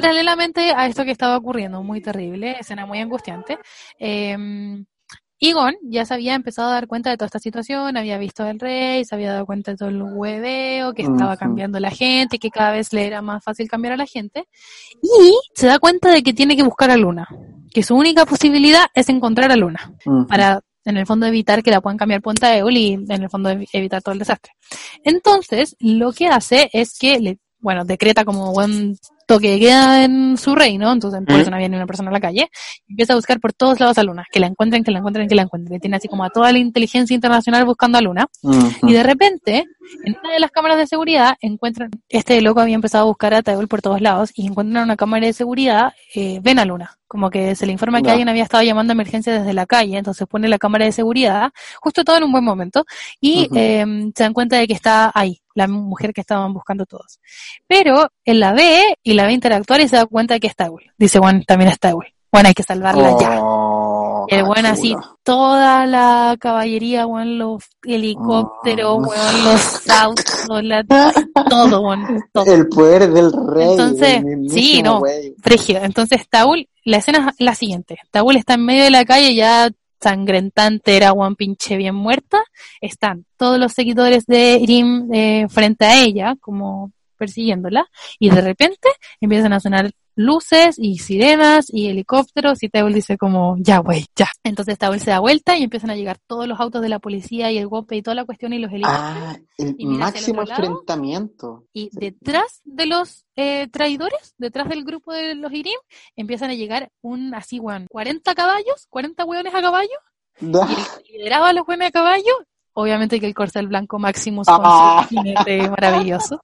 Paralelamente a esto que estaba ocurriendo, muy terrible, escena muy angustiante, eh, Egon ya se había empezado a dar cuenta de toda esta situación, había visto al rey, se había dado cuenta de todo el hueveo, que estaba cambiando la gente, que cada vez le era más fácil cambiar a la gente, y se da cuenta de que tiene que buscar a Luna, que su única posibilidad es encontrar a Luna, para en el fondo evitar que la puedan cambiar Punta Eul y en el fondo evitar todo el desastre. Entonces, lo que hace es que le, bueno, decreta como buen que queda en su reino, entonces por eso no había ni una persona en la calle, empieza a buscar por todos lados a Luna, que la encuentren, que la encuentren, que la encuentren. Tiene así como a toda la inteligencia internacional buscando a Luna. Y de repente, en una de las cámaras de seguridad, encuentran, este loco había empezado a buscar a Taeul por todos lados y encuentran una cámara de seguridad, eh, ven a Luna. Como que se le informa que alguien había estado llamando a emergencia desde la calle, entonces pone la cámara de seguridad, justo todo en un buen momento, y em, se dan cuenta de que está ahí, la mujer que estaban buscando todos. Pero él la ve y la ve interactuar y se da cuenta de que está Taeul. Dice, bueno, también está Taeul. Bueno, hay que salvarla ya. Oh, y el bueno así, toda la caballería, bueno, los helicópteros, bueno, los autos, todo, bueno, todo. El poder del rey. Entonces, sí, no, frígido. Entonces, Taul, la escena es la siguiente. Taul está en medio de la calle ya sangrentante, era Juan pinche bien muerta, están todos los seguidores de Irim eh, frente a ella, como persiguiéndola, y de repente empiezan a sonar luces y sirenas y helicópteros y Taul dice como, ya güey, ya. Entonces Taul se da vuelta y empiezan a llegar todos los autos de la policía y el golpe y toda la cuestión y los helicópteros. Ah, el máximo enfrentamiento. Y detrás de los eh, traidores, detrás del grupo de los Irim, empiezan a llegar un así, weón, 40 caballos, 40 hueones a caballo. Y lideraba a los hueones a caballo obviamente que el corcel blanco Maximus con ah. su jinete maravilloso.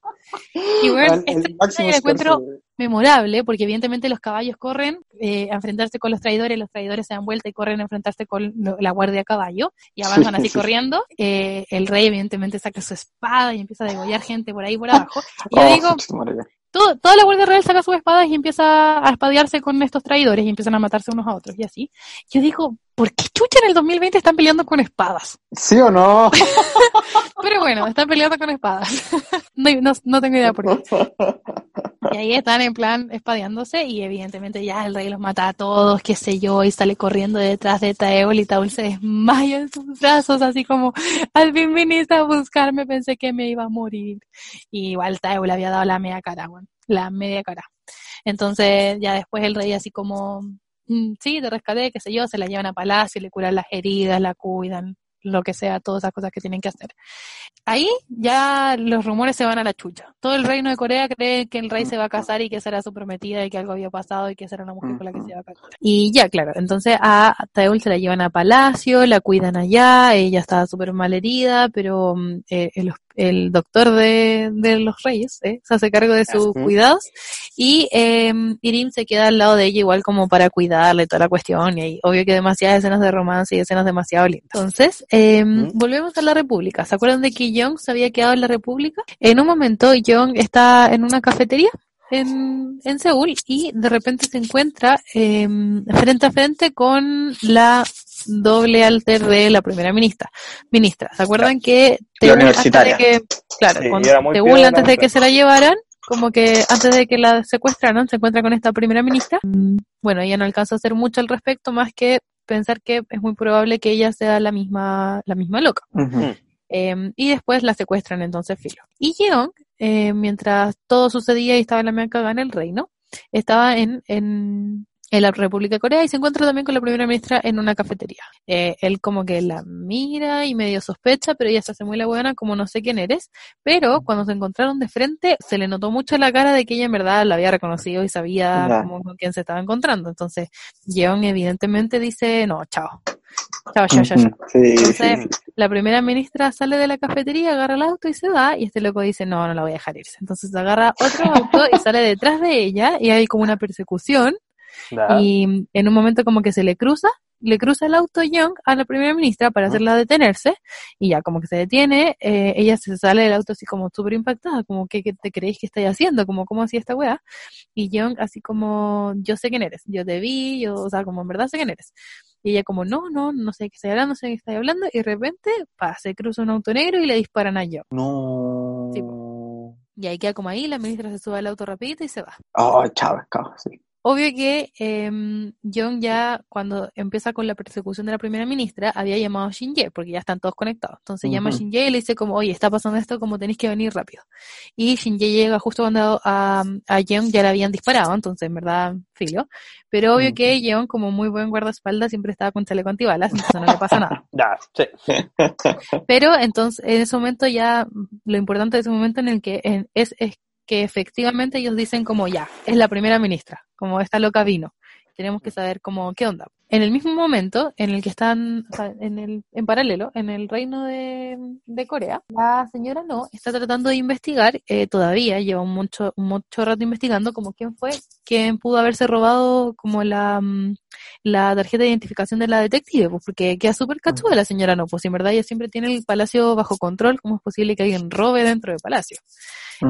Y bueno, este encuentro memorable, porque evidentemente los caballos corren eh, a enfrentarse con los traidores, los traidores se dan vuelta y corren a enfrentarse con la guardia a caballo, y avanzan así corriendo. Eh, el rey evidentemente saca su espada y empieza a degollar gente por ahí por abajo. Y yo oh, digo, toda la Guardia Real saca sus espadas y empieza a espadearse con estos traidores y empiezan a matarse unos a otros y así. Yo digo, ¿por qué chucha en el 2020 están peleando con espadas? ¿Sí o no? Pero bueno, están peleando con espadas. no, no, tengo idea por qué. Y ahí están en plan espadeándose y evidentemente ya el rey los mata a todos, qué sé yo, y sale corriendo detrás de Taeol y Taeol se desmaya en sus brazos, así como, al fin viniste a buscarme, pensé que me iba a morir. Y igual Taeol había dado la media cara, bueno, la media cara. Entonces ya después el rey así como, sí, te rescaté, qué sé yo, se la llevan a palacio, le curan las heridas, la cuidan, lo que sea, todas esas cosas que tienen que hacer. Ahí ya los rumores se van a la chucha. Todo el reino de Corea cree que el rey se va a casar y que será su prometida y que algo había pasado y que será una mujer con la que se va a casar. Y ya, claro, entonces a Taeul se la llevan a palacio, la cuidan allá, ella estaba súper mal herida, pero mm, eh, el, el doctor de, de los reyes, ¿eh? se hace cargo de sus cuidados y eh, Irim se queda al lado de ella igual como para cuidarle toda la cuestión y ahí, obvio que demasiadas escenas de romance y escenas demasiado lindas. Entonces, eh, volvemos a la República. ¿Se acuerdan de que Young se había quedado en la República? En un momento Young está en una cafetería en, en Seúl y de repente se encuentra eh, frente a frente con la doble alter de la primera ministra. Ministra, ¿se acuerdan que Teúl, antes de que, claro, antes de que se la llevaran, como que antes de que la secuestraran, se encuentra con esta primera ministra. Mm, bueno, ella no alcanza a hacer mucho al respecto, más que pensar que es muy probable que ella sea la misma, la misma loca. Em, y después la secuestran entonces Filo. Y Jeong, eh, mientras todo sucedía y estaba en la meca en el reino, estaba en, en en la República de Corea y se encuentra también con la primera ministra en una cafetería. Eh, él como que la mira y medio sospecha, pero ella se hace muy la buena como no sé quién eres, pero cuando se encontraron de frente se le notó mucho la cara de que ella en verdad la había reconocido y sabía con quién se estaba encontrando. Entonces, Jeon evidentemente dice, no, chao. Chao, chao, chao, Entonces, la primera ministra sale de la cafetería, agarra el auto y se va, y este loco dice, no, no la voy a dejar irse. Entonces agarra otro auto y sale detrás de ella, y hay como una persecución, y en un momento como que se le cruza, le cruza el auto Young a la primera ministra para hacerla detenerse y ya como que se detiene, eh, ella se sale del auto así como súper impactada, como ¿qué, te creéis que estáis haciendo? Como ¿cómo hacía esta weá? Y Young así como yo sé quién eres, yo te vi, yo, o sea, como en verdad sé quién eres. Y ella como, no, no, no sé qué está hablando, no sé qué está hablando, y de repente, pa, se cruza un auto negro y le disparan a Young. No. Sí. Y ahí queda como ahí, la ministra se sube al auto rapidito y se va. Oh, chao, chao, sí. Obvio que eh, John ya cuando empieza con la persecución de la primera ministra había llamado a Shinje porque ya están todos conectados. Entonces llama a Shinje y le dice como, oye, está pasando esto, como tenéis que venir rápido. Y Shinje llega justo cuando a, a Jeon ya le habían disparado, entonces en verdad filo. Pero obvio que Jeon, como muy buen guardaespaldas, siempre estaba con chaleco antibalas, entonces no le pasa nada. Pero entonces en ese momento ya, lo importante de ese momento en el que es, es que efectivamente ellos dicen como ya, es la primera ministra, como esta loca vino. Tenemos que saber cómo, qué onda. En el mismo momento en el que están, o sea, en, el, en paralelo, en el reino de, de Corea, la señora No está tratando de investigar, eh, todavía lleva mucho, mucho rato investigando como quién fue, quién pudo haberse robado como la, mm, la tarjeta de identificación de la detective, pues porque queda súper cachuda la señora No, pues en verdad ella siempre tiene el palacio bajo control, ¿cómo es posible que alguien robe dentro del palacio?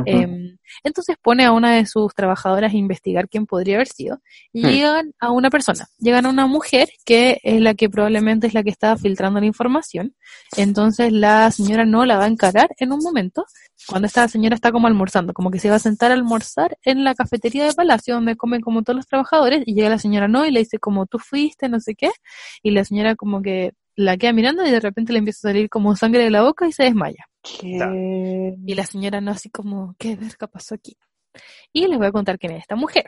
Em, entonces pone a una de sus trabajadoras a investigar quién podría haber sido y hmm. llegan a una persona, llegan a una mujer que es la que probablemente es la que estaba filtrando la información. Entonces la señora no la va a encarar en un momento cuando esta señora está como almorzando, como que se va a sentar a almorzar en la cafetería de Palacio donde comen como todos los trabajadores y llega la señora no y le dice como tú fuiste, no sé qué, y la señora como que la queda mirando y de repente le empieza a salir como sangre de la boca y se desmaya. Y la señora no así como, ¿qué verga pasó aquí? Y les voy a contar quién es esta mujer.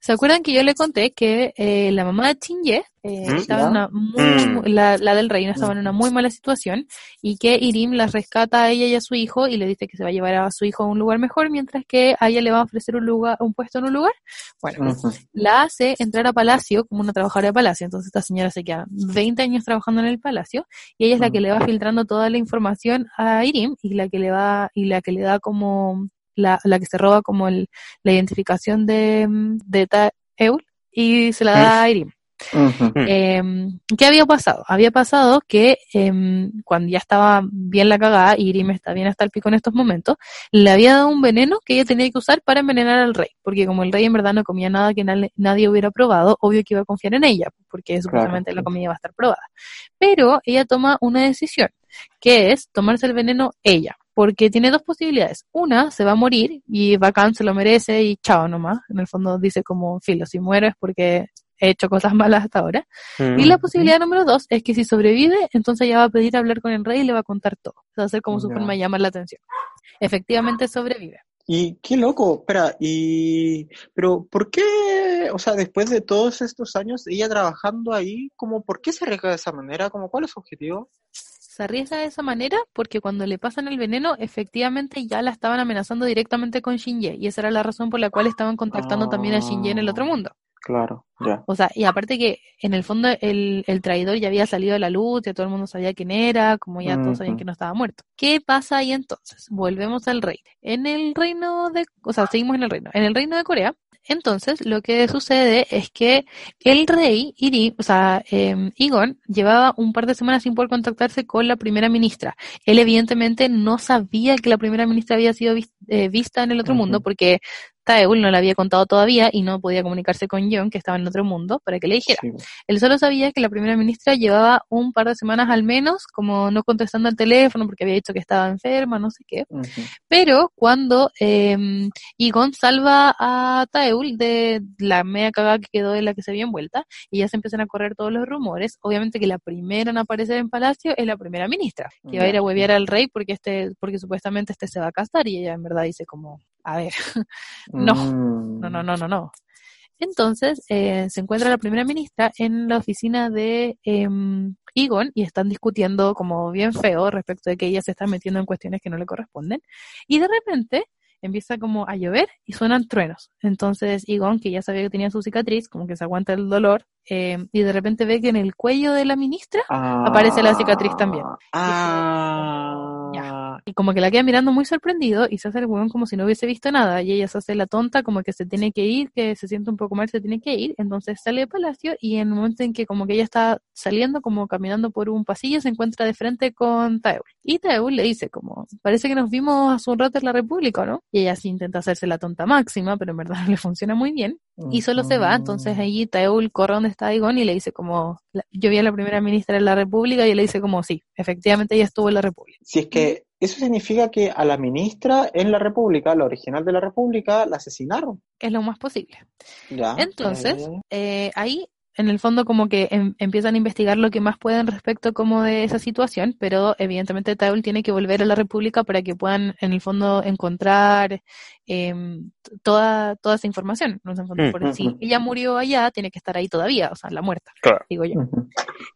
¿Se acuerdan que yo le conté que eh, la mamá de Chinye eh, ¿Mm? estaba en una muy, mm. la, del reino estaba en una muy mala situación y que Irim la rescata a ella y a su hijo y le dice que se va a llevar a su hijo a un lugar mejor mientras que a ella le va a ofrecer un lugar, un puesto en un lugar? Bueno, la hace entrar a palacio como una trabajadora de palacio. Entonces esta señora se queda 20 años trabajando en el palacio y ella es la que le va filtrando toda la información a Irim y la que le va y la que le da como la, la que se roba como el, la identificación de, de Taeul y se la da a Irim. Em, ¿Qué había pasado? Había pasado que eh, cuando ya estaba bien la cagada, Irim está bien hasta el pico en estos momentos, le había dado un veneno que ella tenía que usar para envenenar al rey, porque como el rey en verdad no comía nada que nadie hubiera probado, obvio que iba a confiar en ella, porque supuestamente la comida iba a estar probada. Pero ella toma una decisión, que es tomarse el veneno ella porque tiene dos posibilidades. Una, se va a morir y bacán, se lo merece y chao nomás. En el fondo dice como, filo, si muero es porque he hecho cosas malas hasta ahora. Y la posibilidad número dos es que si sobrevive, entonces ella va a pedir hablar con el rey y le va a contar todo. Va a ser como su forma de llamar la atención. Efectivamente sobrevive. Y qué loco, espera, y pero ¿por qué, o sea, después de todos estos años, ella trabajando ahí, como por qué se arriesga de esa manera? Como cuál es su objetivo? Se arriesga de esa manera porque cuando le pasan el veneno, efectivamente ya la estaban amenazando directamente con Shinje, y esa era la razón por la cual estaban contactando también a Shinje en el otro mundo. Claro, ya. O sea, y aparte que en el fondo el, el traidor ya había salido a la luz, ya todo el mundo sabía quién era, como ya todos sabían que no estaba muerto. ¿Qué pasa ahí entonces? Volvemos al rey. En el reino de, o sea, seguimos en el reino. En el reino de Corea, entonces, lo que sucede es que el rey Iri, o sea, eh, Igon, llevaba un par de semanas sin poder contactarse con la primera ministra. Él evidentemente no sabía que la primera ministra había sido eh, vista en el otro mundo porque Taeul no le había contado todavía y no podía comunicarse con John, que estaba en otro mundo, para que le dijera. Él solo sabía que la primera ministra llevaba un par de semanas al menos, como no contestando al teléfono porque había dicho que estaba enferma, no sé qué. Pero cuando eh, Igon salva a Taeul de la media cagada que quedó en la que se había envuelta, y ya se empiezan a correr todos los rumores, obviamente que la primera en aparecer en Palacio es la primera ministra, que va a ir a huevear al rey porque este, porque supuestamente este se va a casar, y ella en verdad dice como, a ver, no, no, no, no, no, no. Entonces eh, se encuentra la primera ministra en la oficina de eh, Egon y están discutiendo como bien feo respecto de que ella se está metiendo en cuestiones que no le corresponden. Y de repente empieza como a llover y suenan truenos. Entonces Egon, que ya sabía que tenía su cicatriz, como que se aguanta el dolor, eh, y de repente ve que en el cuello de la ministra aparece la cicatriz también. Ah. Y como que la queda mirando muy sorprendido y se hace el hueón como si no hubiese visto nada. Y ella se hace la tonta, como que se tiene que ir, que se siente un poco mal, se tiene que ir. Entonces sale de palacio y en el momento en que como que ella está saliendo, como caminando por un pasillo, se encuentra de frente con Taeul. Y Taeul le dice como, parece que nos vimos hace un rato en la República, ¿no? Y ella sí intenta hacerse la tonta máxima, pero en verdad no le funciona muy bien. Y solo se va, entonces ahí Taeul corre donde está Egon y le dice como, yo vi a la primera ministra de la República y le dice como, sí, efectivamente ella estuvo en la República. Si es que eso significa que a la ministra en la República, la original de la República, la asesinaron. Es lo más posible. Ya. Entonces, eh, eh, ahí en el fondo como que em- empiezan a investigar lo que más pueden respecto como de esa situación, pero evidentemente Taul tiene que volver a la República para que puedan en el fondo encontrar t- toda, toda esa información. ¿no? En el fondo, Mm, si ujú. ella murió allá, tiene que estar ahí todavía, o sea, la muerta, Claro. digo yo.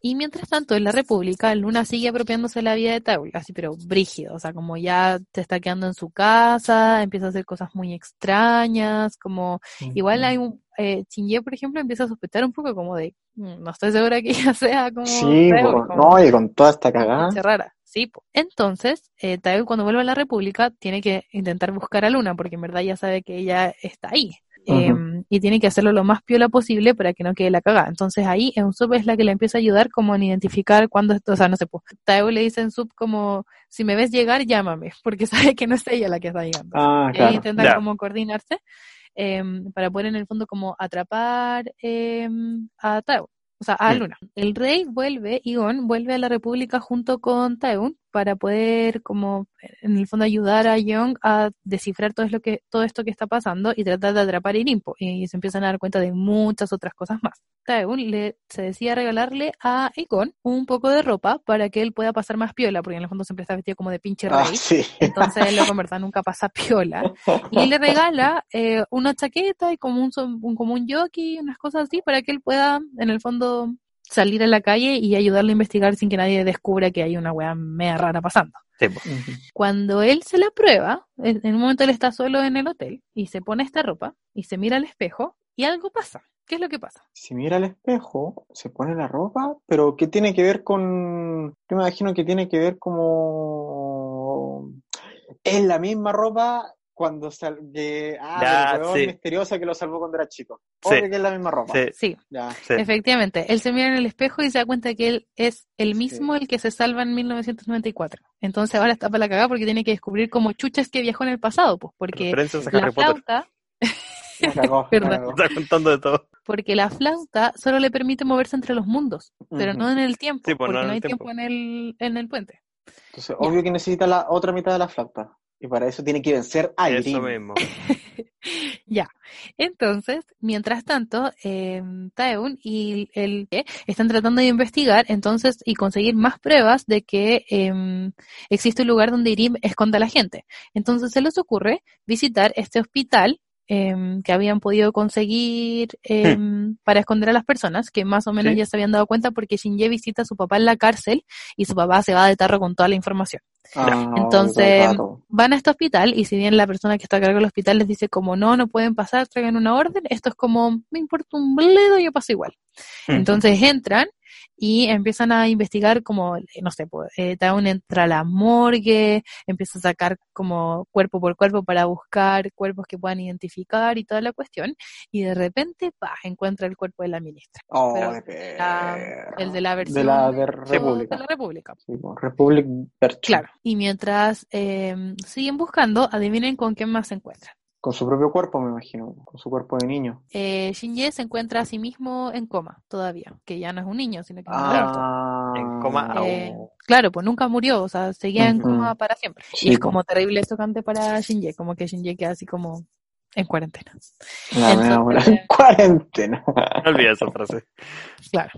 Y mientras tanto, en la República, Luna sigue apropiándose la vida de Taul, así pero brígido, o sea, como ya se está quedando en su casa, empieza a hacer cosas muy extrañas, como igual hay un, eh, Shinji, por ejemplo, empieza a sospechar un poco como de, "Mm, no estoy segura que ella sea como Sí, po, como no, y con toda esta cagada. rara. Sí. Entonces, eh, cuando vuelve a la República tiene que intentar buscar a Luna, porque en verdad ya sabe que ella está ahí. Em, y tiene que hacerlo lo más piola posible para que no quede la cagada. Entonces ahí en Sub es la que le empieza a ayudar como en identificar cuándo, esto- o sea, no sé, pues, Tao le dice en Sub como, si me ves llegar, llámame, porque sabe que no es ella la que está llegando. Ah, Y ahí claro. intentan como coordinarse em, para poder en el fondo como atrapar em, a Tao, o sea, a. Luna. El rey vuelve, Igon vuelve a la República junto con Taeun para poder como en el fondo ayudar a Young a descifrar todo, es lo que, todo esto que está pasando y tratar de atrapar a Irimpo. Y se empiezan a dar cuenta de muchas otras cosas más. Taeun le, se decía regalarle a Igon un poco de ropa para que él pueda pasar más piola, porque en el fondo siempre está vestido como de pinche rey. Ah, sí. Entonces él en verdad nunca pasa piola. Y le regala eh, una chaqueta y como un, un, como un jockey, unas cosas así, para que él pueda, en el fondo, salir a la calle y ayudarle a investigar sin que nadie descubra que hay una weá media rara pasando. Sí. Cuando él se la prueba, en un momento él está solo en el hotel y se pone esta ropa y se mira al espejo y algo pasa. ¿Qué es lo que pasa? Si mira al espejo, se pone la ropa, pero ¿qué tiene que ver con...? Yo me imagino que tiene que ver como... Es la misma ropa cuando sal... que... Ah, Ya, sí. misterioso que lo salvó cuando era chico. Sí. Obvio que es la misma ropa. Sí, Sí, Ya. sí. efectivamente. Él se mira en el espejo y se da cuenta que él es el mismo el que se salva en 1994. Entonces ahora está para la cagada porque tiene que descubrir como chuchas que viajó en el pasado, pues porque la flauta, La cagó. Está contando de todo. porque la flauta solo le permite moverse entre los mundos, pero no en el tiempo, Sí, pues, porque no no el hay tiempo. tiempo en el, en el puente. Entonces, obvio que necesita la otra mitad de la flauta. Y para eso tiene que vencer a Eso Irene. mismo. Ya. Entonces, mientras tanto, eh, Taeun y el eh, están tratando de investigar entonces y conseguir más pruebas de que eh, existe un lugar donde Irim esconde a la gente. Entonces se les ocurre visitar este hospital eh, que habían podido conseguir eh, para esconder a las personas, que más o menos Sí. ya se habían dado cuenta porque Shinji visita a su papá en la cárcel y su papá se va de tarro con toda la información. Ah, Entonces, van a este hospital y si bien la persona que está a cargo del hospital les dice como no, no pueden pasar, traigan una orden, esto es como, me importa un bledo, yo paso igual. Entonces entran y empiezan a investigar como, no sé, pues, eh, entra a la morgue, empieza a sacar como cuerpo por cuerpo para buscar cuerpos que puedan identificar y toda la cuestión, y de repente, pa, encuentra el cuerpo de la ministra, Oh, pero de la- perro. el de la versión De la de de República. la República. Sí, Republic. Claro. Y mientras eh, siguen buscando, adivinen con qué más se encuentran. Con su propio cuerpo, me imagino. Con su cuerpo de niño. Eh, Shinji se encuentra a sí mismo en coma todavía, que ya no es un niño, sino que es un adulto. Ah, En coma Eh, oh. claro, pues nunca murió, o sea, seguía en coma para siempre. Sí, y es po. como terrible esto cante para Shinji, como que Shinji queda así como en cuarentena. La mea entonces- bola en cuarentena. No olvidé esa frase. Claro.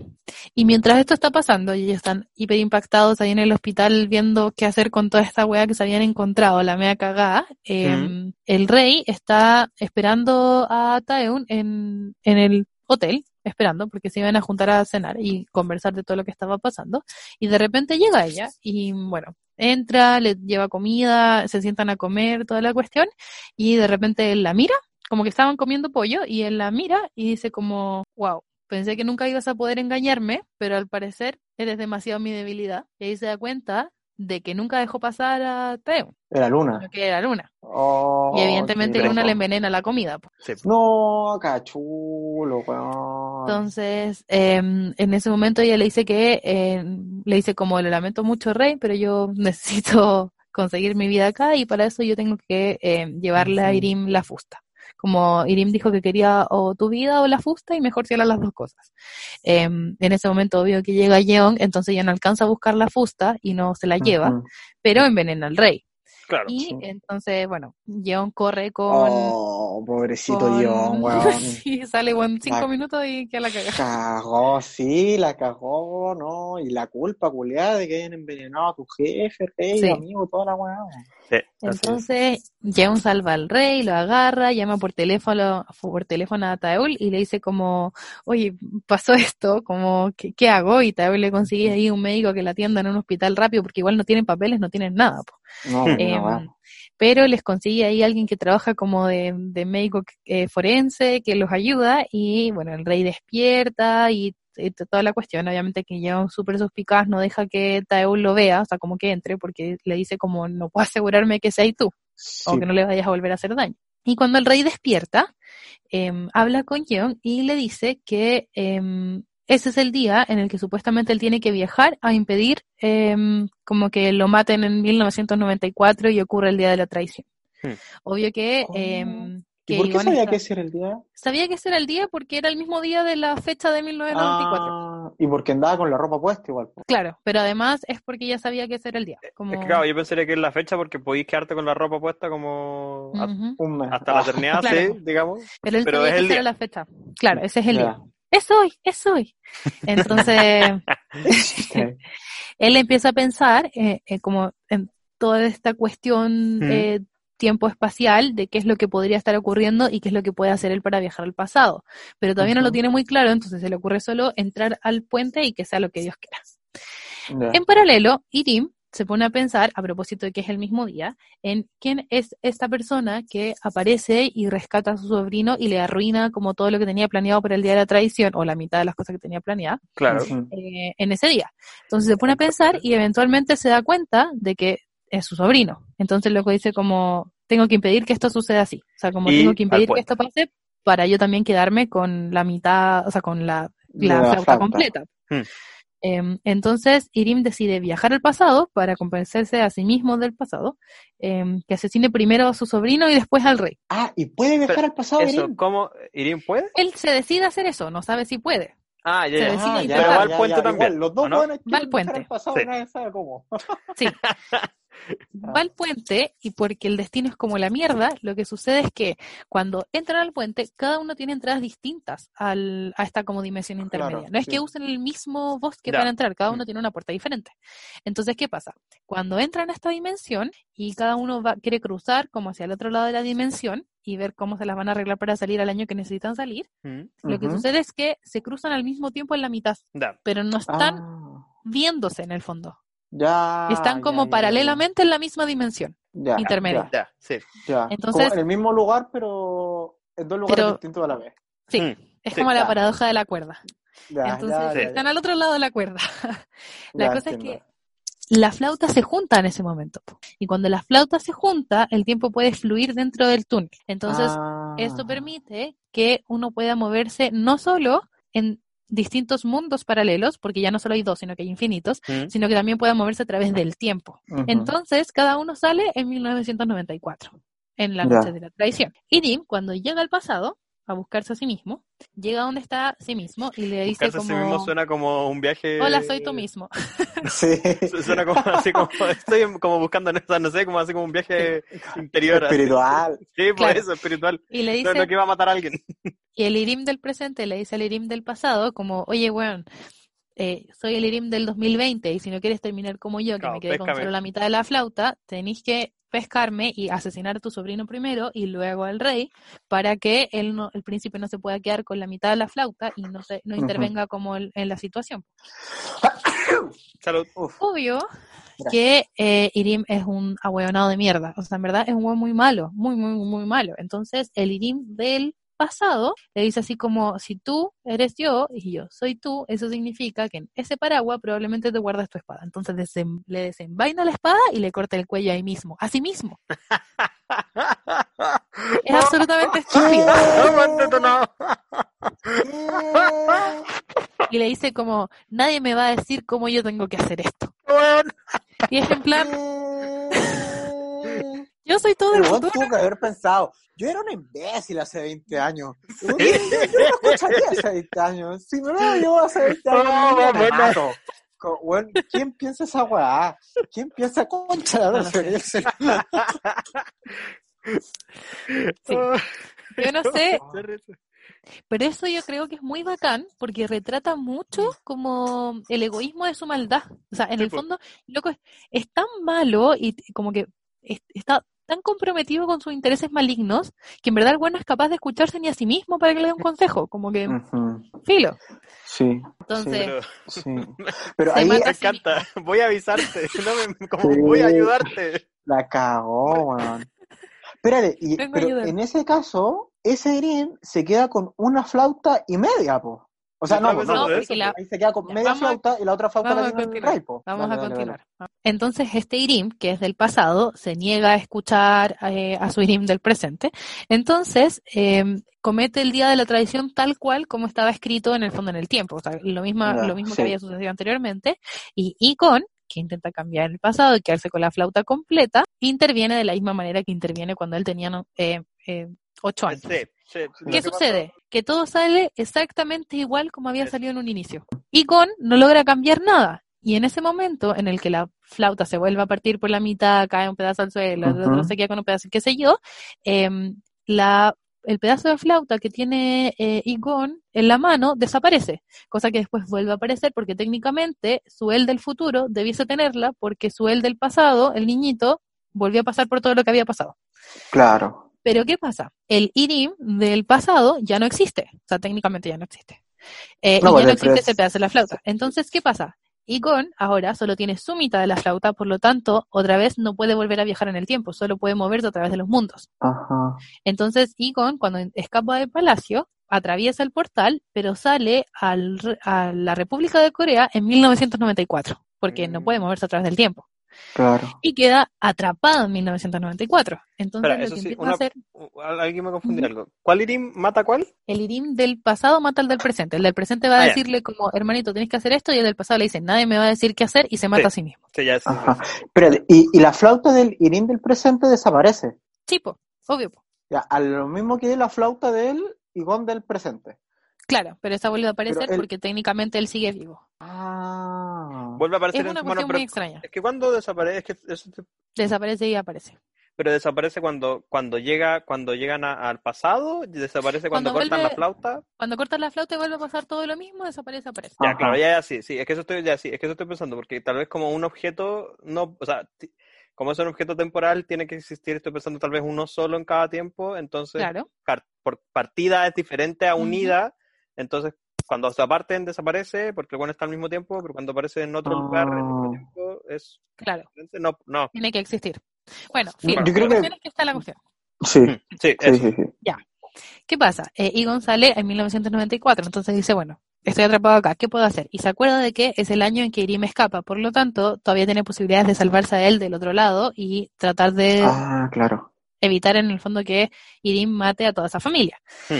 Y mientras esto está pasando, y ellos están hiper impactados ahí en el hospital viendo qué hacer con toda esta weá que se habían encontrado, la media cagada, eh, el rey está esperando a Taeun en, en el hotel, esperando, porque se iban a juntar a cenar y conversar de todo lo que estaba pasando, y de repente llega ella, y bueno, entra, le lleva comida, se sientan a comer, toda la cuestión, y de repente él la mira, como que estaban comiendo pollo, y él la mira y dice como, wow, Pensé que nunca ibas a poder engañarme, pero al parecer eres demasiado mi debilidad. Y ahí se da cuenta de que nunca dejó pasar a Teo, Era Luna. que era Luna. Oh, y evidentemente Luna le envenena la comida. Sí. No, cachulo, weón. Entonces, eh, en ese momento ella le dice que, eh, le dice como, le lamento mucho, Rey, pero yo necesito conseguir mi vida acá y para eso yo tengo que eh, llevarle a. Irim la fusta. como Irim dijo que quería o tu vida o la fusta y mejor si eran las dos cosas. Em, en ese momento obvio que llega Yeon, entonces ya no alcanza a buscar la fusta y no se la lleva, pero envenena al rey. Claro. Y Sí. entonces, bueno, Yeon corre con... Oh, pobrecito con- weón. sí, sale en cinco La- minutos y queda la cagada. Cagó, sí, la cagó, ¿no? Y la culpa, culiada, de que hayan envenenado a tu jefe, rey, Sí. amigo, toda la weá. Sí. Entonces, Yeon salva al rey, lo agarra, llama por teléfono, por teléfono a Taeul y le dice como, oye, pasó esto, como, ¿qué, qué hago? Y Taeul le consigue ahí un médico que la atienda en un hospital rápido, porque igual no tienen papeles, no tienen nada. po. No, Em, no. Pero les consigue ahí alguien que trabaja como de, de médico eh, forense, que los ayuda, y bueno, el rey despierta y, toda la cuestión, obviamente que Yeon súper suspicaz, no deja que Taeul lo vea, o sea, como que entre, porque le dice como, no puedo asegurarme que seas tú Sí, o que no le vayas a volver a hacer daño. Y cuando el rey despierta, em, habla con Yeon y le dice que em, ese es el día en el que supuestamente él tiene que viajar a impedir em, como que lo maten en 1994 y ocurre el día de la traición. Hmm. Obvio que, Oh. em, ¿Y que por qué Iván sabía está- que ese era el día? sabía que ese era el día porque era el mismo día de la fecha de 1994. Ah, y porque andaba con la ropa puesta igual. Claro, pero además es porque ya sabía que ese era el día. Como... Es que claro, yo pensaría que es la fecha porque podéis quedarte con la ropa puesta como. Un mes. hasta la Ah, eternidad, Claro. sí, digamos. Pero él Pero es que el esa era día. la fecha. Claro, ese es el día. Es hoy, es hoy. Entonces, él empieza a pensar eh, eh, como en toda esta cuestión Mm. eh, tiempo espacial de qué es lo que podría estar ocurriendo y qué es lo que puede hacer él para viajar al pasado. Pero todavía no lo tiene muy claro, entonces se le ocurre solo entrar al puente y que sea lo que Dios quiera. En paralelo, Irim se pone a pensar, a propósito de que es el mismo día, en quién es esta persona que aparece y rescata a su sobrino y le arruina como todo lo que tenía planeado para el día de la traición, o la mitad de las cosas que tenía planeadas, Claro. Eh, en ese día. Entonces se pone a pensar y eventualmente se da cuenta de que es su sobrino. Entonces luego dice como, tengo que impedir que esto suceda así. O sea, como Y tengo que impedir que esto pase para yo también quedarme con la mitad, o sea, con la, la la flauta flauta. completa. Hmm. Em, entonces Irim decide viajar al pasado para convencerse a sí mismo del pasado, em, que asesine primero a su sobrino y después al rey. Ah, ¿y puede viajar Pero al pasado, Eso, Irene? ¿cómo? ¿Irín puede? Él se decide hacer eso, no sabe si puede. Ah, ya, Se ya. Ah, intentar. Pero va al puente también, igual, los dos ¿o no? buenos Va al puente. pasado Sí. y nadie sabe cómo. Sí. Va al puente y porque el destino es como la mierda, lo que sucede es que cuando entran al puente, cada uno tiene entradas distintas al, a esta como dimensión intermedia. Claro, no es sí. que usen el mismo bosque Ya. para entrar, cada uno Mm. tiene una puerta diferente. Entonces, ¿qué pasa? Cuando entran a esta dimensión y cada uno va, quiere cruzar como hacia el otro lado de la dimensión y ver cómo se las van a arreglar para salir al año que necesitan salir, Mm, lo que sucede es que se cruzan al mismo tiempo en la mitad, Ya. pero no están Ah, viéndose en el fondo. Ya. Están ya, como ya, ya, paralelamente en la misma dimensión. ya, intermedia. Ya, Ya, sí. ya. Entonces- Como en el mismo lugar, pero en dos lugares Pero- distintos a la vez. Sí, Mm, es sí, como la paradoja de la cuerda. Ya, Entonces, ya, ya, están ya. al otro lado de la cuerda. la Ya, cosa es que la flauta se junta en ese momento. Y cuando la flauta se junta, el tiempo puede fluir dentro del túnel. Entonces, Ah. esto permite que uno pueda moverse no solo en distintos mundos paralelos, porque ya no solo hay dos, sino que hay infinitos, Mm, sino que también pueda moverse a través del tiempo. Entonces, cada uno sale en 1994, en la Ya. noche de la traición. Y Dim, cuando llega al pasado, a buscarse a sí mismo, llega donde está sí mismo y le dice Buscarse a como, sí mismo suena como un viaje. hola, soy tú mismo. Sí. Suena como así como estoy como buscando, no no sé, como así como un viaje interior. así. Espiritual. Sí, por Claro. eso, espiritual. Y le No, dice, no que iba a matar a alguien. Y el Irim del presente le dice al Irim del pasado como, oye, weón, eh, soy el Irim del 2020 y si no quieres terminar como yo, que me quedé con solo la mitad de la flauta, tenéis que pescarme y asesinar a tu sobrino primero y luego al rey para que él no, el príncipe no se pueda quedar con la mitad de la flauta y no se, no intervenga como el- en la situación. Salud. Uf. Obvio Gracias. que eh, Irim es un ahueonado de mierda. O sea, en verdad es un hueón muy malo, muy, muy, muy malo. Entonces, el Irim del pasado le dice así como, si tú eres yo y yo soy tú, eso significa que en ese paraguas probablemente te guardas tu espada. Entonces desem- le desenvaina la espada y le corta el cuello ahí mismo, así mismo. Es absolutamente estúpido. Y le dice como, nadie me va a decir cómo yo tengo que hacer esto. Y es en plan, yo soy todo el El futuro. tuvo que haber pensado, yo era un imbécil hace 20 años. Yo, yo- yo no escucharía hace 20 años. Si me veo yo hace 20 años, No, me bueno. mato. ¿Quién piensa esa weá? ¿Quién piensa concha la No lo sé. Sí. Yo no sé, pero eso yo creo que es muy bacán porque retrata mucho como el egoísmo de su maldad. O sea, en Sí, el fondo, loco, es, es tan malo y como que está tan comprometido con sus intereses malignos que en verdad el bueno es capaz de escucharse ni a sí mismo para que le dé un consejo. Como que, filo. Sí, Entonces, Pero sí. Pero ahí me sí encanta. Voy a avisarte. No me, como Sí. voy a ayudarte. la cagó, weón. Espérate, y- pero en ese caso, ese Irene se queda con una flauta y media, po. O sea, no, no, No, porque la- ahí se queda con media flauta y la otra flauta la tiene el rey, po. Vamos Dale, a dale, dale. continuar. Entonces, este Irim, que es del pasado, se niega a escuchar eh, a su Irim del presente. Entonces, eh, comete el día de la tradición tal cual como estaba escrito en el fondo en el tiempo. O sea, lo mismo, Ya, lo mismo sí. que había sucedido anteriormente. Y Icon, que intenta cambiar el pasado y quedarse con la flauta completa, interviene de la misma manera que interviene cuando él tenía no, eh, eh, ocho años. Sí, sí. ¿Qué sucede? Que todo sale exactamente igual como había salido en un inicio. Y Gon no logra cambiar nada. Y en ese momento en el que la flauta se vuelve a partir por la mitad, cae un pedazo al suelo, el otro Ujú. se queda con un pedazo, qué sé yo, em, la, el pedazo de flauta que tiene eh, Igon en la mano desaparece, cosa que después vuelve a aparecer porque técnicamente su él del futuro debiese tenerla porque su él del pasado, el niñito, volvió a pasar por todo lo que había pasado. Claro. Pero ¿qué pasa? El Irim del pasado ya no existe. O sea, técnicamente ya no existe. Eh, No, y ya no existe ese pedazo de la flauta. Entonces, ¿qué pasa? Igon ahora solo tiene su mitad de la flauta, por lo tanto, otra vez no puede volver a viajar en el tiempo, solo puede moverse a través de los mundos. Ajá. Entonces, Igon, cuando escapa del palacio, atraviesa el portal, pero sale al a la República de Corea en 1994, porque no puede Mm. moverse a través del tiempo. Claro. Y queda atrapado en 1994. Entonces, Espera, lo eso que sí, empieza una- a hacer Alguien me confundí Ujú. algo. ¿Cuál Irim mata a cuál? el Irim del pasado mata al del presente. El del presente va a Ah, ya. decirle como, hermanito, tienes que hacer esto, y el del pasado le dice, nadie me va a decir qué hacer, y se mata Sí. a sí mismo. Sí, ya sí, Ajá. Espérate, y, y la flauta del Irene del presente desaparece. Tipo, obvio, po. Ya, a lo mismo que la flauta del Igón del presente. Claro, pero esa vuelve a aparecer él- porque técnicamente él sigue vivo. Ah. Vuelve a aparecer Es en una tu mano, cuestión pero muy extraña. es que cuando desaparece, es que eso te- Desaparece y aparece. pero desaparece cuando cuando llega cuando llegan a- al pasado, desaparece cuando, Cuando cortan la vuelve- flauta. Cuando cortas la flauta y vuelve a pasar todo lo mismo, desaparece, aparece. Ya, Ajá. claro, ya, ya, sí, sí, es que eso estoy, ya, sí, es que eso estoy pensando, porque tal vez como un objeto, no, o sea, como es un objeto temporal, tiene que existir, estoy pensando tal vez uno solo en cada tiempo, entonces, Claro. por partida es diferente a unida, entonces, cuando se aparten, desaparece, porque el bueno está al mismo tiempo, pero cuando aparece en otro lugar, en otro Ah. tiempo, es Claro, no, no, tiene que existir. Bueno, Yo filo, creo la que- cuestión es que está la cuestión. Sí, Mm, sí, sí, sí, sí. ¿Qué pasa? Eh, Egon sale en 1994, entonces dice, bueno, estoy atrapado acá, ¿qué puedo hacer? Y se acuerda de que es el año en que Irim escapa, por lo tanto, todavía tiene posibilidades de salvarse a él del otro lado y tratar de Ah, claro. evitar en el fondo que Irim mate a toda esa familia. Hmm.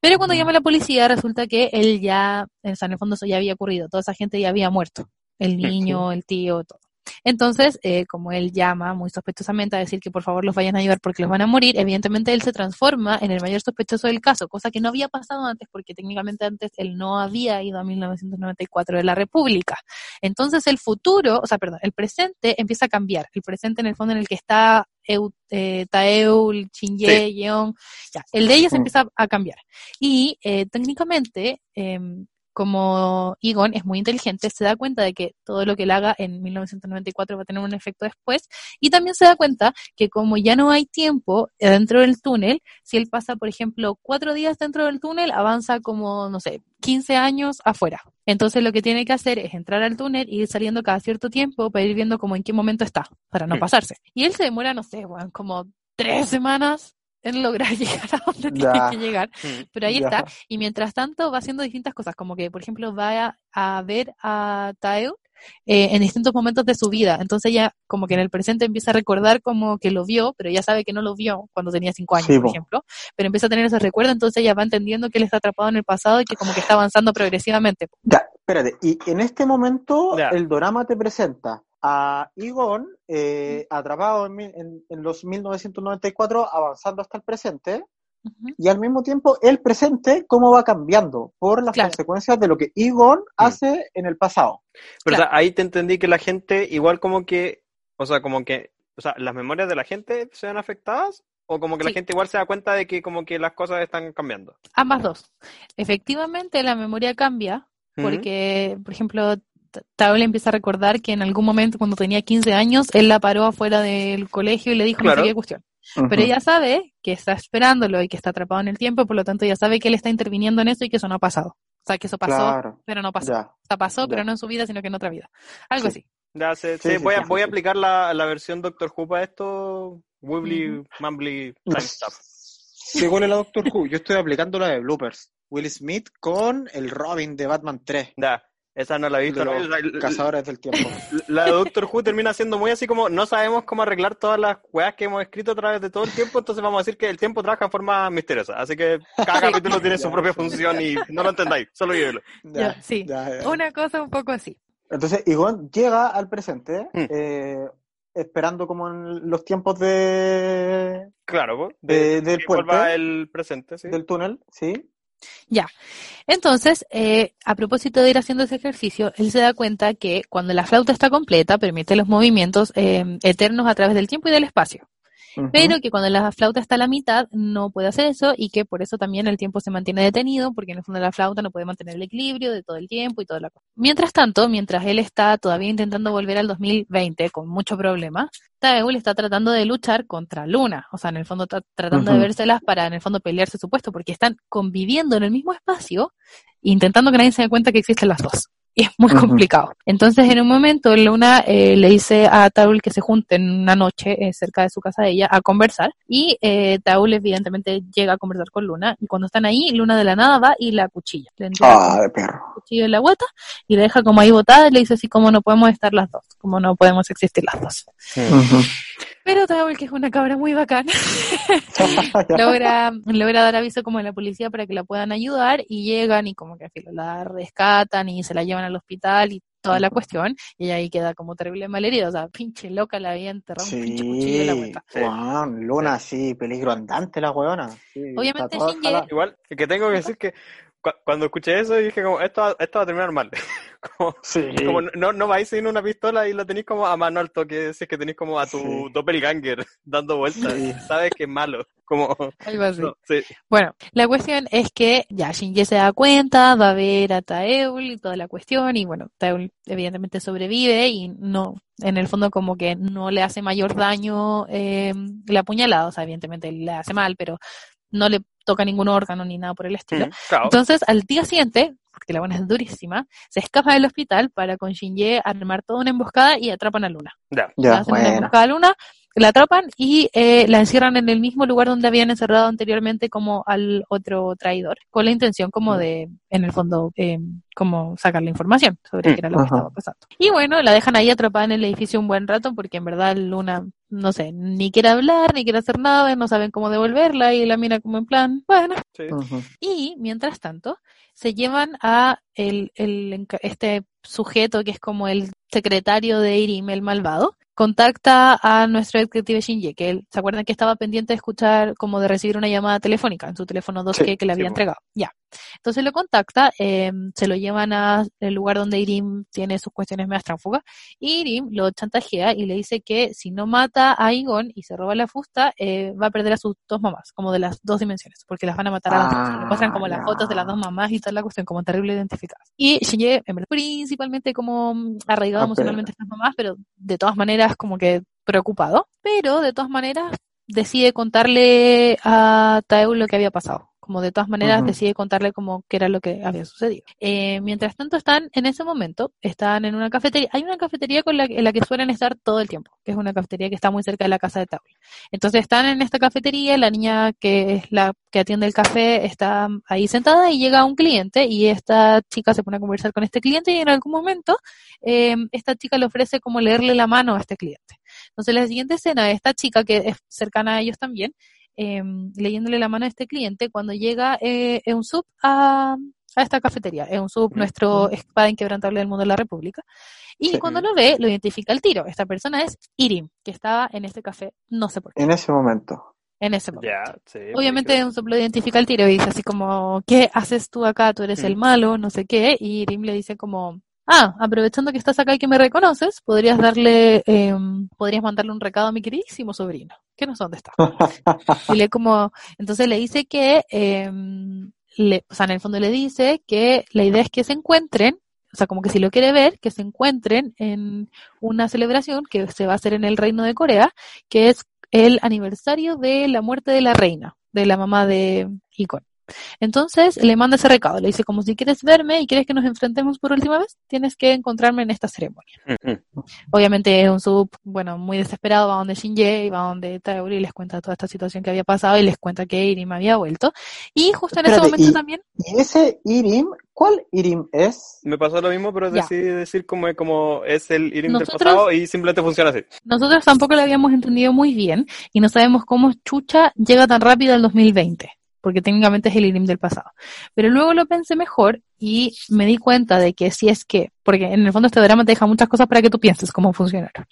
Pero cuando llama a la policía resulta que él ya, o sea, en el fondo eso ya había ocurrido, toda esa gente ya había muerto, el niño, el tío, todo. Entonces, eh, como él llama muy sospechosamente a decir que por favor los vayan a ayudar porque los van a morir, evidentemente él se transforma en el mayor sospechoso del caso, cosa que no había pasado antes porque técnicamente antes él no había ido a 1994 de la República. Entonces el futuro, o sea, perdón, el presente empieza a cambiar. El presente en el fondo en el que está Eu- eh, Taeul, Shinye, Yeon, ya, el de ellos Mm. empieza a cambiar. Y eh, técnicamente, em, como Egon es muy inteligente, se da cuenta de que todo lo que él haga en 1994 va a tener un efecto después, y también se da cuenta que como ya no hay tiempo dentro del túnel, si él pasa, por ejemplo, cuatro días dentro del túnel, avanza como, no sé, 15 años afuera. Entonces lo que tiene que hacer es entrar al túnel y ir saliendo cada cierto tiempo para ir viendo como en qué momento está, para no pasarse. Y él se demora, no sé, weón, como tres semanas en lograr llegar a donde tiene que llegar. Mm. Pero ahí Ya. está. Y mientras tanto va haciendo distintas cosas, como que, por ejemplo, va a, a ver a Taeo eh, en distintos momentos de su vida. Entonces ya como que en el presente empieza a recordar como que lo vio, pero ya sabe que no lo vio cuando tenía cinco años, Sí, por po. ejemplo. Pero empieza a tener ese recuerdo, entonces ya va entendiendo que él está atrapado en el pasado y que como que está avanzando progresivamente. Ya, espérate. Y en este momento Ya. el drama te presenta a Egon eh, atrapado en, mil- en- en los 1994, avanzando hasta el presente, y al mismo tiempo el presente, cómo va cambiando por las Claro. consecuencias de lo que Egon hace en el pasado. Pero o Claro. sea, ahí te entendí que la gente, igual como que, o sea, como que, o sea, las memorias de la gente se ven afectadas, o como que la Sí. gente igual se da cuenta de que como que las cosas están cambiando. Ambas dos. Efectivamente, la memoria cambia porque, por ejemplo, T- Taul empieza a recordar que en algún momento cuando tenía 15 años, él la paró afuera del colegio y le dijo no Claro. sé qué cuestión. Pero ella sabe que está esperándolo y que está atrapado en el tiempo, por lo tanto ella sabe que él está interviniendo en eso y que eso no ha pasado. O sea, que eso pasó, Claro, pero no pasó. ya. O sea, pasó, ya. pero no en su vida, sino que en otra vida. Algo Sí. así. Ya sé, Sí, sí, sí, voy, a, sí, voy a aplicar la, la versión Doctor Who para esto, Wibbly, Ujú. Mumbly, time stuff. Sí, ¿cuál es la Doctor Who? Yo estoy aplicando la de bloopers. Will Smith con el Robin de Batman 3, Ya, esa no la he de visto. ¿no? los La, la- cazadores del tiempo. la de Doctor Who termina siendo muy así como, no sabemos cómo arreglar todas las weas que hemos escrito a través de todo el tiempo, entonces vamos a decir que el tiempo trabaja en forma misteriosa. Así que cada capítulo tiene su propia función y no lo entendáis, solo vívelo. Sí. ya, ya. Una cosa un poco así. Entonces, Egon llega al presente, Mm. eh, esperando como en los tiempos de, Claro, po, de- del puente, el presente, sí. del túnel, ¿sí? Entonces, eh, a propósito de ir haciendo ese ejercicio, él se da cuenta que cuando la flauta está completa, permite los movimientos eh, eternos a través del tiempo y del espacio. Pero que cuando la flauta está a la mitad no puede hacer eso y que por eso también el tiempo se mantiene detenido porque en el fondo la flauta no puede mantener el equilibrio de todo el tiempo y toda la cosa. Mientras tanto, mientras él está todavía intentando volver al 2020 con mucho problema, Taeul está tratando de luchar contra Luna, o sea, en el fondo está tratando de Ujú. vérselas para en el fondo pelearse su puesto porque están conviviendo en el mismo espacio intentando que nadie se dé cuenta que existen las dos. Y es muy complicado. Entonces, en un momento, Luna eh, le dice a Taul que se junten una noche eh, cerca de su casa de ella a conversar. Y eh, Taul, evidentemente, llega a conversar con Luna. Y cuando están ahí, Luna de la nada va y la cuchilla. Le Ah, de perro. cuchillo en la guata y la deja como ahí botada y le dice así como no podemos estar las dos, como no podemos existir las dos. Pero Taul, que es una cabra muy bacana, logra, logra dar aviso como a la policía para que la puedan ayudar y llegan y como que la rescatan y se la llevan al hospital y toda la cuestión y ahí queda como terrible malherida, o sea, pinche loca la había enterrado un pinche cuchillo en la Sí, vuelta. Sí. Luna, sí, peligro andante la weona. Sí, Obviamente. Igual, que tengo que decir que cu- cuando escuché eso dije como, esto, va- esto va a terminar mal. como, Sí. como no, no vais sin una pistola y lo tenéis como a mano al toque, si es que tenéis como a tu Sí. doppelganger dando vueltas, Sí. sabes que es malo. Como, Algo así. no, sí. Bueno, la cuestión es que ya Shinji se da cuenta, va a ver a Taeul y toda la cuestión, y bueno, Taeul evidentemente sobrevive y no, en el fondo como que no le hace mayor daño eh, la puñalada, o sea, evidentemente le hace mal, pero no le toca ningún órgano ni nada por el estilo. Mm, claro. Entonces, al día siguiente, porque la buena es durísima, se escapa del hospital para con Shinji armar toda una emboscada y atrapan a Luna. Ya. Ya, hacen una bueno. emboscada a Luna, la atrapan y eh, la encierran en el mismo lugar donde habían encerrado anteriormente como al otro traidor, con la intención como de, en el fondo, eh, como sacar la información sobre Mm, qué era lo que ajá. estaba pasando. Y bueno, la dejan ahí atrapada en el edificio un buen rato porque en verdad Luna, no sé, ni quiere hablar, ni quiere hacer nada, no saben cómo devolverla y la mira como en plan, bueno, Sí. Y mientras tanto, se llevan a el, el este sujeto que es como el secretario de Irim, el malvado, contacta a nuestro detective Shinji, que él, ¿se acuerdan que estaba pendiente de escuchar, como de recibir una llamada telefónica en su teléfono 2G Sí, que le sí, había po. entregado? Ya. Entonces lo contacta, eh, se lo llevan al lugar donde Irim tiene sus cuestiones más tránsfugas, y Irim lo chantajea y le dice que si no mata a Igon y se roba la fusta, eh, va a perder a sus dos mamás, como de las dos dimensiones, porque las van a matar a las dos. Ah, Le muestran como las ya. fotos de las dos mamás y toda la cuestión, como terrible identificadas. Y Shinji, en verdad, principalmente como mm, arraigado Ah, emocionalmente a estas mamás, pero de todas maneras como que preocupado, pero de todas maneras decide contarle a Taeu lo que había pasado. Como de todas maneras decide contarle como qué era lo que había sucedido. Eh, mientras tanto están, en ese momento, están en una cafetería. Hay una cafetería con la, en la que suelen estar todo el tiempo, que es una cafetería que está muy cerca de la casa de Taul. Entonces están en esta cafetería, la niña que es la que atiende el café está ahí sentada y llega un cliente y esta chica se pone a conversar con este cliente y en algún momento eh, esta chica le ofrece como leerle la mano a este cliente. Entonces la siguiente escena, esta chica que es cercana a ellos también, eh, leyéndole la mano a este cliente cuando llega eh, sub a, a esta cafetería. Es un sub, nuestro espada inquebrantable del mundo de la República. Y Sí. cuando lo ve, lo identifica al tiro. Esta persona es Irim, que estaba en este café, no sé por qué, En ese momento. en ese momento. Ya, sí. Obviamente brígido. Usopp lo identifica al tiro y dice así como, ¿qué haces tú acá? Tú eres el Mm. malo, no sé qué. Y Irim le dice como, ah, aprovechando que estás acá y que me reconoces, podrías darle, em, podrías mandarle un recado a mi queridísimo sobrino, que no sé dónde está. Y le como, entonces le dice que, em, le, o sea, en el fondo le dice que la idea es que se encuentren, o sea, como que si lo quiere ver, que se encuentren en una celebración que se va a hacer en el Reino de Corea, que es el aniversario de la muerte de la reina, de la mamá de Icon. Entonces le manda ese recado, le dice como si quieres verme y quieres que nos enfrentemos por última vez, tienes que encontrarme en esta ceremonia. Mm, mm. Obviamente es un sub, bueno, muy desesperado, va donde Shinji, va donde Tauri y les cuenta toda esta situación que había pasado y les cuenta que Irim había vuelto. Y justo en ese momento y- también, Y ese Irim, ¿cuál Irim es? Me pasó lo mismo, pero decidí decir como, como es el Irim Nosotros- del pasado y simplemente funciona así. nosotros tampoco lo habíamos entendido muy bien y no sabemos cómo Chucha llega tan rápido al 2020, porque técnicamente es el Irim del pasado. Pero luego lo pensé mejor y me di cuenta de que si es que, porque en el fondo este drama te deja muchas cosas para que tú pienses cómo funcionaron.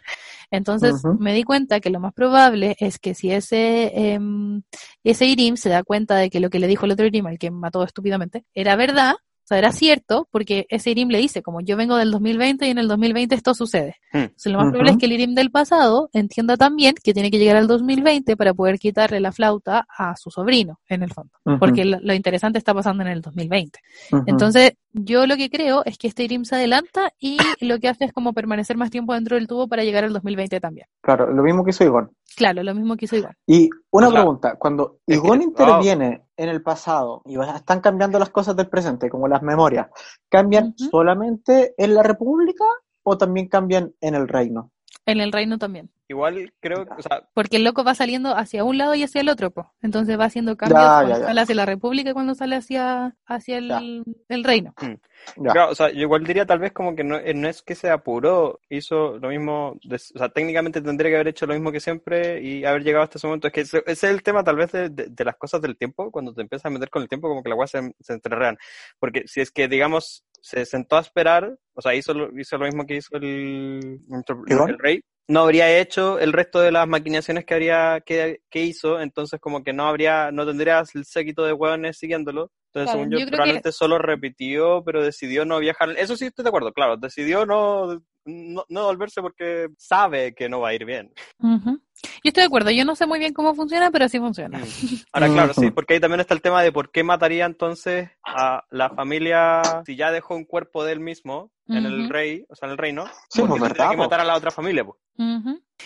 Entonces me di cuenta que lo más probable es que si ese, em, ese Irim se da cuenta de que lo que le dijo el otro Irim, al que mató estúpidamente, era verdad, o sea, era cierto, porque ese Irim le dice, como yo vengo del 2020 y en el 2020 esto sucede. Hmm. Entonces lo más probable es que el Irim del pasado entienda también que tiene que llegar al 2020 para poder quitarle la flauta a su sobrino, en el fondo. Porque lo, lo interesante está pasando en el 2020. ujú. Entonces, yo lo que creo es que este Irim se adelanta y lo que hace es como permanecer más tiempo dentro del tubo para llegar al 2020 también. Claro, lo mismo que hizo Igon. Claro, lo mismo que hizo igual. Y una pregunta, cuando es que- Igon oh. interviene en el pasado y están cambiando las cosas del presente, como las memorias, ¿cambian solamente en la República o también cambian en el reino? En el reino también. Igual creo, o sea, Porque el loco va saliendo hacia un lado y hacia el otro, po. Entonces va haciendo cambios Ya, cuando ya, ya. sale hacia la República y cuando sale hacia, hacia el, el reino. Ya. Claro, o sea, yo igual diría tal vez como que no, eh, no es que se apuró, hizo lo mismo, de- o sea, técnicamente tendría que haber hecho lo mismo que siempre y haber llegado hasta ese momento. Es que ese, ese es el tema tal vez de, de- de las cosas del tiempo, cuando te empiezas a meter con el tiempo, como que las cosas se, se entrerrean. Porque si es que, digamos, se sentó a esperar, o sea, hizo lo, hizo lo mismo que hizo el, rey, no habría hecho el resto de las maquinaciones que habría que, que hizo, entonces como que no habría, no tendrías el séquito de hueones siguiéndolo. Entonces, Claro, según yo, yo que- probablemente solo repitió, pero decidió no viajar. Eso sí estoy de acuerdo, claro, decidió no, no, no volverse porque sabe que no va a ir bien. Ujú. Yo estoy de acuerdo, yo no sé muy bien cómo funciona, pero sí funciona. Ahora, claro, sí, porque ahí también está el tema de por qué mataría entonces a la familia si ya dejó un cuerpo de él mismo en el rey, o sea, en el reino, Sí, porque pues, verdad, que matar a la otra familia, pues. No,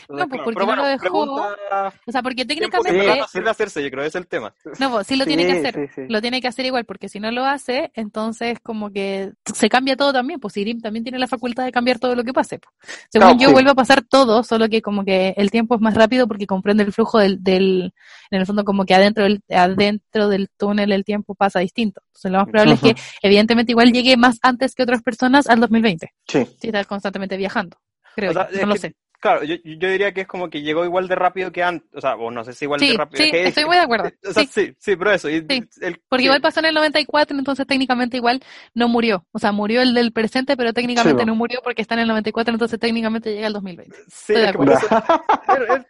pues, porque pero no lo bueno, dejó. pregunta O sea, porque técnicamente, en verdad sirve hacerse, yo creo, es el tema. no, pues, sí lo tiene que Sí, hacer. sí, sí. Lo tiene que hacer igual, porque si no lo hace, entonces como que se cambia todo también. Pues Irim también tiene la facultad de cambiar todo lo que pase. pues. Según Claro, yo, sí. vuelve a pasar todo, solo que como que el tiempo es más rápido porque comprende el flujo del, del en el fondo como que adentro del, adentro del túnel el tiempo pasa distinto. Entonces lo más probable es que evidentemente igual llegue más antes que otras personas al 2020. Sí. Si está constantemente viajando. Creo O sea, no lo que- sé. Claro, yo, yo diría que es como que llegó igual de rápido que antes, o sea, o no sé si igual Sí, de rápido. sí, que- estoy muy de acuerdo. O sea, Sí. sí, sí, pero eso. y- Sí, el- Porque igual pasó en el 94, entonces técnicamente igual no murió. O sea, murió el del presente, pero técnicamente Sí, no murió porque está en el 94, entonces técnicamente llega al 2020. Sí, estoy de acuerdo.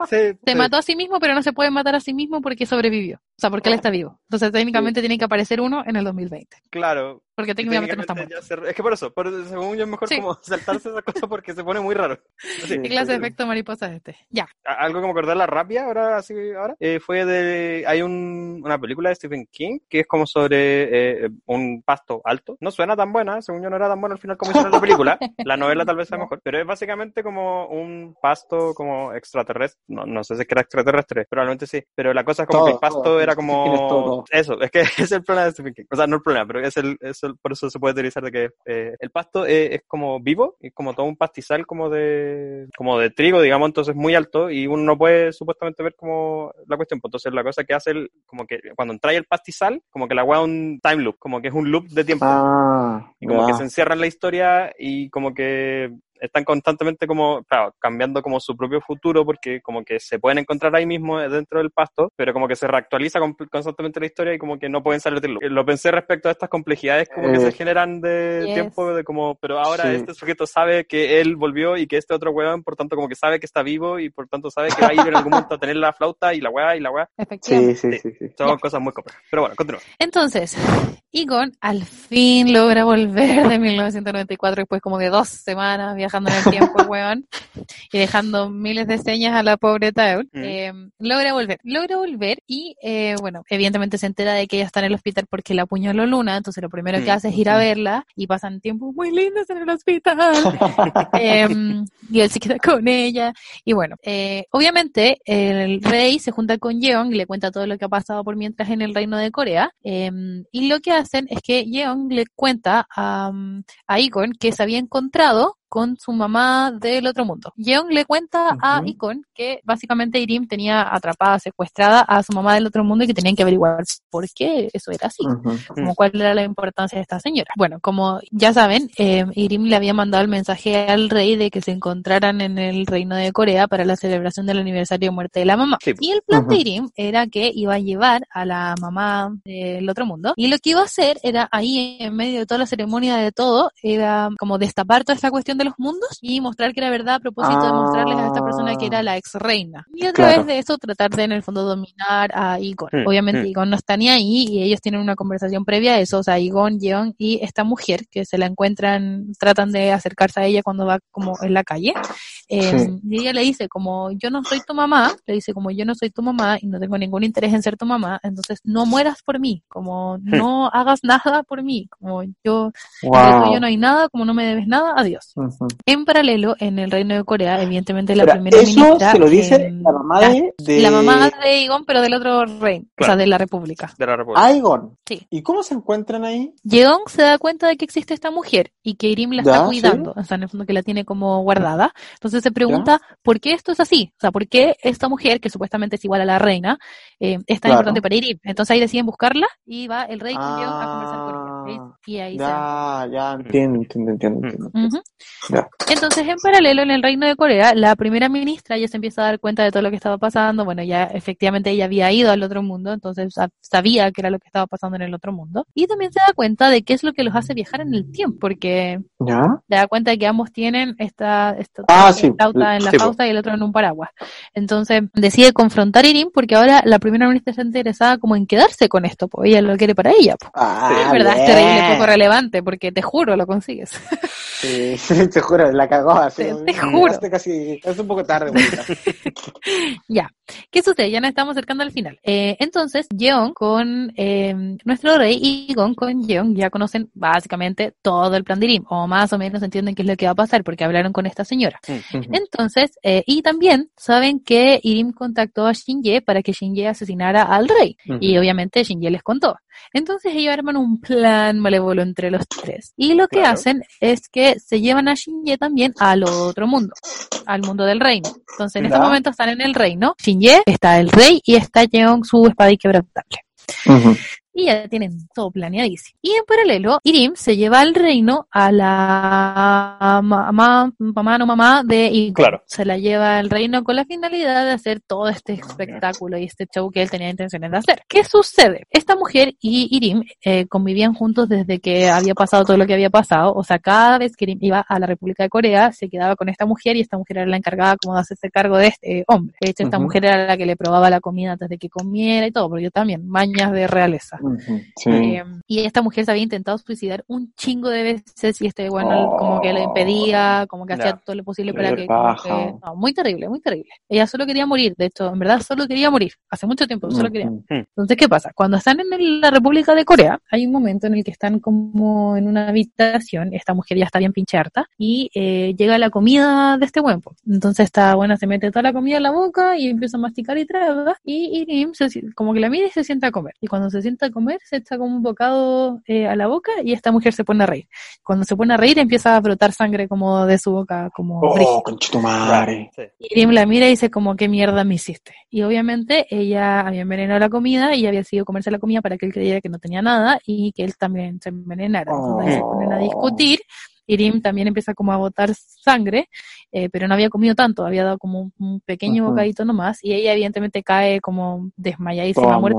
Se sí. mató a sí mismo, pero no se puede matar a sí mismo porque sobrevivió. O sea, porque él está vivo. Entonces técnicamente tiene que aparecer uno en el 2020. Claro. Porque técnicamente no está técnicamente muerto. se- Es que por eso, por, según yo es mejor Sí. como saltarse esa cosa porque se pone muy raro. Sí. ¿Qué clase de efecto mariposa es este? Ya. A- Algo que me acordé de la rápida, ahora así ahora, eh, fue de, hay un, una película de Stephen King que es como sobre eh, un pasto alto. No suena tan buena, según yo no era tan buena al final como hicieron la película. La novela tal vez sea mejor, pero es básicamente como un pasto como extraterrestre. No, no sé si es que era extraterrestre, probablemente sí. Pero la cosa es como Todo, que el pasto todo. era es como... todo. Eso, es que es el problema de Stephen King. O sea, no el problema, pero es el, es el- por eso se puede utilizar de que eh, el pasto eh, es como vivo, y como todo un pastizal como de, como de trigo, digamos, entonces muy alto y uno no puede supuestamente ver como la cuestión. Pues entonces la cosa que hace, el, como que cuando entra el pastizal, como que la weá es un time loop, como que es un loop de tiempo. Ah, Y como que se encierra en la historia y como que están constantemente como, claro, cambiando como su propio futuro porque como que se pueden encontrar ahí mismo dentro del pasto, pero como que se reactualiza con- constantemente la historia y como que no pueden salir del loop. Lo pensé respecto a estas complejidades como que Eh, se generan de Yes. tiempo, de como, pero ahora Sí. este sujeto sabe que él volvió y que este otro weón, por tanto, como que sabe que está vivo y por tanto sabe que va a ir en algún momento a tener la flauta y la weá y la weá. Efectivamente. Sí, sí, sí, sí. Son Ya. cosas muy complejas. Pero bueno, continúa. Entonces, Egon al fin logra volver de 1994 después como de dos semanas viajando en el tiempo, weón, y dejando miles de señas a la pobre Taeul. Mm. Eh, logra volver, logra volver y, eh, bueno, evidentemente se entera de que ella está en el hospital porque la apuñaló Luna, entonces lo primero que Mm. hace es ir a verla y pasan tiempos muy lindos en el hospital. Em, y él se queda con ella. Y bueno, eh, obviamente el rey se junta con Yeon y le cuenta todo lo que ha pasado por mientras en el reino de Corea. em, y lo que hacen es que Yeon le cuenta a, a que se había encontrado con su mamá del otro mundo. Yeon le cuenta a. Ikon que básicamente Irim tenía atrapada, secuestrada a su mamá del otro mundo y que tenían que averiguar por qué eso era así como cuál era la importancia de esta señora. Bueno, como ya saben, eh, Irim le había mandado el mensaje al rey de que se encontraran en el reino de Corea para la celebración del aniversario de muerte de la mamá. Sí. Y el plan de. Irim era que iba a llevar a la mamá del otro mundo y lo que iba a hacer era ahí en medio de toda la ceremonia de todo, era como destapar toda esta cuestión de los mundos y mostrar que era verdad a propósito de mostrarles a esta persona que era la ex reina. Y a Claro. través de eso tratar de en el fondo dominar a Igon. Mm, Obviamente mm. Igon no está ni ahí y ellos tienen una conversación previa a eso, o sea, Igon, Yeon y esta mujer que se la encuentran, tratan de acercarse a ella cuando va como en la calle. Eh, Sí. Y ella le dice como yo no soy tu mamá, le dice como yo no soy tu mamá y no tengo ningún interés en ser tu mamá, entonces no mueras por mí, como no hagas nada por mí, como yo, no hay nada, como no me debes nada, adiós. Ujú. En paralelo, en el reino de Corea, evidentemente la Espera, primera eso ministra... se lo dice em, la mamá la- de, de la mamá de Igon, pero del otro reino, o sea, Claro. de la república. De la República. Aigon. Sí. ¿Y cómo se encuentran ahí? Yeon se da cuenta de que existe esta mujer y que Irim la Ya, está sí. cuidando, o sea, en el fondo que la tiene como guardada. Entonces se pregunta por qué esto es así, o sea, por qué esta mujer, que supuestamente es igual a la reina, eh, es tan Claro. importante para Irim. Entonces ahí deciden buscarla y va el rey con Yeon a conversar con ella. Ah. Y ahí se... Ya, ya, entiendo, entiendo, entiendo. entiendo. Ujú. Entonces, en paralelo, en el Reino de Corea, la primera ministra ya se empieza a dar cuenta de todo lo que estaba pasando. Bueno, ya efectivamente ella había ido al otro mundo, entonces sa- sabía que era lo que estaba pasando en el otro mundo. Y también se da cuenta de qué es lo que los hace viajar en el tiempo, porque ¿Ya? se da cuenta de que ambos tienen esta, esta Ah, sí. flauta en la Sí, po. pauta y el otro en un paraguas. Entonces decide confrontar a Irim porque ahora la primera ministra está interesada como en quedarse con esto, pues ella lo quiere para ella. Ah, es verdad, es terrible, poco relevante, porque te juro, lo consigues. Sí, te juro, la cagó así. Te- te juro. Casi, es un poco tarde. Ya, ¿qué sucede? Ya nos estamos acercando al final. Eh, entonces, Yeon con eh, nuestro rey y Gon con Yeon ya conocen básicamente todo el plan de Irim, o más o menos entienden qué es lo que va a pasar porque hablaron con esta señora. Entonces, eh, y también saben que Irim contactó a Shinje para que Shinje asesinara al rey. Y obviamente Shinje les contó. Entonces ellos arman un plan malévolo entre los tres. Y lo que Claro. hacen es que se llevan a Shinje también al otro mundo, al mundo del reino. Entonces en este Ya. momento están en el reino. Shinje, está el rey y está Yeon su espada inquebrantable. Ujú. Y ya tienen todo planeadísimo. Y en paralelo, Irim se lleva al reino a la mamá, mamá no mamá de Igon. Claro. Se la lleva al reino con la finalidad de hacer todo este espectáculo y este show que él tenía intenciones de hacer. ¿Qué sucede? Esta mujer y Irim eh, convivían juntos desde que había pasado todo lo que había pasado. O sea, cada vez que Irim iba a la República de Corea, se quedaba con esta mujer y esta mujer era la encargada como de hacerse cargo de este hombre. De hecho, esta mujer era la que le probaba la comida antes de que comiera y todo, porque yo también, mañas de realeza. Sí. Eh, y esta mujer se había intentado suicidar un chingo de veces y este bueno Oh. como que lo impedía, como que hacía todo lo posible para que, que- no, muy terrible, muy terrible. Ella solo quería morir, de hecho, en verdad solo quería morir, hace mucho tiempo, solo quería. Entonces, ¿qué pasa? Cuando están en la República de Corea, hay un momento en el que están como en una habitación, esta mujer ya está bien pinche harta, y eh, llega la comida de este buen. Entonces esta buena se mete toda la comida en la boca y empieza a masticar y traga, y Irim como que la mira y se sienta a comer. Y cuando se sienta a comer, se echa como un bocado eh, a la boca y esta mujer se pone a reír. Cuando se pone a reír, empieza a brotar sangre como de su boca, como. Oh, conchetumare. Sí. Irim la mira y dice como, ¿qué mierda me hiciste? Y obviamente ella había envenenado la comida y había sido comerse la comida para que él creyera que no tenía nada y que él también se envenenara. Entonces ahí se ponen a discutir Irim también empieza como a botar sangre, eh, pero no había comido tanto, había dado como un, un pequeño bocadito nomás, y ella evidentemente cae como desmayadísima, Oh, muerta.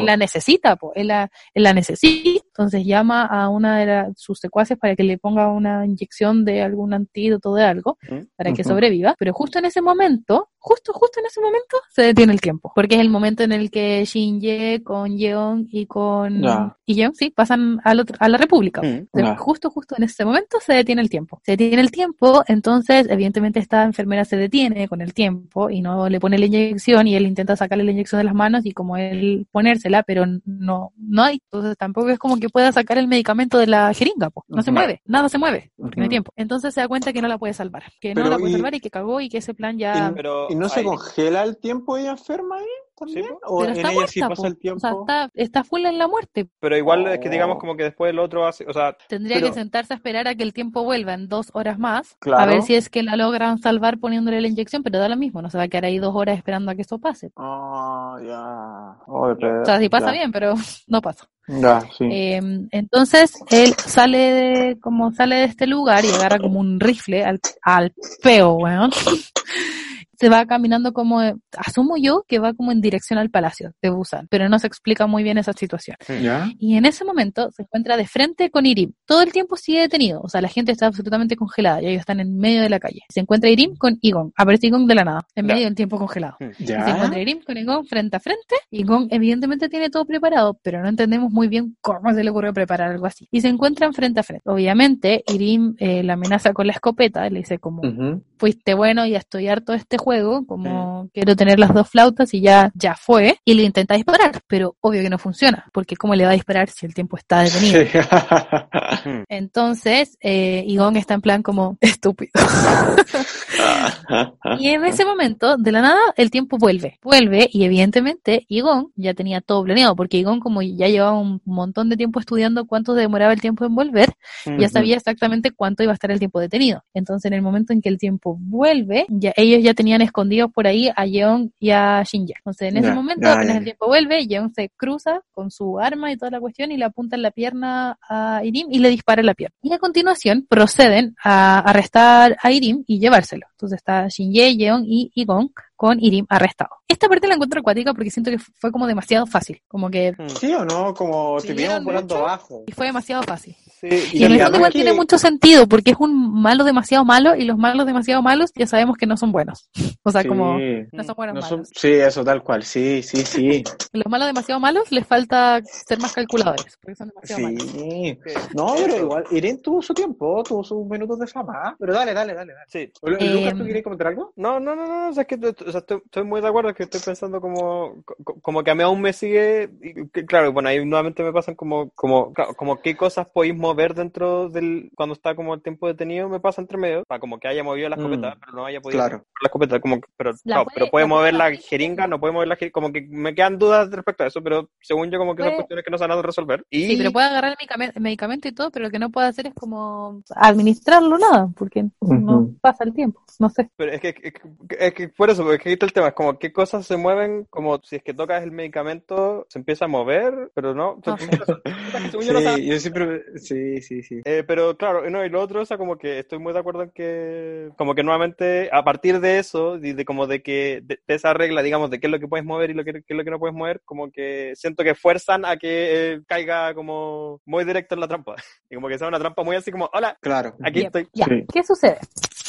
Él la necesita, po, él la, él la necesita, entonces llama a una de la- sus secuaces para que le ponga una inyección de algún antídoto de algo, Ujú. para que sobreviva, pero justo en ese momento, justo, justo en ese momento, se detiene el tiempo, porque es el momento en el que Shinje con Yeon y con y Yeon, sí, pasan al otro, a la República. Mm. Justo, justo en ese momento se detiene el tiempo. Se detiene el tiempo, entonces evidentemente esta enfermera se detiene con el tiempo y no le pone la inyección y él intenta sacarle la inyección de las manos y como él ponérsela, pero no, no hay. Entonces tampoco es como que pueda sacar el medicamento de la jeringa, po. no se mueve, nada se mueve, porque no hay tiempo. Entonces se da cuenta que no la puede salvar, que no la puede y- salvar y que cagó y que ese plan ya... Pero ¿Y no se congela el tiempo ella enferma ahí también? Sí, ¿O pero en está ella muerta, sí pasa po. el tiempo? o sea, está, está full en la muerte. pero igual es que digamos Oh. como que después el otro hace, o sea, Tendría Pero- que sentarse a esperar a que el tiempo vuelva en dos horas más, a Claro. ver si es que la logran salvar poniéndole la inyección, pero da lo mismo, no se va a quedar ahí dos horas esperando a que eso pase. Ah, ya. Oh, pero- O sea, si pasa bien, pero no pasa. Ya, sí. Eh, entonces, él sale de, como sale de este lugar y agarra como un rifle al, al peo, weón. Se va caminando como, asumo yo que va como en dirección al palacio de Busan, pero no se explica muy bien esa situación. ¿Ya? Y en ese momento se encuentra de frente con Irim. Todo el tiempo sigue detenido, o sea, la gente está absolutamente congelada y ellos están en medio de la calle. Se encuentra Irim con Igon, aparece Igon de la nada, en Ya. medio del tiempo congelado. Y se encuentra Irim con Igon frente a frente. Igon evidentemente tiene todo preparado, pero no entendemos muy bien cómo se le ocurrió preparar algo así. Y se encuentran frente a frente. Obviamente, Irim eh, la amenaza con la escopeta, le dice como, fuiste bueno, ya estoy harto de este juego, como quiero tener las dos flautas y ya, ya fue, y le intenta disparar, pero obvio que no funciona, porque ¿cómo le va a disparar si el tiempo está detenido? mm, Entonces, eh, Igon está en plan como estúpido. y en ese momento, de la nada, el tiempo vuelve. Vuelve y evidentemente Igon ya tenía todo planeado, porque Igon como ya llevaba un montón de tiempo estudiando cuánto demoraba el tiempo en volver, mm, ya sabía exactamente cuánto iba a estar el tiempo detenido. Entonces, en el momento en que el tiempo vuelve, ya ellos ya tenían escondidos por ahí a Yeon y a Shinja. Entonces, en ese Ya, momento, apenas ya. el tiempo vuelve, Yeon se cruza con su arma y toda la cuestión y le apunta en la pierna a Irim y le dispara en la pierna. Y a continuación proceden a arrestar a Irim y llevárselo. Entonces está Shinje, Yeon y Igon con Irim arrestado. Esta parte la encuentro acuática porque siento que fue como demasiado fácil, como que mm. ¿Sí o no? Como te vimos eran volando abajo. y fue demasiado fácil. Sí, Y en el fondo igual que- tiene mucho sentido, porque es un malo demasiado malo y los malos demasiado malos ya sabemos que no son buenos. O sea, Sí. como no son buenos No son- malos. Sí, eso tal cual. Sí, sí, sí. Los malos demasiado malos les falta ser más calculadores, porque son demasiado malos. Sí. No, pero igual, Irene tuvo su tiempo, tuvo sus minutos de fama. Pero dale, dale, dale. dale. Sí. Lu- Em, Lucas, ¿tú querías comentar algo? No, no, no, no, no, o sea, es que o sea, estoy, estoy muy de acuerdo, que estoy pensando como, co- como que a mí aún me sigue, y que, claro, bueno, ahí nuevamente me pasan como, como, claro, como qué cosas podéis mover dentro del, cuando está como el tiempo detenido, me pasa entre medio, para como que haya movido la escopeta, Mm, pero no haya podido claro. mover la escopeta, como que- pero, La claro, puede- pero puede mover la jeringa, no puede mover la jeringa, como que me quedan dudas respecto a eso, pero según yo como que son cuestiones que no se van a resolver. Y, Sí, pero puede agarrar el medicame- el medicamento y todo, pero lo que no puede hacer es como administrarlo nada, porque no pasa el tiempo, no sé. Pero es que, es que, es que por eso, porque aquí está el tema, es como qué cosas se mueven, como si es que tocas el medicamento, se empieza a mover, pero no. Yo no. Sí, yo siempre. Sí, sí, sí. Eh, pero claro, no, y lo otro, o sea, como que estoy muy de acuerdo en que, como que nuevamente, a partir de eso, y de como de que, de, de esa regla, digamos, de qué es lo que puedes mover y lo que, qué es lo que no puedes mover, como que siento que fuerzan a que eh, caiga como muy directo en la trampa. Y como que sea una trampa muy así como, hola, Claro. aquí Bien, estoy. Ya, Sí. ¿qué sucede?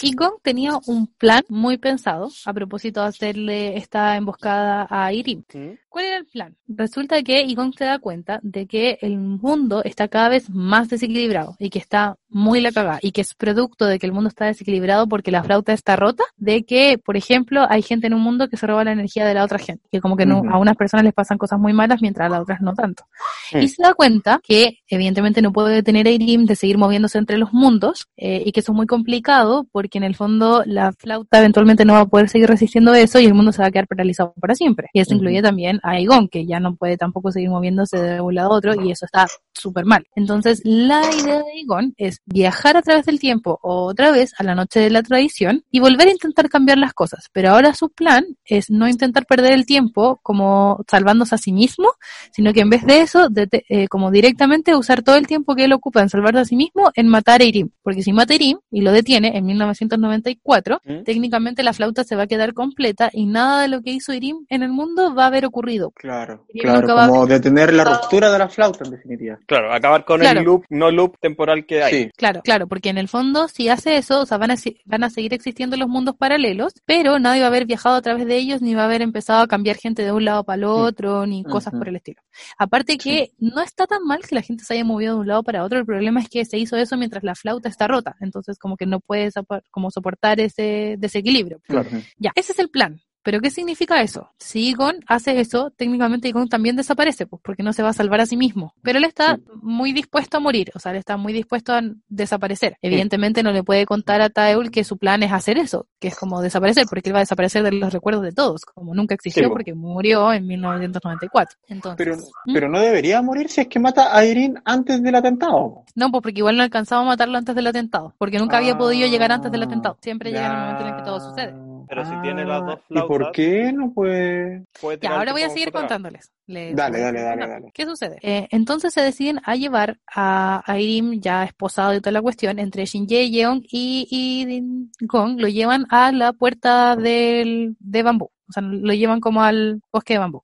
Igon tenía un plan muy pensado a propósito hacerle esta emboscada a Irim. ¿Cuál era el plan? Resulta que Igon se da cuenta de que el mundo está cada vez más desequilibrado y que está muy la cagada y que es producto de que el mundo está desequilibrado porque la flauta está rota, de que, por ejemplo, hay gente en un mundo que se roba la energía de la otra gente, que como que no, a unas personas les pasan cosas muy malas mientras a las otras no tanto. Y se da cuenta que evidentemente no puede detener a Irim de seguir moviéndose entre los mundos eh, y que eso es muy complicado porque en el fondo la flauta eventualmente no va a poder seguir resistiendo eso y el mundo se va a quedar paralizado para siempre. Y eso incluye también a Igon, que ya no puede tampoco seguir moviéndose de un lado a otro y eso está súper mal. Entonces la idea de Igon es viajar a través del tiempo otra vez a la noche de la tradición y volver a intentar cambiar las cosas. Pero ahora su plan es no intentar perder el tiempo como salvándose a sí mismo, sino que en vez de eso, de, eh, como directamente usar todo el tiempo que él ocupa en salvarse a sí mismo en matar a Irim. Porque si mata a Irim y lo detiene en 1994, ¿Mm? técnicamente la flauta se va a quedar completa y nada de lo que hizo Irim en el mundo va a haber ocurrido. Claro, Y claro, nunca va a como detener la ruptura de la flauta, en definitiva. Claro, acabar con Claro. el loop, no loop temporal que hay. Sí, Claro, claro, porque en el fondo, si hace eso, o sea, van a, van a seguir existiendo los mundos paralelos, pero nadie va a haber viajado a través de ellos, ni va a haber empezado a cambiar gente de un lado para el otro, ni cosas por el estilo. Aparte que no está tan mal que la gente se haya movido de un lado para otro, el problema es que se hizo eso mientras la flauta está rota, entonces como que no puede sopor- como soportar ese desequilibrio. Claro. Ya, ese es el plan. Pero ¿qué significa eso? Si Egon hace eso, técnicamente Egon también desaparece, pues porque no se va a salvar a sí mismo. Pero él está muy dispuesto a morir, o sea, él está muy dispuesto a desaparecer. Evidentemente no le puede contar a Taeul que su plan es hacer eso, que es como desaparecer, porque él va a desaparecer de los recuerdos de todos, como nunca existió Sí, po. porque murió en 1994. Entonces, Pero, ¿Mm? pero no debería morir si es que mata a Irene antes del atentado. no, pues porque igual no alcanzaba a matarlo antes del atentado, porque nunca había podido llegar antes del atentado. Siempre llega en el momento en el que todo ya. sucede. Pero si tiene las dos ¿Y por flautas- qué no puede...? Puede Ya, ahora voy a seguir contándoles. Les Dale, dale, dale, dale. ¿Qué sucede? Eh, entonces se deciden a llevar a, a Irim ya esposado y toda la cuestión entre Shinje, Yeon y, y Gong, lo llevan a la puerta del, de bambú. O sea, lo llevan como al bosque de bambú.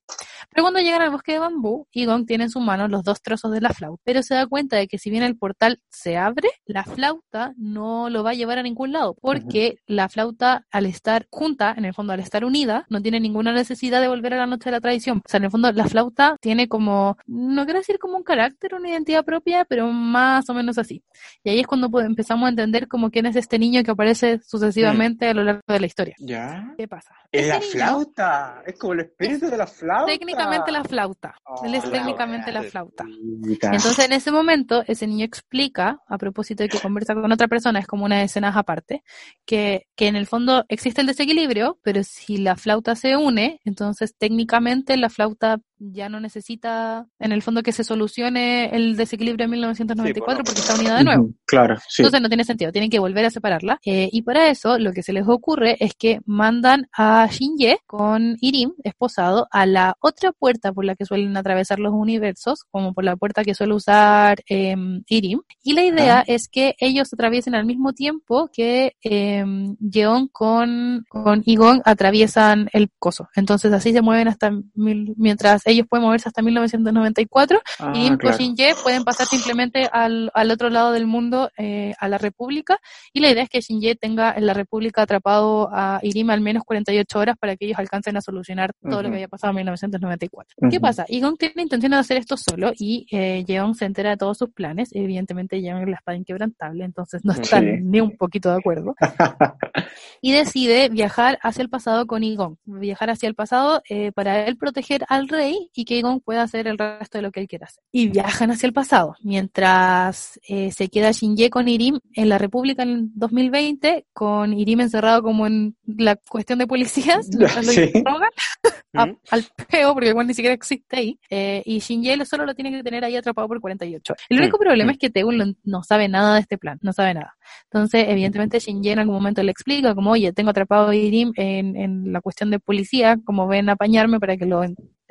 Pero cuando llegan al bosque de bambú, Egon tiene en su mano los dos trozos de la flauta. Pero se da cuenta de que si bien el portal se abre, la flauta no lo va a llevar a ningún lado. Porque la flauta, al estar junta, en el fondo, al estar unida, no tiene ninguna necesidad de volver a la noche de la tradición. O sea, en el fondo, la flauta tiene como, no quiero decir como un carácter, una identidad propia, pero más o menos así. Y ahí es cuando empezamos a entender como quién es este niño que aparece sucesivamente a lo largo de la historia. ¿Ya? ¿Qué pasa? Es la Este niño- flauta. Es como el espíritu de la flauta. Técnicamente la flauta. Él es técnicamente la flauta. Entonces, en ese momento, ese niño explica, a propósito de que conversa con otra persona, es como una escenas aparte, que, que en el fondo existe el desequilibrio, pero si la flauta se une, entonces técnicamente la flauta ya no necesita, en el fondo, que se solucione el desequilibrio en 1994 Sí, porque está unida de nuevo. Claro, sí. Entonces no tiene sentido, tienen que volver a separarla. Eh, y para eso lo que se les ocurre es que mandan a Shinje con Irim, esposado, a la otra puerta por la que suelen atravesar los universos, como por la puerta que suele usar eh, Irim. Y la idea Ah. es que ellos atraviesen al mismo tiempo que eh, Yeon con, con Igon atraviesan el coso. Entonces así se mueven hasta mil- mientras ellos pueden moverse hasta 1994 Ah, y claro. con Shinje pueden pasar simplemente al, al otro lado del mundo, eh, a la República, y la idea es que Shinje tenga en la República atrapado a Irim al menos 48 horas para que ellos alcancen a solucionar todo lo que había pasado en 1994. ¿Qué Ujú. pasa? Egon tiene intención de hacer esto solo y eh, Yeon se entera de todos sus planes. Evidentemente, Yeon es la espada inquebrantable, entonces no están Sí. ni un poquito de acuerdo. y decide viajar hacia el pasado con Egon. Viajar hacia el pasado eh, para él proteger al rey y que Egon pueda hacer el resto de lo que él quiera hacer. Y viajan hacia el pasado, mientras eh, se queda Shinje con Irim en la República en 2020, con Irim encerrado como en la cuestión de policías, lo a- al peo, porque igual ni siquiera existe ahí. Eh, y Shinji lo- solo lo tiene que tener ahí atrapado por 48 horas. El único Mm, problema mm. es que Teul no, sabe nada de este plan, no sabe nada. Entonces, evidentemente, Shinji en algún momento le explica como, oye, tengo atrapado a Irim en, en la cuestión de policía, como ven apañarme para que lo,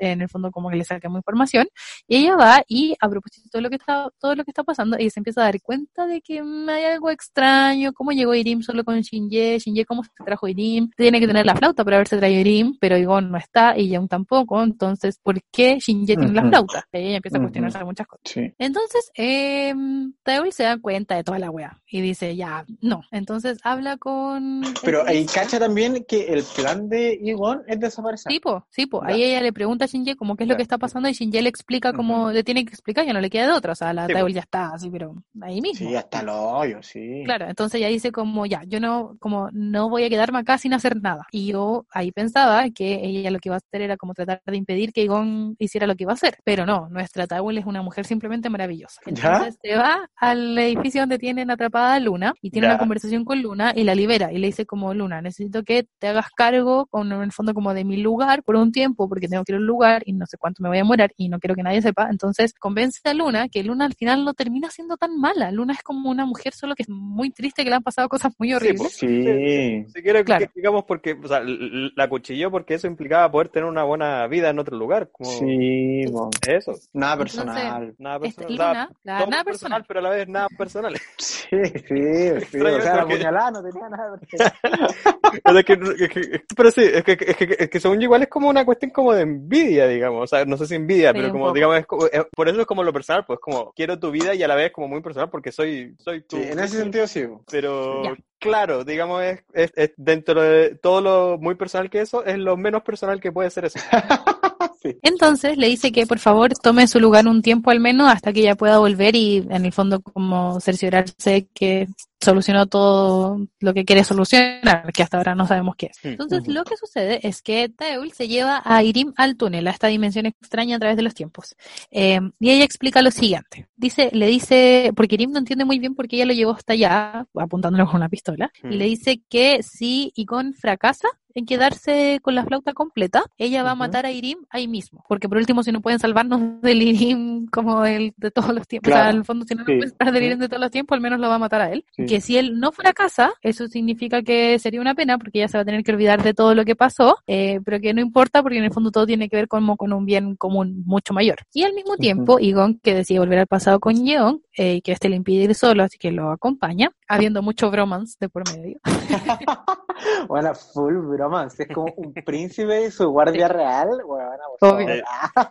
en, el fondo, como que le saquemos información. Y ella va y, a propósito de todo lo que está, todo lo que está pasando, ella se empieza a dar cuenta de que mm, hay algo extraño, cómo llegó Irim solo con Shinji, Shinji cómo se trajo Irim, tiene que tener la flauta para haberse traído Irim, pero Igon no está y Yeon tampoco, entonces, ¿por qué Shinji tiene la flauta? Y ella empieza a cuestionarse muchas cosas. Sí. Entonces, eh, Taeul se da cuenta de toda la wea y dice, ya, no. Entonces habla con... Pero ahí cacha también que el plan de Egon es desaparecer. Sí, po, sí, po. Ahí ella le pregunta a Shinji como qué es lo Ya. que está pasando y Shinji le explica cómo le tiene que explicar, ya no le queda de otra. O sea, la Sí. Taeul ya está así, pero ahí mismo. Sí, hasta el hoyo, sí. Claro, entonces ella dice como ya, yo no, como no voy a quedarme acá sin hacer nada. Y yo ahí pensaba que ella lo que iba a hacer era como tratar de impedir que Egon hiciera lo que iba a hacer. Pero no, nuestra Taul es una mujer simplemente maravillosa. ¿Ya? Entonces se va al edificio donde tienen atrapada a Luna y tiene Ya. una conversación con Luna y la libera y le dice como Luna, necesito que te hagas cargo con en el fondo como de mi lugar por un tiempo porque tengo que ir a un lugar lugar y no sé cuánto me voy a morir y no quiero que nadie sepa. Entonces convence a Luna que Luna al final no termina siendo tan mala. Luna es como una mujer solo que es muy triste, que le han pasado cosas muy horribles. Sí. Si quiere Claro. que digamos porque, o sea, la cuchilló porque eso implicaba poder tener una buena vida en otro lugar. Como Sí, po. Eso. Nada Entonces, personal. Nada Este, personal. Luna, la- todo nada muy personal. pero a la vez nada personal. Sí, sí, sí. O sea, la porque- puñalada no tenía nada personal. Pero, es que, es que- pero sí, es que, es, que, es que según yo igual es como una cuestión como de envidia, digamos. O sea, no sé si envidia, Sí, pero un como, poco. digamos, es como- es- por eso es como lo personal, pues como quiero tu vida y a la vez como muy personal porque soy, soy tu. Sí, en ese sentido sí. Pero Ya. claro, digamos, es, es, es dentro de todo lo muy personal que eso, es lo menos personal que puede ser eso. Sí. Entonces le dice que por favor tome su lugar un tiempo al menos hasta que ella pueda volver y en el fondo como cerciorarse que solucionó todo lo que quiere solucionar, que hasta ahora no sabemos qué es. Hmm. Entonces lo que sucede es que Taeul se lleva a Irim al túnel, a esta dimensión extraña a través de los tiempos. Eh, y ella explica lo siguiente. Dice, le dice, porque Irim no entiende muy bien por qué ella lo llevó hasta allá, apuntándolo con una pistola, y le dice que si Igon fracasa en quedarse con la flauta completa, ella va a matar a Irim ahí mismo. Porque por último, si no pueden salvarnos del Irim como el de todos los tiempos, o sea, el fondo, si no nos Sí. pueden salvar del. Irim de todos los tiempos, al menos lo va a matar a él. Sí. Que si él no fracasa, eso significa que sería una pena porque ella se va a tener que olvidar de todo lo que pasó, eh, pero que no importa porque en el fondo todo tiene que ver como con un bien común mucho mayor. Y al mismo tiempo, Igon, que decide volver al pasado con Yeon, eh, y que este le impide ir solo, así que lo acompaña, habiendo mucho bromance de por medio. bueno, full bromance. Es como un príncipe y su guardia real. Bueno, favor. Ah,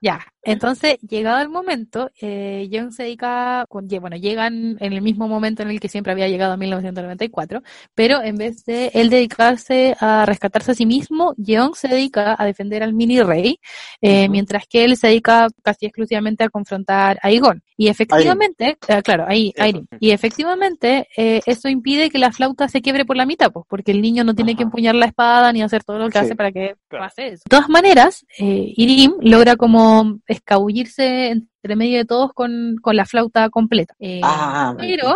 Ya, entonces, llegado el momento, eh, Yeon se dedica, con, bueno, llegan en el mismo momento en el que siempre había llegado en 1994, pero en vez de él dedicarse a rescatarse a sí mismo, Yeon se dedica a defender al mini rey, eh, mientras que él se dedica casi exclusivamente a confrontar a Igon. Y efectivamente, eh, claro, ahí. Y efectivamente, eh, eso impide que la flauta se quiebre por la mitad, pues, porque el niño no tiene que empuñar la espada ni hacer todo lo que Sí. hace para que Claro. pase eso. De todas maneras, eh, Irim logra como escabullirse entre medio de todos con, con la flauta completa. Eh, Ah, pero,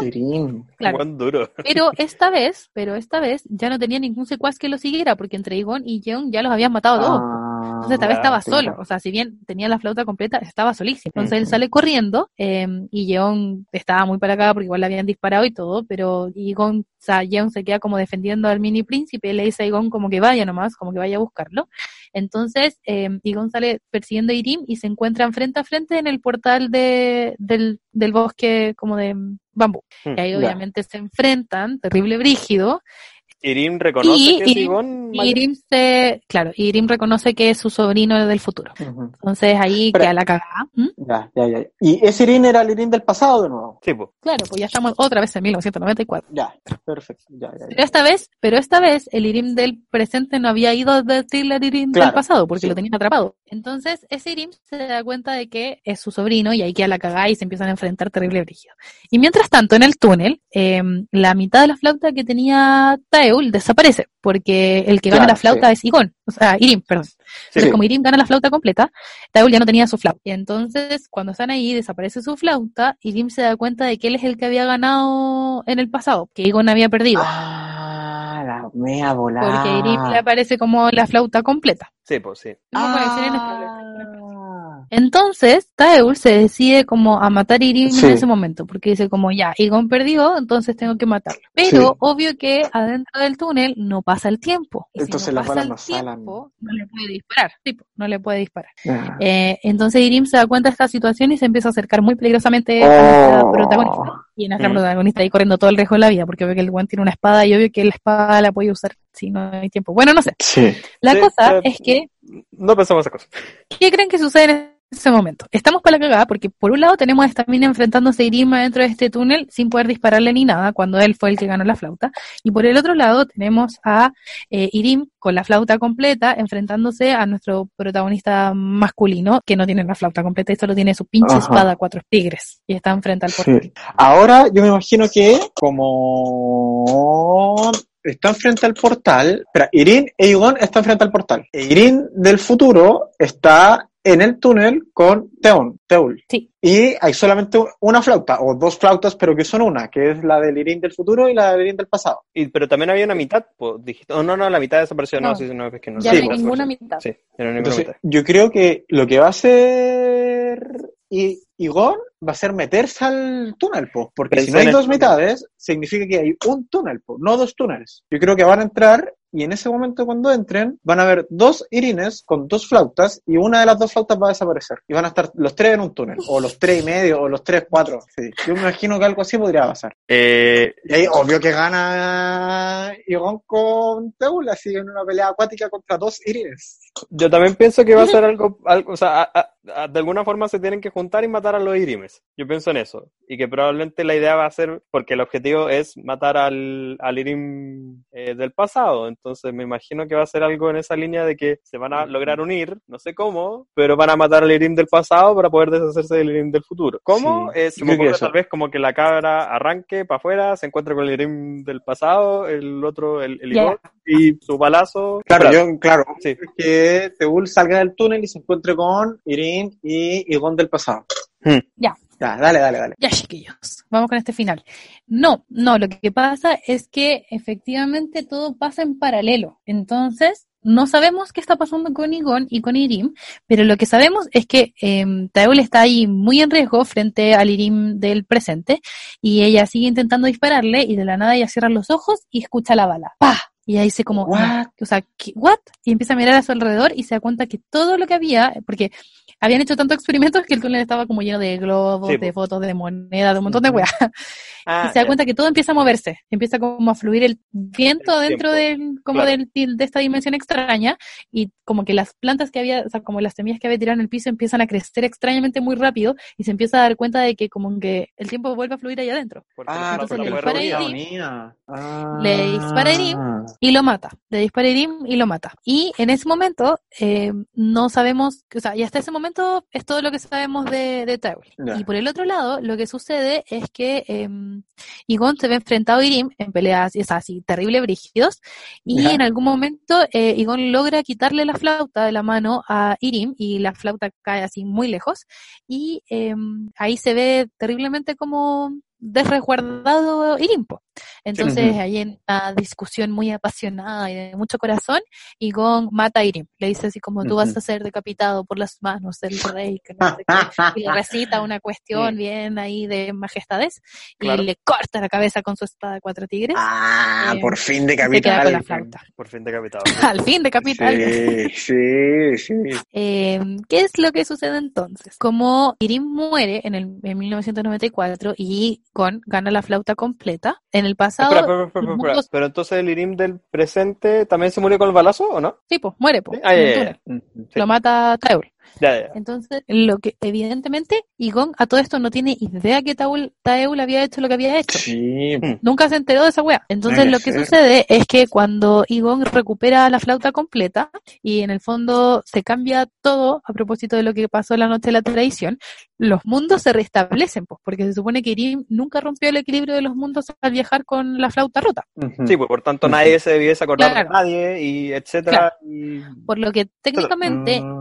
claro, duro. pero esta vez, pero esta vez ya no tenía ningún secuaz que lo siguiera, porque entre Igon y Jeon ya los habían matado a todos. Ah, Entonces esta vez estaba solo, o sea, si bien tenía la flauta completa, estaba solísimo. Entonces él sale corriendo eh, y Yeon estaba muy para acá porque igual le habían disparado y todo, pero Igon, o sea, Yeon se queda como defendiendo al mini príncipe le dice a Igon como que vaya nomás, como que vaya a buscarlo. Entonces eh, Igon sale persiguiendo a Irim y se encuentran frente a frente en el portal de, del, del bosque como de bambú. Hmm, Y ahí obviamente se enfrentan, terrible brígido, Irim reconoce Y que es Irim- Igón y mayor. Irim se, claro, Irim reconoce que es su sobrino del futuro. Ujú. Entonces ahí Pero- queda la cagada. ¿Mm? Ya, ya, ya. ¿Y ese Irín era el Irín del pasado de nuevo? Sí, pues. Claro, pues ya estamos otra vez en 1994. Ya, perfecto. Ya, ya, Pero ya. esta vez, pero esta vez el Irim del presente no había ido a advertirle al Irim del Claro, pasado porque sí. lo tenía atrapado. Entonces ese Irim se da cuenta de que es su sobrino y ahí queda la cagada y se empiezan a enfrentar terrible brígido. Y mientras tanto en el túnel, eh, la mitad de la flauta que tenía Taeul desaparece porque el que gana Claro, la flauta es Igon, o sea, Irim, perdón. Entonces, Sí. como Irim gana la flauta completa, Taeul ya no tenía su flauta. Y entonces, cuando están ahí, desaparece su flauta, Irim se da cuenta de que él es el que había ganado en el pasado, que Igon había perdido. Ah, la mea volada. Porque Irim le aparece como la flauta completa. Sí, pues sí. No puede Ah. Entonces, Taeul se decide como a matar a Irim Sí. en ese momento, porque dice como ya, Igon perdió, entonces tengo que matarlo. Pero Sí. obvio que adentro del túnel no pasa el tiempo. Y Entonces si no las pasa balas el no salen. tiempo, no le puede disparar. Tipo, no le puede disparar. Ya. Eh, entonces Irim se da cuenta de esta situación y se empieza a acercar muy peligrosamente a nuestra Oh. protagonista. Y nuestra Mm. protagonista ahí corriendo todo el riesgo de la vida, porque ve que el guan tiene una espada y obvio que la espada la puede usar si no hay tiempo. Bueno, no sé. Sí. La Sí, cosa eh, es que, No pensamos esa cosa. ¿qué creen que sucede en ese momento? Estamos para la cagada porque por un lado tenemos a esta mina enfrentándose a Irim dentro de este túnel sin poder dispararle ni nada, cuando él fue el que ganó la flauta. Y por el otro lado tenemos a eh, Irim con la flauta completa enfrentándose a nuestro protagonista masculino que no tiene la flauta completa y solo tiene su pinche Ajá. espada cuatro tigres y está enfrente al portal. Sí. Ahora yo me imagino que como están frente al portal, espera, Irin e Igon están frente al portal. E Irin del futuro está en el túnel con Teon, Teul. Sí. Y hay solamente una flauta, o dos flautas, pero que son una, que es la del Irín del futuro y la del Irín del pasado. Y, pero también había una mitad, pues, dijiste. Oh, no, no, la mitad desapareció. No, No. sí, no, es que no. Ya Sí, no hay ninguna mitad. Sí, era ninguna Entonces, mitad. yo creo que lo que va a hacer I- Igor va a ser meterse al túnel, po, porque Pensé si no hay dos mitades, significa que hay un túnel, po, no dos túneles. Yo creo que van a entrar y en ese momento cuando entren van a haber dos irines con dos flautas y una de las dos flautas va a desaparecer. Y van a estar los tres en un túnel, o los tres y medio, o los tres, cuatro. Sí. Yo me imagino que algo así podría pasar. Eh, Y ahí, obvio que gana Igor con Teul, así en una pelea acuática contra dos irines. yo también pienso que va a ser algo, algo o sea, a- a- a- de alguna forma se tienen que juntar y matar a los Irimes. Yo pienso en eso. Y que probablemente la idea va a ser, porque el objetivo es matar al, al Irim eh, del pasado. Entonces me imagino que va a ser algo en esa línea de que se van a lograr unir, no sé cómo, pero van a matar al Irim del pasado para poder deshacerse del Irim del futuro. ¿Cómo? Sí, Eh, se me ocurre tal vez como que la cabra arranque para afuera, se encuentre con el Irim del pasado, el otro, el, el. Igor, y su balazo. Claro, yo, claro, Sí. que Teul salga del túnel y se encuentre con Irín y Igón del pasado. Hmm. Ya. Dale, dale, dale. Ya, chiquillos, vamos con este final. No, no, lo que pasa es que efectivamente todo pasa en paralelo. Entonces, no sabemos qué está pasando con Igon y con Irim, pero lo que sabemos es que eh, Taeul está ahí muy en riesgo frente al Irim del presente y ella sigue intentando dispararle y de la nada ella cierra los ojos y escucha la bala. ¡Pah! Y ahí dice como, What? o sea, ¿qué- ¿what? Y empieza a mirar a su alrededor y se da cuenta que todo lo que había, porque habían hecho tantos experimentos que el túnel estaba como lleno de globos, Sí, de po. fotos, de monedas, de un montón de weas. Ah, y se da ya. cuenta que todo empieza a moverse, empieza como a fluir el viento El dentro del, como claro. del, de esta dimensión extraña, y como que las plantas que había, o sea, como las semillas que había tirado en el piso empiezan a crecer extrañamente muy rápido, y se empieza a dar cuenta de que como que el tiempo vuelve a fluir ahí adentro. Ah, no, entonces pero le dispara ahí. ironía. Ah. Le dispara a Irim. Y lo mata, le dispara a Irim y lo mata. Y en ese momento eh, no sabemos, o sea, y hasta ese momento es todo lo que sabemos de, de. Y por el otro lado, lo que sucede es que eh, Igon se ve enfrentado a Irim en peleas es así, terrible brígidos, y en algún momento eh, Igon logra quitarle la flauta de la mano a Irim y la flauta cae así muy lejos, y eh, ahí se ve terriblemente como desresguardado Irim. Entonces, ahí en una discusión muy apasionada y de mucho corazón, Igon mata a Irim. Le dice así como tú vas a ser decapitado por las manos del rey, que no sé qué y le recita una cuestión Mm. bien ahí de majestades Claro. y le corta la cabeza con su espada de cuatro tigres Ah, Eh, por fin de y se queda capital. con la flauta. Por fin decapitado. Al fin de capital. Sí, sí, sí. Eh, ¿Qué es lo que sucede entonces? Como Irim muere en, el, en 1994 y Gon gana la flauta completa, en el pasado... Espera, espera, espera, Pero entonces el Irim del presente también se murió con el balazo, ¿o no? Sí, pues muere, pues. Ah, en. Ujú. Sí. Lo mata Taeul. Ya, ya. Entonces, lo que evidentemente Igon a todo esto no tiene idea que Taeul, Taeul había hecho lo que había hecho. Sí. Nunca se enteró de esa wea. Entonces lo que ser. sucede es que cuando Igon recupera la flauta completa y en el fondo se cambia todo a propósito de lo que pasó la noche de la traición, los mundos se restablecen, pues, porque se supone que Irim nunca rompió el equilibrio de los mundos al viajar con la flauta rota. Sí, pues por tanto nadie se debiese acordar Claro. de nadie y etcétera. y- Por lo que técnicamente Ah.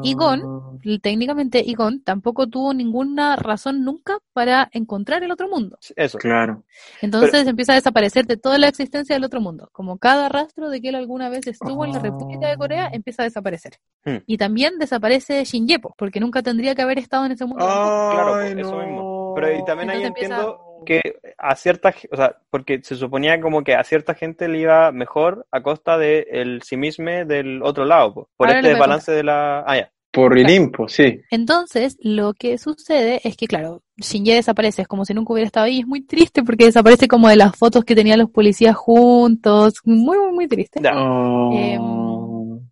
Técnicamente Igon tampoco tuvo ninguna razón nunca para encontrar el otro mundo. Eso. Claro. Entonces empieza a desaparecer de toda la existencia del otro mundo. Como cada rastro de que él alguna vez estuvo en la República de Corea empieza a desaparecer. Hmm. Y también desaparece Shinjepo, porque nunca tendría que haber estado en ese mundo. Claro, Ay, pues, eso mismo. Pero y también ahí Entonces entiendo que a cierta, o sea, porque se suponía como que a cierta gente le iba mejor a costa del el sí mismo del otro lado, po, por Ahora este les voy a balance de la... Ah, ya. Por Irimpo, sí. Entonces, lo que sucede es que, claro, Shinje desaparece, es como si nunca hubiera estado ahí, es muy triste porque desaparece como de las fotos que tenían los policías juntos, muy, muy, muy triste. Oh.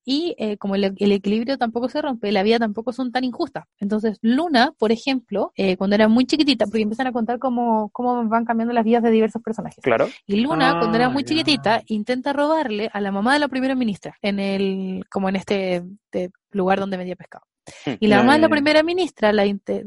Y eh, como el, el equilibrio tampoco se rompe, la vida tampoco son tan injustas. Entonces, Luna, por ejemplo, eh, cuando era muy chiquitita, porque empiezan a contar cómo, cómo van cambiando las vidas de diversos personajes. Claro. Y Luna, Ah, cuando era muy chiquitita, intenta robarle a la mamá de la primera ministra, en el, como en este de lugar donde vendía pescado. Hmm. Y la mamá de la primera ministra, la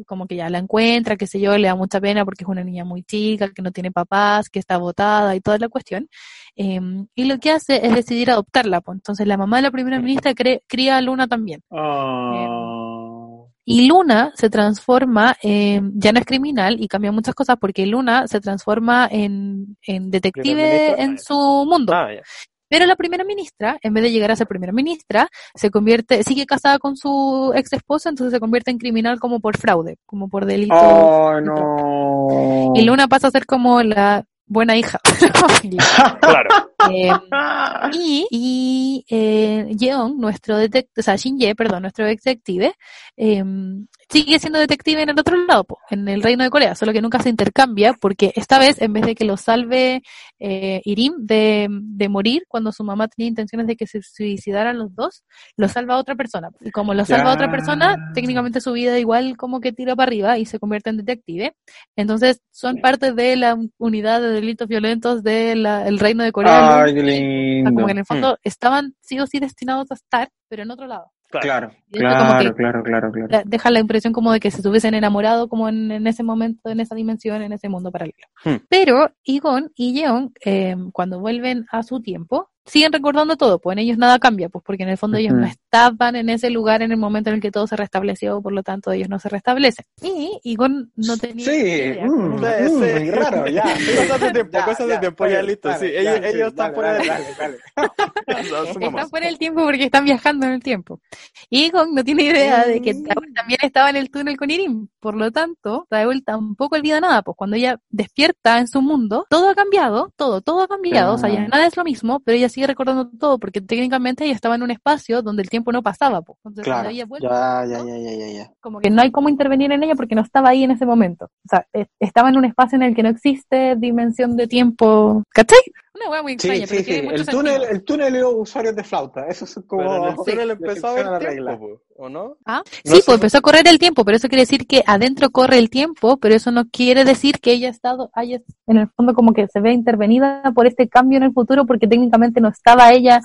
como que ya la encuentra, qué sé yo, le da mucha pena porque es una niña muy chica, que no tiene papás, que está botada y toda la cuestión. Em, y lo que hace es decidir adoptarla. pues. Entonces la mamá de la primera ministra cre- cría a Luna también. Oh. Y Luna se transforma, en- ya no es criminal y cambia muchas cosas porque Luna se transforma en, en detective en ministro. su mundo. Ah, ya. Pero la primera ministra, en vez de llegar a ser primera ministra, se convierte, sigue casada con su ex esposo, entonces se convierte en criminal como por fraude, como por delito. Oh, no. Y Luna pasa a ser como la buena hija de la familia. Claro. Eh, y y eh, Yeon, nuestro detective, o sea, Shin-Ye, perdón, nuestro detective, eh, sigue siendo detective en el otro lado, po, en el reino de Corea, solo que nunca se intercambia, porque esta vez, en vez de que lo salve eh, Irim de, de morir cuando su mamá tenía intenciones de que se suicidaran los dos, lo salva a otra persona. Y como lo salva a otra persona, técnicamente su vida igual como que tira para arriba y se convierte en detective. Entonces, son parte de la unidad de delitos violentos del reino de Corea. Ay, qué O sea, lindo. como que en el fondo estaban sí o sí destinados a estar, pero en otro lado. Claro. Claro, claro, claro, claro, claro. La- Deja la impresión como de que se estuviesen enamorado como en, en ese momento, en esa dimensión, en ese mundo paralelo. Hmm. Pero Igon y Yeon, eh, cuando vuelven a su tiempo, siguen recordando todo, pues en ellos nada cambia, pues porque en el fondo ellos Ujú. no estaban en ese lugar en el momento en el que todo se restableció, por lo tanto ellos no se restablecen. Y Igon no tenía Sí, idea. mm, Sí, mm, sí. muy raro, ya. Cosas de tiempo, cosas de tiempo, ya, listo, dale, sí, dale, ellos- dale, ellos sí, están fuera de- dale, dale, dale. Están fuera del tiempo porque están viajando en el tiempo. Y Egon no tiene idea de que Mm. También estaba en el túnel con Irim. Por lo tanto, Taeul tampoco olvida nada. Pues cuando ella despierta en su mundo, todo ha cambiado, todo, todo ha cambiado. O sea, ya nada es lo mismo, pero ella sigue recordando todo porque técnicamente ella estaba en un espacio donde el tiempo no pasaba. Pues. Entonces, Claro, ella vuelve, ya, ya, ya, ya, ya, ya. como que no hay cómo intervenir en ella porque no estaba ahí en ese momento. O sea, e- estaba en un espacio en el que no existe dimensión de tiempo. ¿Cachai? Una hueá muy extraña, Sí, pero sí, tiene sí. mucho El túnel, sentido. el túnel y los usuarios de flauta. Eso es como. Pero el túnel empezó a la tiempo, ¿o no? Ah, No sí, sé. pues empezó a correr el tiempo, pero eso quiere decir que adentro corre el tiempo, pero eso no quiere decir que ella ha estado, haya, en el fondo como que se ve intervenida por este cambio en el futuro, porque técnicamente no estaba ella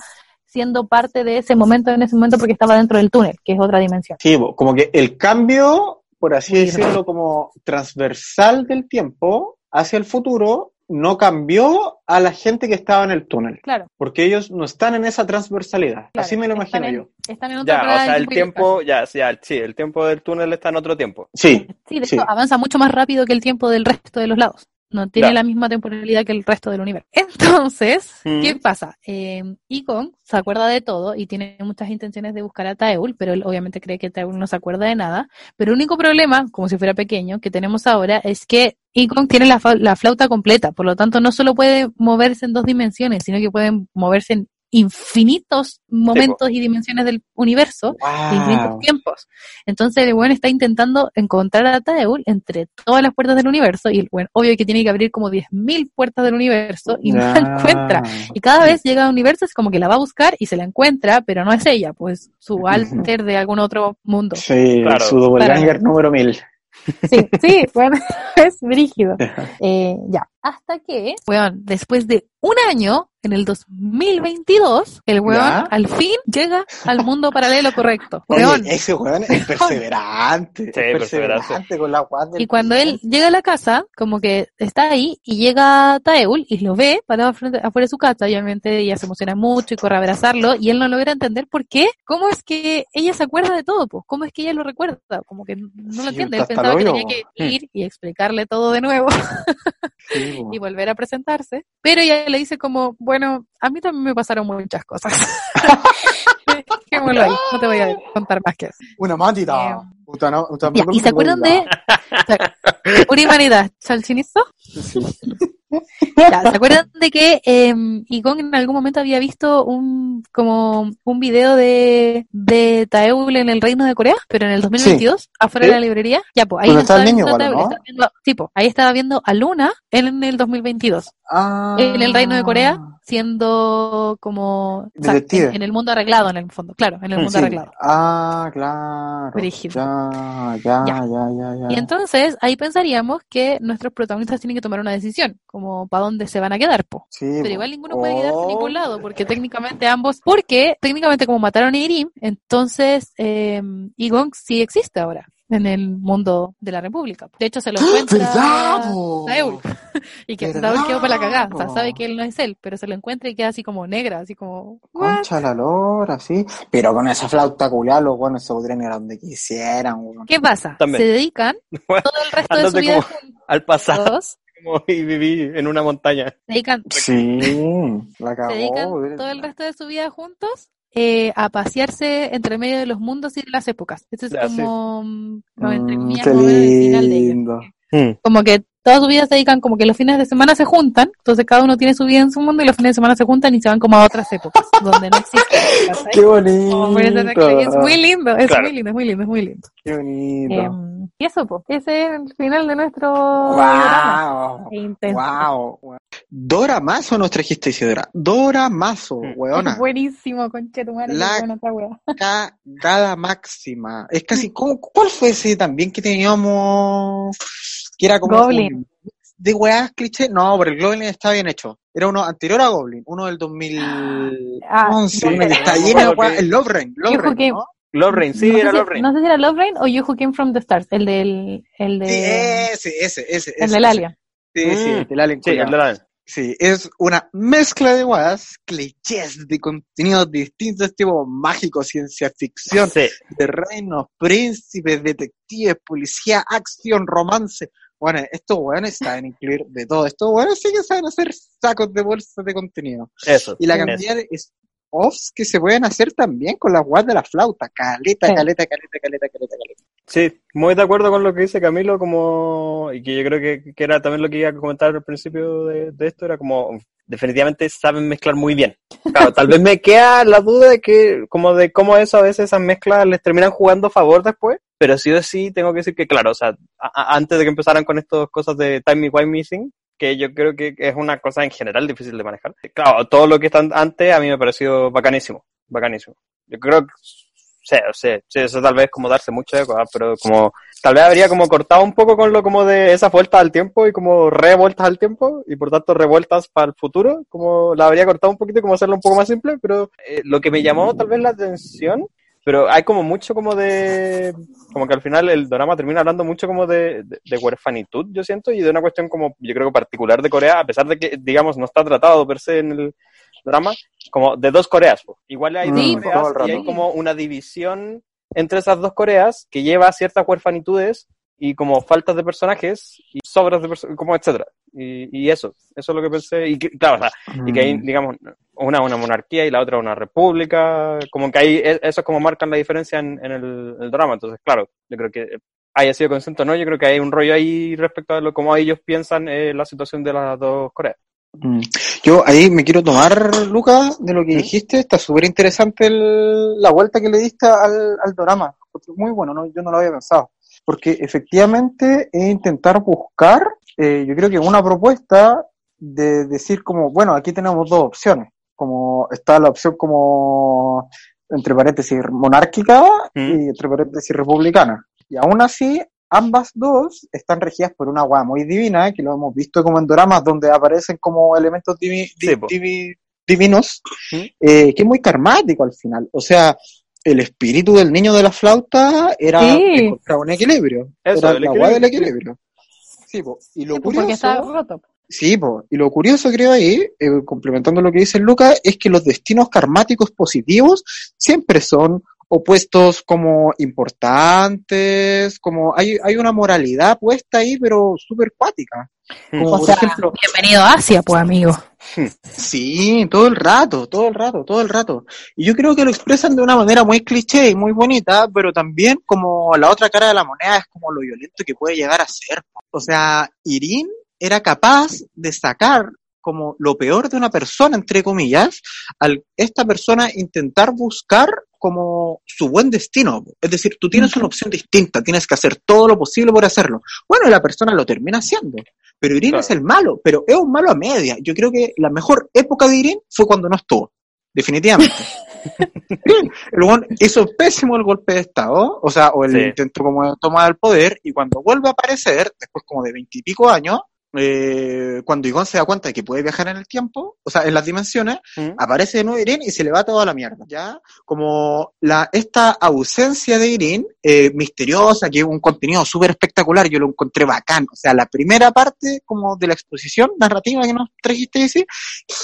siendo parte de ese momento en ese momento porque estaba dentro del túnel, que es otra dimensión. Sí, como que el cambio, por así decirlo, como transversal del tiempo hacia el futuro, no cambió a la gente que estaba en el túnel. Claro, Porque ellos no están en esa transversalidad. claro. Así me lo Están imagino en- yo. Están en otra Ya, o sea, el tiempo, ya, ya, sí, el tiempo del túnel está en otro tiempo. Sí. Sí, de sí. hecho, avanza mucho más rápido que el tiempo del resto de los lados. No tiene la misma temporalidad que el resto del universo. Entonces, Mm. ¿qué pasa? Eh, Ikon se acuerda de todo y tiene muchas intenciones de buscar a Taeul, pero él obviamente cree que Taeul no se acuerda de nada. Pero el único problema, como si fuera pequeño, que tenemos ahora es que Ikon tiene la, fa- la flauta completa, por lo tanto no solo puede moverse en dos dimensiones, sino que puede moverse en infinitos momentos y dimensiones del universo de infinitos Wow. tiempos. Entonces el weón está intentando encontrar a Taeul entre todas las puertas del universo y el weón, obvio que tiene que abrir como 10.000 puertas del universo y no la encuentra. Y cada vez llega a universo es como que la va a buscar y se la encuentra, pero no es ella, pues su alter de algún otro mundo. Sí, Claro. su doppelganger número 1000. Sí, sí, bueno, es brígido. Eh, ya, hasta que, weón, después de un año, en el 2022, el weón ¿Ya? al fin llega al mundo paralelo correcto. Oye, Weón, ese weón es perseverante. es perseverante. con la del Y cuando él llega a la casa, como que está ahí y llega Taeul y lo ve parado frente- afuera de su casa, y obviamente ella se emociona mucho y corre a abrazarlo y él no logra entender por qué, cómo es que ella se acuerda de todo, pues, cómo es que ella lo recuerda, como que no lo Sí, entiende, él pensaba que tenía que ir y explicarle todo de nuevo Sí, y volver a presentarse, pero ella le dice como, bueno, a mí también me pasaron muchas cosas. Ahí, no te voy a contar más que eso. Una matita. Eh, no, Ya, ¿Y se acuerdan de Urimanidad? ¿Chalchinizo? Ya, ¿Se acuerdan de que eh, Igon en algún momento había visto un como un video de, de Taeul en el reino de Corea, pero en el 2022, afuera Sí. de la librería? Ya, pues ahí estaba niño viendo a igual, Taeul, ¿no? estaba viendo- sí, pues, ahí estaba viendo a Luna en el 2022, Ah. en el reino de Corea, siendo como o sea, en, en el mundo arreglado, en el fondo, claro, en el mundo Sí. arreglado. Ah, claro. Brígido. Ya, ya, Ya. ya, ya, ya. Y entonces ahí pensaríamos que nuestros protagonistas tienen que tomar una decisión, como para dónde se van a quedar, po. Sí, Pero igual ninguno puede quedarse en Oh. ningún lado, porque técnicamente ambos, porque técnicamente como mataron a Irim, entonces eh, Igon sí existe ahora. En el mundo de la República. De hecho, se lo encuentra ¿Verdad, po? Saúl. y que ¿Verdad, Saúl quedó para la cagada. O sea, sabe que él no es él, pero se lo encuentra y queda así como negra, así como. ¿what? Concha la lora, sí. Pero con esa flauta culiada, los buenos se podrían ir a donde quisieran, weón. ¿Qué pasa? También. Se dedican Bueno, todo el resto de su vida como al pasado como, y viví en una montaña. Se dedican, Sí, la se cagó. dedican todo el resto de su vida juntos eh, a pasearse entre medio de los mundos y de las épocas. Ese es Ya, sí. como, mm, como entre Mm, comillas, qué como el final de ellos. lindo. Mm. como que toda su vida se dedican, como que los fines de semana se juntan, entonces cada uno tiene su vida en su mundo y los fines de semana se juntan y se van como a otras épocas, donde no existe. Qué bonito. Es muy lindo, es Claro. muy lindo, es muy lindo, es muy lindo. Qué bonito. Em, y eso, pues, ese es el final de nuestro drama. wow. Wow. Dora Mazo nos trajiste, Isidora. Dora Mazo, Mm. weona. Es buenísimo, conchetumare, La-. Cagada máxima. Es casi, ¿cómo- ¿cuál fue ese también que teníamos? Que era como Goblin. un- de weas cliché. No, pero el Goblin está bien hecho. Era uno anterior a Goblin, uno del 2011, Ah, que está lleno de weas. El Love Rain, Love Rain. Love Rain, sí, no, era sé Love si, Rain. no sé si era Love Rain o You Who Came From The Stars, el del, el de, Sí, ese, ese, ese. el ese, del. Alien. Sí, sí, Mm. el del Alien Sí, el culiao. de la... Sí, es una mezcla de weas, clichés de contenidos distintos, tipo mágico, ciencia ficción, Sí, de reinos, príncipes, detectives, policía, acción, romance. Bueno, estos weones saben incluir de todo. Estos weones sí que saben hacer sacos de bolsas de contenido. eso. Y la eso. cantidad de offs que se pueden hacer también con las weas de la flauta. Caleta, Sí. caleta, caleta, caleta, caleta, caleta. Sí, muy de acuerdo con lo que dice Camilo, como, y que yo creo que, que era también lo que iba a comentar al principio de, de esto, era como, definitivamente saben mezclar muy bien. Claro, tal vez me queda la duda de que, como de cómo eso a veces esas mezclas les terminan jugando a favor después, pero sí o sí tengo que decir que, claro, o sea, a- a- antes de que empezaran con estas cosas de Time Me Why Missing, que yo creo que es una cosa en general difícil de manejar. Claro, todo lo que está antes a mí me ha parecido bacanísimo, bacanísimo. Yo creo que, sí, sí, sí, eso tal vez como darse mucho cosas, pero como, tal vez habría como cortado un poco con lo como de esas vueltas al tiempo y como revueltas al tiempo y por tanto revueltas para el futuro, como la habría cortado un poquito y como hacerlo un poco más simple, pero eh, lo que me llamó tal vez la atención, pero hay como mucho como de, como que al final el drama termina hablando mucho como de, de, de huerfanitud, yo siento, y de una cuestión como, yo creo que particular de Corea, a pesar de que, digamos, no está tratado per se en el drama, como de dos Coreas. Igual hay Sí, dos Coreas y hay como una división entre esas dos Coreas que lleva a ciertas huerfanitudes y como faltas de personajes y sobras de personajes, como etcétera. Y, y eso, eso es lo que pensé. Y que, claro, o sea, y que hay, Mm. digamos, una una monarquía y la otra una república, como que ahí e- eso es como marcan la diferencia en, en el, el drama. Entonces, claro, yo creo que haya sido consciente o no, yo creo que hay un rollo ahí respecto a lo cómo ellos piensan eh, la situación de las dos Coreas. Mm. Yo ahí me quiero tomar, Luca, de lo que dijiste. Está súper interesante el- la vuelta que le diste al, al drama. Muy bueno, ¿no? yo no lo había pensado. Porque efectivamente es intentar buscar, eh, yo creo que una propuesta de decir como, bueno, aquí tenemos dos opciones. Como está la opción como, entre paréntesis, monárquica ¿Mm? y entre paréntesis republicana. Y aún así, ambas dos están regidas por una weá muy divina, que lo hemos visto como en doramas donde aparecen como elementos divi- divinos, ¿Mm? eh, que es muy karmático al final. O sea, el espíritu del niño de la flauta era Sí. encontrar un equilibrio. Eso, era el la weá del equilibrio, equilibrio. Sí, po. y lo Sí, pues, porque está curioso, roto. sí, po. y lo curioso creo ahí, eh, complementando lo que dice Lucas, es que los destinos karmáticos positivos siempre son opuestos como importantes, como hay, hay una moralidad puesta ahí, pero súper cuática. Como O por sea, ejemplo, bienvenido a Asia, pues, amigo. Sí, todo el rato, todo el rato, todo el rato. Y yo creo que lo expresan de una manera muy cliché y muy bonita, pero también como la otra cara de la moneda es como lo violento que puede llegar a ser. O sea, Irin era capaz de sacar como lo peor de una persona, entre comillas, al esta persona intentar buscar como su buen destino. Es decir, tú tienes una opción distinta, tienes que hacer todo lo posible por hacerlo. Bueno, y la persona lo termina haciendo. Pero Claro. es el malo, pero es un malo a media. Yo creo que la mejor época de Irin fue cuando no estuvo. Definitivamente. Weón hizo pésimo el golpe de Estado, o sea, o el Sí. intento como de toma del poder, y cuando vuelve a aparecer, después como de veintipico años, eh, cuando Igon se da cuenta de que puede viajar en el tiempo, o sea, en las dimensiones, ¿Mm? aparece de nuevo Irene y se le va toda la mierda, ¿ya? Como la, esta ausencia de Irene, eh, misteriosa, que es un contenido súper espectacular, yo lo encontré bacán, o sea, la primera parte como de la exposición narrativa que nos trajiste, Isi,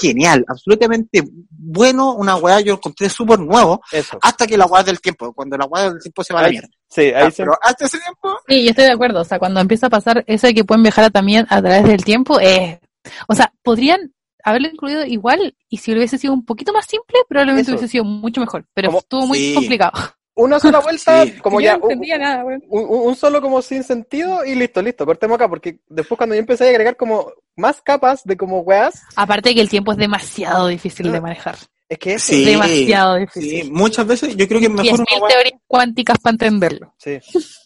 genial, absolutamente bueno, una weá yo lo encontré súper nuevo, Eso. hasta que la weá del tiempo, cuando la weá del tiempo se va a la mierda. Sí, ahí se... pero hasta ese tiempo, Sí, yo estoy de acuerdo. O sea, cuando empieza a pasar eso de que pueden viajar también a través del tiempo, eh, o sea, podrían haberlo incluido igual y si hubiese sido un poquito más simple, probablemente Eso. hubiese sido mucho mejor. Pero estuvo muy Sí. complicado. Una sola vuelta, Sí. como Yo ya... no entendía nada, güey. un, un- un solo como sin sentido y listo, listo, cortemos acá, porque después cuando yo empecé a agregar como más capas de como weas, Aparte que el tiempo es demasiado difícil de manejar. Es que Sí. demasiado sí, difícil. muchas veces yo creo que es Diez mejor mil una weá teorías cuánticas para entenderlo. sí,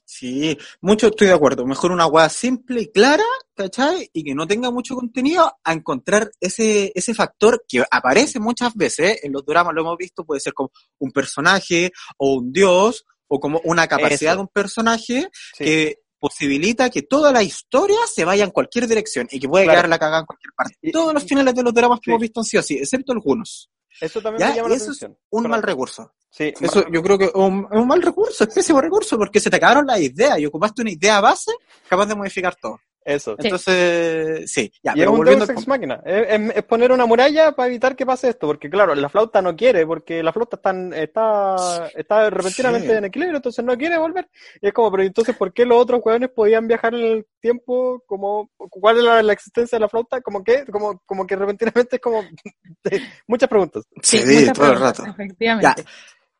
Sí, mucho estoy de acuerdo. Mejor una weá simple y clara, ¿cachai? Y que no tenga mucho contenido a encontrar ese, ese factor que aparece muchas veces, en los dramas lo hemos visto, puede ser como un personaje o un dios o como una capacidad Eso. de un personaje sí. que posibilita que toda la historia se vaya en cualquier dirección y que puede Claro. quedar la cagada en cualquier parte. Y- Todos los finales de los dramas que Sí. hemos visto han sido así, excepto algunos. Eso también Ya, me llama la eso es. Un mal recurso. Sí, Eso yo creo que es un, es un mal recurso, es pésimo recurso, porque se te acabaron las ideas y ocupaste una idea base capaz de modificar todo. Eso. Sí. Entonces, sí, ya, Y es pero un volviendo Deus Ex. Máquina. Es, es- es poner una muralla para evitar que pase esto, porque claro, la flauta no quiere, porque la flauta está, en- está, está repentinamente Sí. en equilibrio, entonces no quiere volver. Y es como, pero entonces, ¿por qué los otros hueones podían viajar en el tiempo? Como, ¿Cuál es la, la existencia de la flauta? Como que, como, como que repentinamente es como muchas preguntas. Sí, muchas todo el rato. Efectivamente.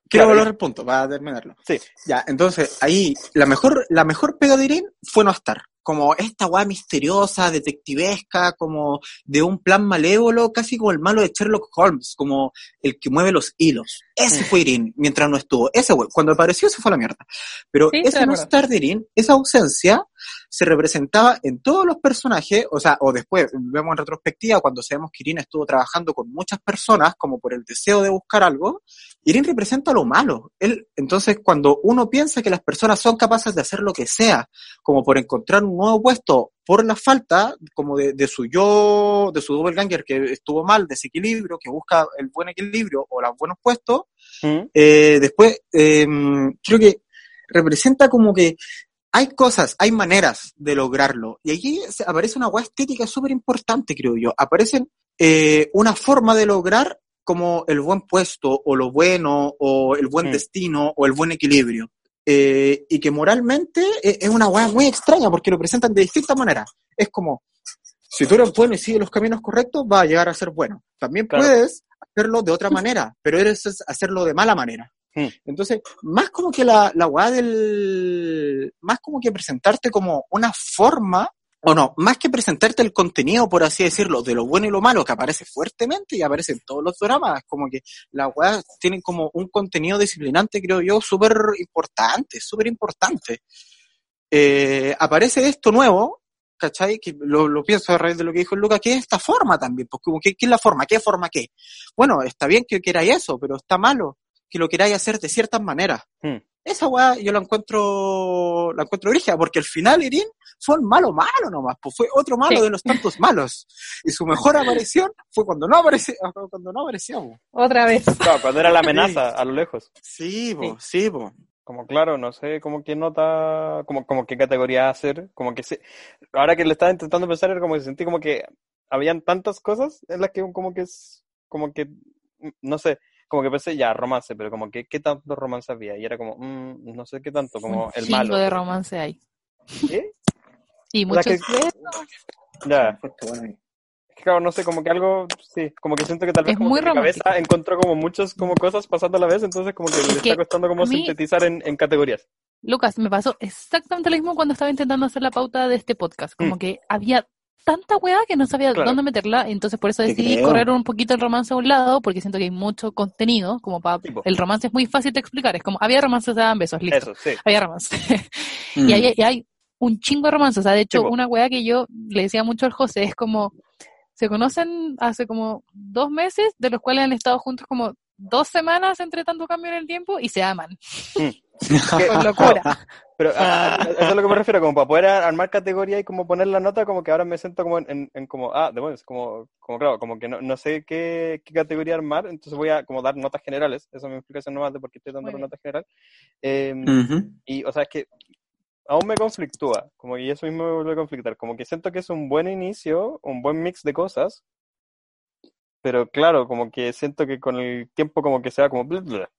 Quiero Claro, volver al punto para terminarlo. Sí. Ya, entonces, ahí, la mejor, la mejor pega de Irene fue no estar. Como esta weá misteriosa, detectivesca, como de un plan malévolo, casi como el malo de Sherlock Holmes, como el que mueve los hilos. Ese Mm. fue Irene, mientras no estuvo. Ese cuando apareció, se fue a la mierda. Pero Sí, de no estar de Irene, esa ausencia, se representaba en todos los personajes, o sea, o después vemos en retrospectiva cuando sabemos que Irene estuvo trabajando con muchas personas, como por el deseo de buscar algo, Irene representa lo malo. Él, entonces, cuando uno piensa que las personas son capaces de hacer lo que sea, como por encontrar un nuevo puesto por la falta, como de, de su yo, de su doppelganger que estuvo mal, desequilibrio, que busca el buen equilibrio o los buenos puestos, ¿Mm? eh, después, eh, creo que representa como que hay cosas, hay maneras de lograrlo. Y aquí aparece una hueá estética súper importante, creo yo. Aparecen eh, una forma de lograr como el buen puesto, o lo bueno, o el buen Mm. destino, o el buen equilibrio. Eh, y que moralmente es una hueá muy extraña porque lo presentan de distintas maneras. Es como, si tú eres bueno y sigues los caminos correctos, vas a llegar a ser bueno. También Claro. puedes hacerlo de otra manera, pero eres es hacerlo de mala manera. Mm. Entonces, más como que la, la weá del. Más como que presentarte como una forma, o no, más que presentarte el contenido, por así decirlo, de lo bueno y lo malo, que aparece fuertemente y aparece en todos los dramas, como que la weá tiene como un contenido disciplinante, creo yo, súper importante, súper importante. Eh, aparece esto nuevo, ¿cachai? Que lo, pienso a raíz de lo que dijo el Lucas, que es esta forma también, pues como que, ¿qué es la forma? ¿Qué forma qué? Bueno, está bien que queráis eso, pero está malo que lo queráis hacer de ciertas maneras. Hmm. Esa weá yo la encuentro, la encuentro origen, porque al final Irin fue un malo malo nomás, pues fue otro malo Sí. de los tantos malos. Y su mejor aparición fue cuando no apareció, cuando no aparecía, po. Otra vez. Claro, cuando era la amenaza a lo lejos. Sí, po, sí, po. Como claro, no sé, como qué nota, como, como qué categoría hacer, como que se, ahora que le estaba intentando pensar, era como que sentí como que habían tantas cosas en las que como que es, como que, no sé, como que pensé ya, romance, pero como que qué tanto romance había, y era como, mm, no sé qué tanto, como un el malo. de romance hay. ¿Qué? Y O muchos que-. Ya, es que claro, no sé, como que algo, sí, como que siento que tal vez Es como muy que mi cabeza encontró como muchas como cosas pasando a la vez, entonces como que le que está costando como mí- sintetizar en, en categorías. Lucas, me pasó exactamente lo mismo cuando estaba intentando hacer la pauta de este podcast. Como Mm. que había tanta weá que no sabía Claro. dónde meterla, entonces por eso decidí correr un poquito el romance a un lado, porque siento que hay mucho contenido, como para... Tipo. El romance es muy fácil de explicar, es como, había romances se daban besos, listo, Eso, sí. había romance. Mm. y, hay, y hay un chingo de romances, o sea, de hecho, una weá que yo le decía mucho al José es como, se conocen hace como dos meses, de los cuales han estado juntos como dos semanas entre tanto cambio en el tiempo y se aman, Que- con locura. Pero a- a- eso es lo que me refiero, como para poder ar- armar categoría y como poner la nota, como que ahora me siento como en, en- en como, ah, demonios, como, como claro, como que no, no sé qué, qué categoría armar, entonces voy a como dar notas generales, esa es mi explicación nomás de por qué estoy dando Muy la bien. nota general. Eh, Ujú. y, o sea, es que aún me conflictúa, como y eso mismo me vuelve a conflictar, como que siento que es un buen inicio, un buen mix de cosas, pero claro, como que siento que con el tiempo como que se va como... bla, bla.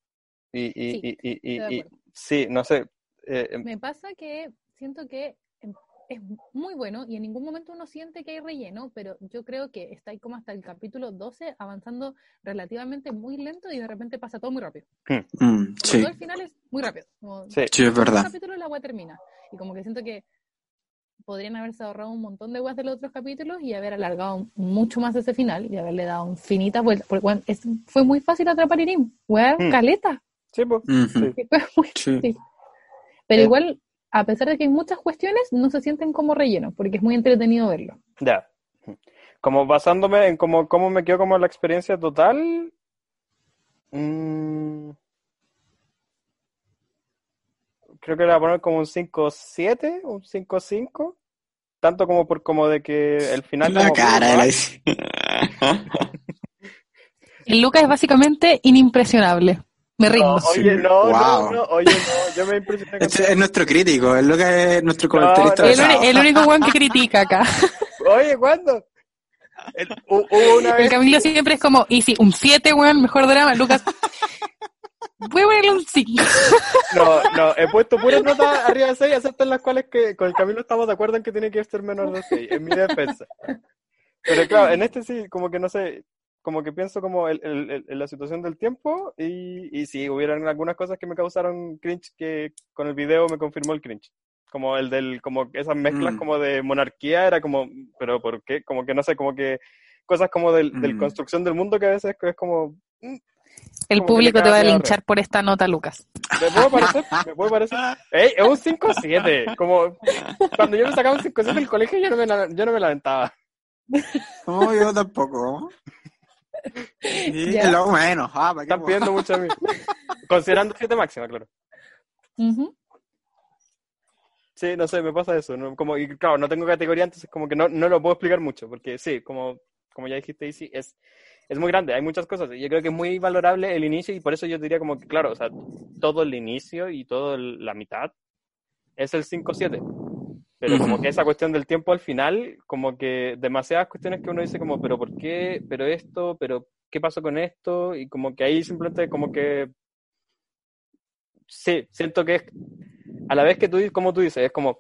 Y, y, Sí, y, y, y- de y- sí, no sé. Eh, em, Me pasa que siento que em, es muy bueno y en ningún momento uno siente que hay relleno, pero yo creo que está ahí como hasta el capítulo 12 avanzando relativamente muy lento y de repente pasa todo muy rápido. Mm, Como sí, todo el final es muy rápido. Como sí. sí, es verdad. capítulo la web termina. Y como que siento que podrían haberse ahorrado un montón de weas de los otros capítulos y haber alargado mucho más ese final y haberle dado infinitas vueltas. Porque weón, es- fue muy fácil atrapar Irim. Weón, Mm. caleta. Sí, pues. Ujú. sí. que fue muy Sí. Pero Eh. igual, a pesar de que hay muchas cuestiones, no se sienten como relleno, porque es muy entretenido verlo. Ya. Como basándome en cómo, cómo me quedó como la experiencia total. mm, creo que le voy a poner como un 5-7, un 5-5. Tanto como por como de que el final La como cara de la El Lucas es básicamente inimpresionable. Me No, rindo. oye, no, no, Wow. no, oye, no, yo me impresioné con Este es nuestro crítico, es lo que es nuestro comentarista no, el, el único weón que critica acá. Oye, ¿cuándo? El- una El vez Camilo siempre es como, y si, un 7, weón, mejor drama. Lucas, voy a ponerle un 5. No, no, he puesto puras notas arriba de 6, excepto en las cuales que con el Camilo estamos de acuerdo en que tiene que ser menor de 6, en mi defensa. Pero claro, en este sí, como que no sé, como que pienso como el- el- el- en la situación del tiempo y, y sí, hubieran algunas cosas que me causaron cringe que con el video me confirmó el cringe. Como el del, como esas mezclas Mm. como de monarquía, era como, pero ¿por qué? Como que no sé, como que cosas como del, del Mm. construcción del mundo que a veces es como, mm, El Como público te va a linchar por esta nota, Lucas. ¿Me puedo parecer? ¿Me puede parecer? ¡Ey! Es un 5-7. Como cuando yo me sacaba un 5-7 del colegio, yo no me, la- yo no me lamentaba. No, yo tampoco. Sí, Ya. lo menos. Ah, ¿para qué Están pidiendo mucho a mí. Considerando 7 máxima, claro. Sí, no sé, me pasa eso. ¿no? Como, y claro, no tengo categoría, entonces como que no, no lo puedo explicar mucho, porque sí, como, como ya dijiste, Isi, es, es muy grande, hay muchas cosas. Y yo creo que es muy valorable el inicio y por eso yo diría como que, claro, o sea, todo el inicio y toda la mitad es el 5-7. Pero como que esa cuestión del tiempo al final, como que demasiadas cuestiones que uno dice como, pero ¿por qué? ¿Pero esto? ¿Pero qué pasó con esto? Y como que ahí simplemente como que... Sí, siento que es... A la vez que tú, como tú dices, es como...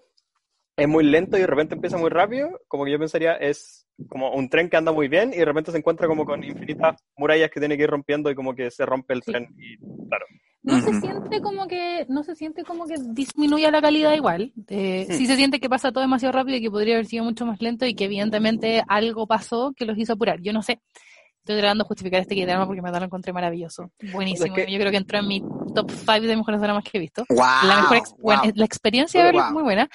Es muy lento y de repente empieza muy rápido, como que yo pensaría es como un tren que anda muy bien y de repente se encuentra como con infinitas murallas que tiene que ir rompiendo y como que se rompe el Sí. tren. Y claro, No se siente como que, no se siente como que disminuya la calidad igual. Eh. Sí se siente que pasa todo demasiado rápido y que podría haber sido mucho más lento y que evidentemente algo pasó que los hizo apurar. Yo no sé. Estoy tratando de justificar este drama porque me lo encontré maravilloso. Buenísimo. Es que- Yo creo que entró en mi top 5 de mejores dramas que he visto. Guau, la mejor ex- bueno, la experiencia de verlo es muy buena,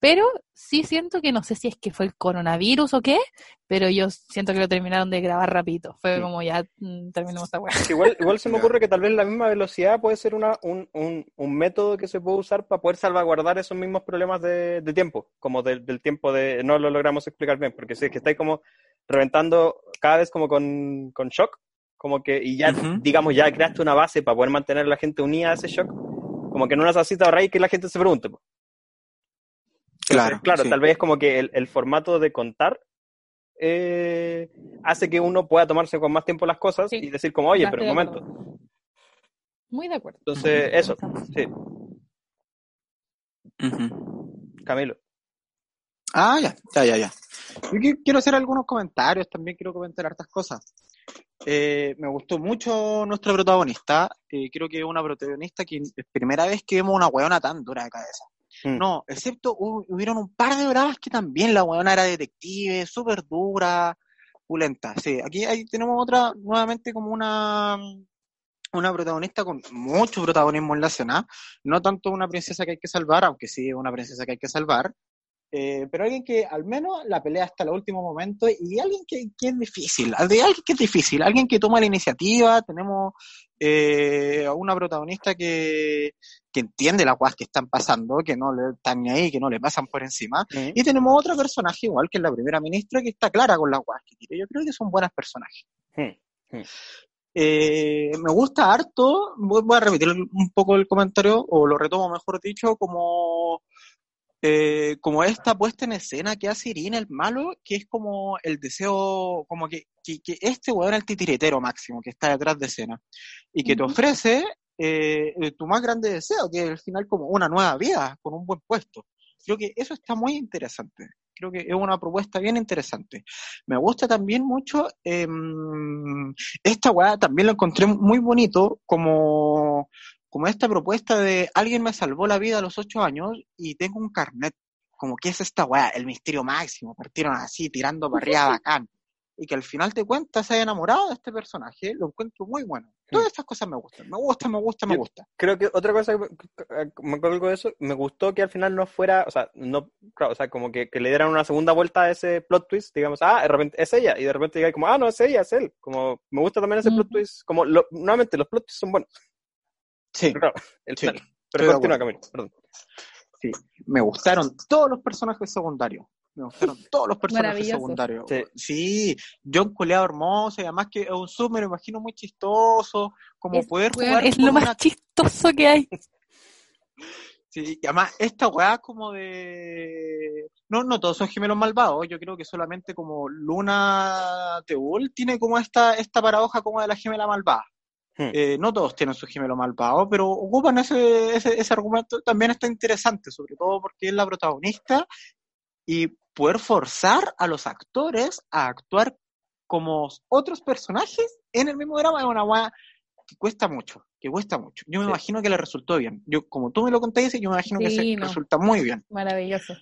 pero sí siento que no sé si es que fue el coronavirus o qué, pero yo siento que lo terminaron de grabar rapidito. Fue Sí. como ya mm, terminemos esta weá. Igual, igual se me ocurre que tal vez la misma velocidad puede ser una, un, un, un método que se puede usar para poder salvaguardar esos mismos problemas de, de tiempo, como del, del tiempo de... No lo logramos explicar bien, porque si es que estáis como reventando cada vez como con, con shock, como que, y ya, Ujú. digamos, ya creaste una base para poder mantener a la gente unida a ese shock, como que no necesitas ahorrar y que la gente se pregunte. Entonces, Claro, claro, sí. tal vez es como que el, el formato de contar eh, hace que uno pueda tomarse con más tiempo las cosas Sí. y decir como, oye, pero un momento. acuerdo. Muy de acuerdo. Entonces, eso, sí. Camilo. Ah, ya, ya, ya, ya. Yo qui- quiero hacer algunos comentarios, también quiero comentar hartas cosas. Eh, me gustó mucho nuestra protagonista. eh, creo que es una protagonista que es primera vez que vemos una weona tan dura de cabeza. Mm. No, excepto hu- hubieron un par de bravas que también la weona era detective, súper dura, pulenta. Sí, aquí ahí tenemos otra, nuevamente como una, una protagonista con mucho protagonismo en la escena. No tanto una princesa que hay que salvar, aunque sí es una princesa que hay que salvar. eh, pero alguien que al menos la pelea hasta el último momento y alguien que, que es difícil, alguien que es difícil, alguien que toma la iniciativa, tenemos eh, una protagonista que, que entiende las cosas que están pasando, que no le están ahí, que no le pasan por encima, y tenemos otro personaje igual que es la primera ministra que está clara con las cosas que tiene. Yo creo que son buenos personajes. Eh, me gusta harto, voy, voy a repetir un poco el comentario, o lo retomo mejor dicho, como, eh, como esta puesta en escena que hace Irina, el malo, que es como el deseo, como que, que, que este weón es el titiritero máximo, que está detrás de escena, y que te ofrece eh, eh, tu más grande deseo, que es al final como una nueva vida, con un buen puesto. Creo que eso está muy interesante. Creo que es una propuesta bien interesante. Me gusta también mucho em, esta weá, también lo encontré muy bonito como, como esta propuesta de alguien me salvó la vida a los ocho años y tengo un carnet. Como que es esta weá, el misterio máximo, partieron así, tirando para arriba bacán. Y que al final te cuenta, se haya enamorado de este personaje, lo encuentro muy bueno. Todas estas cosas me gustan, me gusta, me gusta, me Yo- gusta. Creo que otra cosa me colgo de eso, me gustó que al final no fuera, o sea, no, claro, o sea, como que, que le dieran una segunda vuelta a ese plot twist, digamos, ah, de repente es ella, y de repente diga como, ah, no, es ella, es él. Como, me gusta también ese plot twist, como, lo, nuevamente, los plot twists son buenos, Sí, pero claro, el Sí, final. Pero continúa. Camilo, perdón. sí. Me gustaron todos los personajes secundarios. Me gustaron todos los personajes secundarios. Sí. Sí, John Coleado hermoso y además que es un sub, me lo imagino muy chistoso, como Es, poder weón, jugar es lo más una- chistoso que hay. Sí, y además esta weá como de... No, no todos son gemelos malvados, yo creo que solamente como Luna Teul tiene como esta, esta paradoja como de la gemela malvada. Hmm. Eh, no todos tienen su gemelo malvado, pero ocupan ese, ese, ese argumento, también está interesante, sobre todo porque es la protagonista y poder forzar a los actores a actuar como otros personajes en el mismo drama es una weá que cuesta mucho, que cuesta mucho. Yo me Sí. imagino que le resultó bien. Yo, como tú me lo contaste, yo me imagino que se no. resulta muy bien. Maravilloso.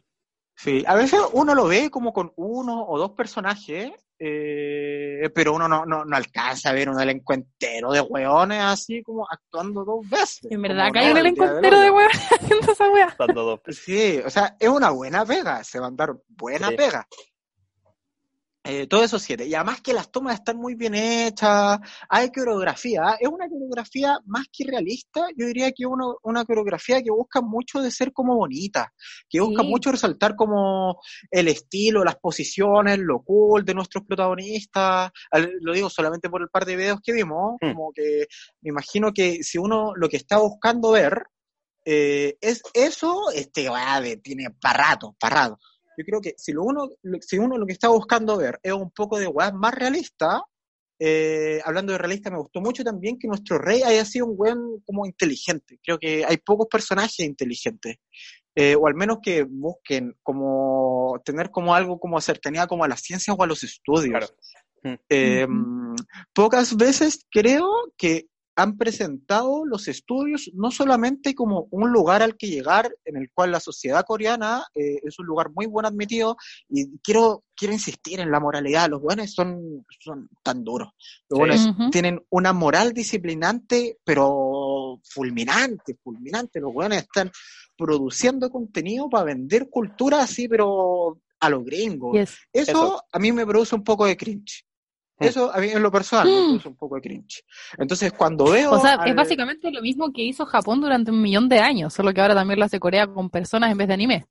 Sí, a veces uno lo ve como con uno o dos personajes, eh, pero uno no, no, no alcanza a ver un elenco entero de hueones así como actuando dos veces. En verdad, acá hay un el elenco día del entero de weón haciendo esa dos. Sí, o sea, es una buena pega, se mandaron buena Sí. pega. Eh, todo eso siete. Y además que las tomas están muy bien hechas, hay coreografía, ¿ah? es una coreografía más que realista, yo diría que una, una coreografía que busca mucho de ser como bonita, que busca Sí. mucho resaltar como el estilo, las posiciones, lo cool de nuestros protagonistas, lo digo solamente por el par de videos que vimos, Mm. como que me imagino que si uno lo que está buscando ver eh, es eso, este, ah, de- tiene para rato, para rato. Yo creo que si, lo uno, lo- si uno lo que está buscando ver es un poco de weá más realista, eh, hablando de realista, me gustó mucho también que nuestro rey haya sido un weón como inteligente. Creo que hay pocos personajes inteligentes. Eh, o al menos que busquen como tener como algo como cercanía como a las ciencias o a los estudios. Claro. Mm. Eh, Ujú. Pocas veces creo que han presentado los estudios no solamente como un lugar al que llegar en el cual la sociedad coreana eh, es un lugar muy buen admitido y quiero quiero insistir en la moralidad los buenos son son tan duros los Sí. buenos tienen una moral disciplinante pero fulminante fulminante los buenos están produciendo contenido para vender cultura así pero a los gringos Yes. eso, Eso. a mí me produce un poco de cringe. Mm. Eso a mí en lo personal me Mm. produce un poco de cringe. Entonces cuando veo... O sea, al- es básicamente lo mismo que hizo Japón durante un millón de años, solo que ahora también lo hace Corea con personas en vez de anime.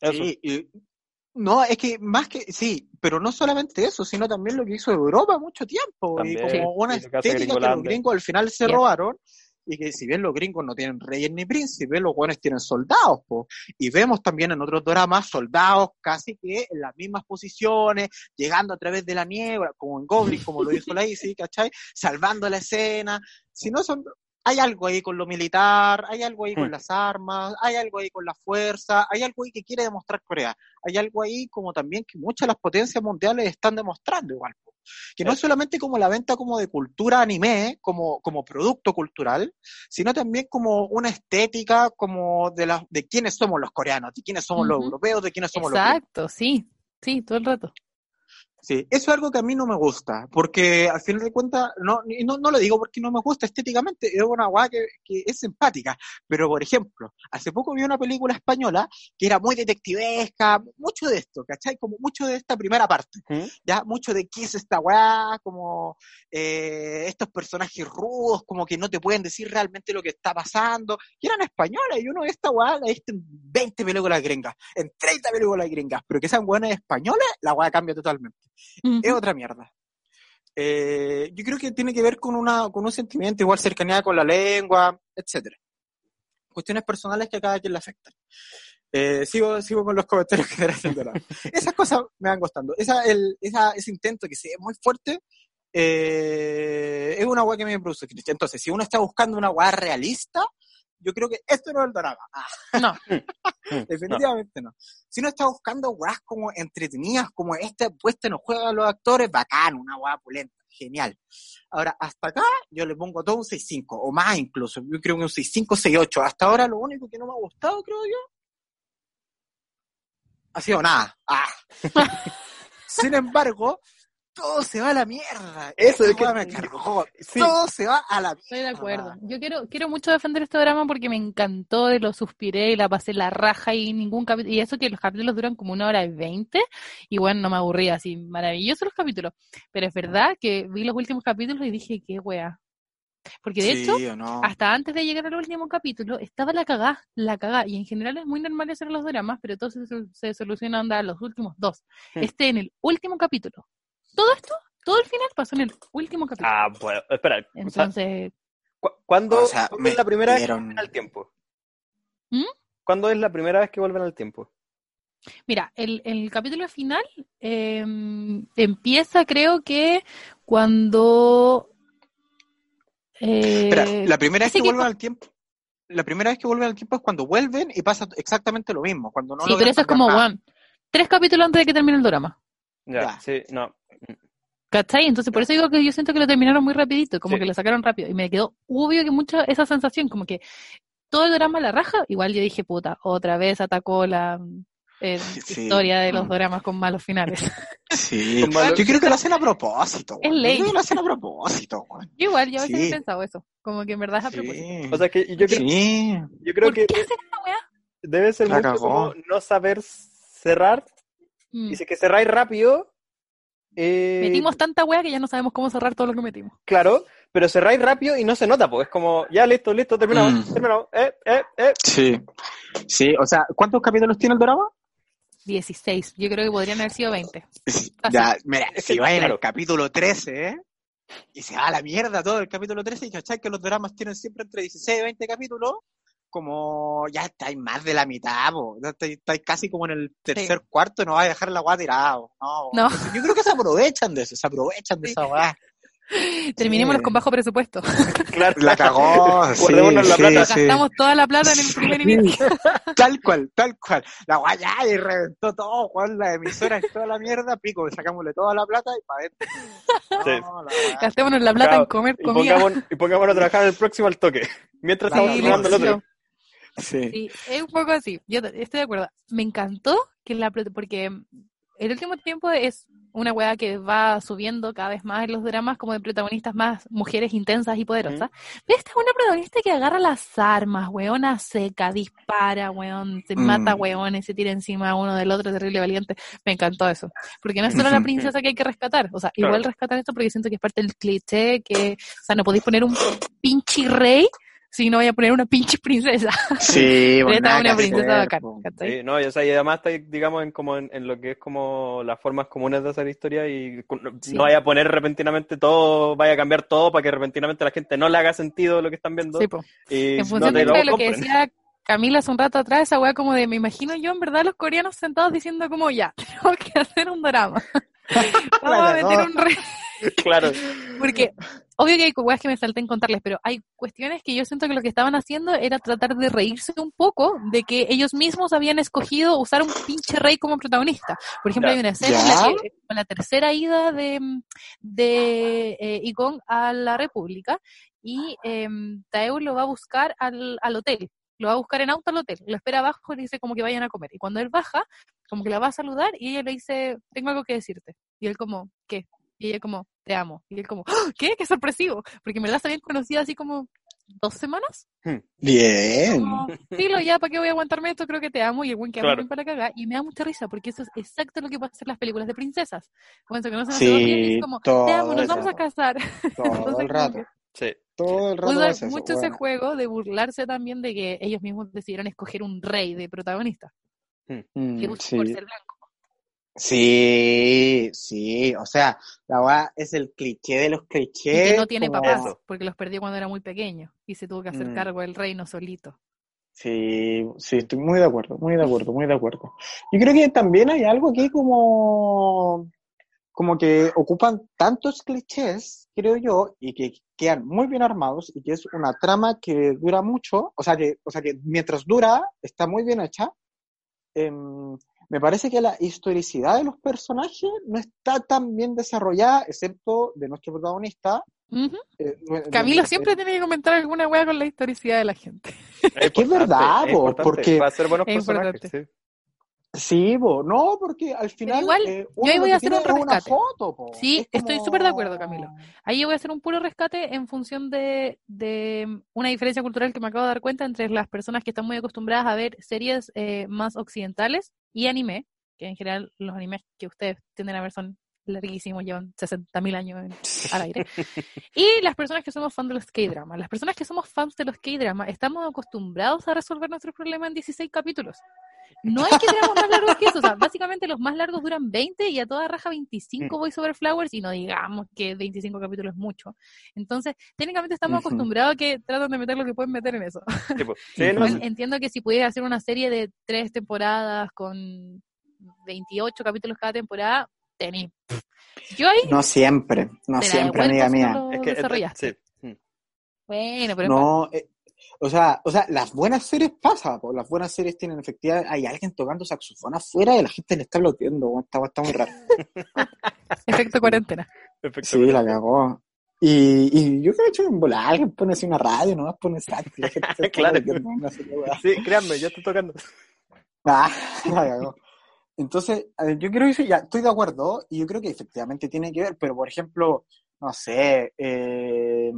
Eso. Sí, y- no, es que más que... Sí, pero no solamente eso, sino también lo que hizo Europa mucho tiempo. También, y como una y estética que los gringos al final se robaron. Y que si bien los gringos no tienen reyes ni príncipes, los buenos tienen soldados. po. Y vemos también en otros dramas soldados casi que en las mismas posiciones, llegando a través de la niebla, como en Goblin, como lo hizo la Izzy, ¿cachai? Salvando la escena. Si no son, hay algo ahí con lo militar, hay algo ahí con Hmm. las armas, hay algo ahí con la fuerza, hay algo ahí que quiere demostrar Corea. Hay algo ahí como también que muchas de las potencias mundiales están demostrando igual. Que no es solamente como la venta como de cultura anime, como, como producto cultural, sino también como una estética como de, la, de quiénes somos los coreanos, de quiénes somos los europeos, de quiénes somos los gringos. Exacto, sí, sí, todo el rato. Sí, eso es algo que a mí no me gusta, porque al final de cuentas, no, y no, no lo digo porque no me gusta estéticamente, es una guay que, que es simpática, pero por ejemplo, hace poco vi una película española que era muy detectivesca, mucho de esto, ¿cachai? Como mucho de esta primera parte, ¿Mm? ya, mucho de qué es esta weá, como eh, estos personajes rudos, como que no te pueden decir realmente lo que está pasando, y eran españolas, y uno de esta weá la viste en 20 películas gringas, en 30 películas gringas, pero que sean buenas españolas, la weá cambia totalmente es otra mierda. Eh, yo creo que tiene que ver con, una, con un sentimiento, igual cercanía con la lengua, etcétera. Cuestiones personales que a cada quien le afectan. Eh, sigo, sigo con los comentarios que haciendo. Esas cosas me van gustando. Esa, el, esa, ese intento que se es muy fuerte eh, es una weá que me produce. Entonces, si uno está buscando una weá realista, yo creo que esto no es el drama. Ah, No, Definitivamente no. Si uno está buscando weas como entretenidas, como esta puesta en juego a los actores, bacán, una wea pulenta, genial. Ahora, hasta acá yo le pongo todo un 6.5, o más incluso, yo creo que un 6.5, 6.8. Hasta ahora lo único que no me ha gustado, creo yo, ha sido nada. Ah. Sin embargo, todo se va a la mierda. Eso es que- me cargó. Sí. Todo se va a la mierda. estoy de acuerdo. Yo quiero, quiero mucho defender este drama porque me encantó, de lo suspiré y la pasé la raja y ningún capítulo, y eso que los capítulos duran como una hora y veinte, y bueno, no me aburría, así, maravillosos los capítulos. Pero es verdad que vi los últimos capítulos y dije, qué wea. Porque de hecho, Sí, ¿o no? hasta antes de llegar al último capítulo, estaba la cagá, la cagá. Y en general es muy normal en los dramas, pero todo se, se soluciona onda, los últimos dos. Hmm. Este en el último capítulo. Todo esto, todo el final pasó en el último capítulo. Ah, bueno, espera. o sea, Entonces, ¿cu- ¿Cuándo, O sea, cuándo es la primera vez que vuelven al tiempo? ¿Mm? ¿Cuándo es la primera vez que vuelven al tiempo? mira, el, el capítulo final eh, empieza creo que cuando... eh, Espera, la primera vez que, que vuelven al tiempo, la primera vez que vuelven al tiempo es cuando vuelven y pasa exactamente lo mismo. Cuando no sí, pero eso es como, weón, tres capítulos antes de que termine el drama. Ya, Ya. sí, no. ¿Cachai? Entonces, por eso digo que yo siento que lo terminaron muy rapidito, como Sí. que lo sacaron rápido. Y me quedó obvio que mucha esa sensación, como que todo el drama la raja, igual yo dije, puta, otra vez atacó la eh, Sí. historia de los Mm. dramas con malos finales. Sí, yo creo que lo hacen a propósito. Es. Yo ley. creo que lo hacen a propósito. Yo igual, yo a veces Sí. he pensado eso, como que en verdad es a propósito. Sí. O sea, que yo creo, Sí. yo creo ¿Por que qué hacen esa weá? debe ser La mucho cagó. como no saber cerrar. Mm. Si es que cerráis rápido, eh, Metimos tanta weá que ya no sabemos cómo cerrar todo lo que metimos. claro, pero cerráis rápido y no se nota, pues es como, ya listo, listo, terminamos, Mm. terminamos, eh, eh, eh. Sí. Sí, o sea, ¿cuántos capítulos tiene el drama? 16, yo creo que podrían haber sido 20. Así. Ya, mira, si va en el capítulo 13, ¿eh? Y se va a la mierda todo el capítulo 13, y cachai que los dramas tienen siempre entre 16 y 20 capítulos, como ya estáis más de la mitad, po. Estáis, estáis casi como en el tercer cuarto, no vais a dejar la guá tirado. No, No. Entonces, yo creo que se aprovechan de eso, se aprovechan de Sí. esa guá. Terminémonos Sí. con bajo presupuesto. Claro, La cagó, sí, la sí, plata. sí. Gastamos toda la plata en el primer inicio. Tal cual, tal cual. La guay ya y reventó todo, Juan, la emisora y toda la mierda, pico, sacámosle toda la plata y para. Sí. No, weá. Gastémonos la plata Claro, en comer y, comida. y pongámonos a trabajar el próximo al toque. Mientras Sí, estamos el otro. Sí. Sí, es un poco así. Yo estoy de acuerdo. Me encantó que la porque el último tiempo es una weá que va subiendo cada vez más en los dramas como de protagonistas más mujeres intensas y poderosas. Pero esta es una protagonista que agarra las armas, weona seca, dispara, weón, se Mm. mata weones, se tira encima uno del otro, terrible valiente. Me encantó eso. Porque no es solo la princesa que hay que rescatar. O sea, Claro. igual rescatar esto porque siento que es parte del cliché que, o sea, no podéis poner un pinche rey si no voy a poner una pinche princesa. Sí, es una princesa. Sí, no, y, o sea, y además está, digamos, en, como en, en lo que es como las formas comunes de hacer historia y no Sí. no vaya a poner repentinamente todo, vaya a cambiar todo para que repentinamente la gente no le haga sentido lo que están viendo. Sí, po. y En no función te de lo lo que decía Camila hace un rato atrás, esa weá como de, me imagino yo en verdad los coreanos sentados diciendo como, ya, tenemos que hacer un drama. Vamos a meter un rey. Claro. Porque, obvio que hay weas que me salté en contarles, pero hay cuestiones que yo siento que lo que estaban haciendo era tratar de reírse un poco de que ellos mismos habían escogido usar un pinche rey como protagonista. Por ejemplo, Ya. hay una escena en la tercera ida de, de eh, a la República, y eh, Taeu lo va a buscar al, al hotel. Lo va a buscar en auto al hotel, lo espera abajo y le dice como que vayan a comer. Y cuando él baja, como que la va a saludar y ella le dice, tengo algo que decirte. Y él como, ¿qué? Y ella como, te amo. Y él como, ¡Ah! ¿qué? ¡Qué sorpresivo! Porque en verdad se habían conocido así como dos semanas. Bien. Como, Filo, ya, ¿para qué voy a aguantarme esto? Creo que te amo. Y el buen que Claro. bien para cagar. Y me da mucha risa porque eso es exacto lo que pasa en las películas de princesas. Cuando se conocen hace dos días y Sí, es como, te amo, nos vamos a casar. Todo Entonces, el rato. que Sí. Todo el rato Usan es eso, mucho ese bueno. juego de burlarse también de que ellos mismos decidieron escoger un rey de protagonista. Mm, Que por sí. ser blanco. Sí, sí, o sea, la weá es el cliché de los Y clichés. que no tiene como- papás, porque los perdió cuando era muy pequeño y se tuvo que hacer Mm. cargo del reino solito. Sí, sí, estoy muy de acuerdo, muy de acuerdo, muy de acuerdo. Yo creo que también hay algo aquí como, como que ocupan tantos clichés, creo yo, y que quedan muy bien armados y que es una trama que dura mucho, o sea que, o sea que mientras dura está muy bien hecha. Em, me parece que la historicidad de los personajes no está tan bien desarrollada, excepto de nuestro protagonista. Eh, Camilo de- siempre tiene que comentar alguna wea con la historicidad de la gente. Es que es verdad, es po, importante. porque- Va a ser buenos Es personajes, importante. sí. Sí, po, no, porque al final. igual, eh, yo ahí voy a hacer un rescate. foto. Sí, Es estoy súper de acuerdo, Camilo. Ahí yo voy a hacer un puro rescate en función de, de una diferencia cultural que me acabo de dar cuenta entre las personas que están muy acostumbradas a ver series eh, más occidentales y anime, que en general los animes que ustedes tienden a ver son larguísimos, llevan 60.000 años en- al aire. Y las personas que somos fans de los K-dramas. Las personas que somos fans de los K-dramas estamos acostumbrados a resolver nuestros problemas en 16 capítulos. No hay K-dramas más largos que eso. O sea, básicamente los más largos duran 20 y a toda raja 25 Mm. Voice Over Flowers y no digamos que 25 capítulos es mucho. Entonces, técnicamente estamos acostumbrados a que tratan de meter lo que pueden meter en eso. Sí, po. Sí, no, Igual sí. entiendo que si pudieras hacer una serie de tres temporadas con 28 capítulos cada temporada, tení. Yo ahí No siempre, no siempre, amiga mía. Es que. Mm. Bueno, pero No, eh, o sea, o sea, las buenas series pasan, po. las buenas series tienen efectividad, hay alguien tocando saxofón afuera y la gente le está aplaudiendo, está, está muy raro. efecto cuarentena. Sí, la cagó. Y, y yo creo que en volar, alguien pone así una radio, nomás pone sax y la gente se está Claro. Sí, créanme, ya estoy tocando. Ah, la cagó. Entonces, yo creo que sí, ya estoy de acuerdo y yo creo que efectivamente tiene que ver, pero por ejemplo, no sé, eh,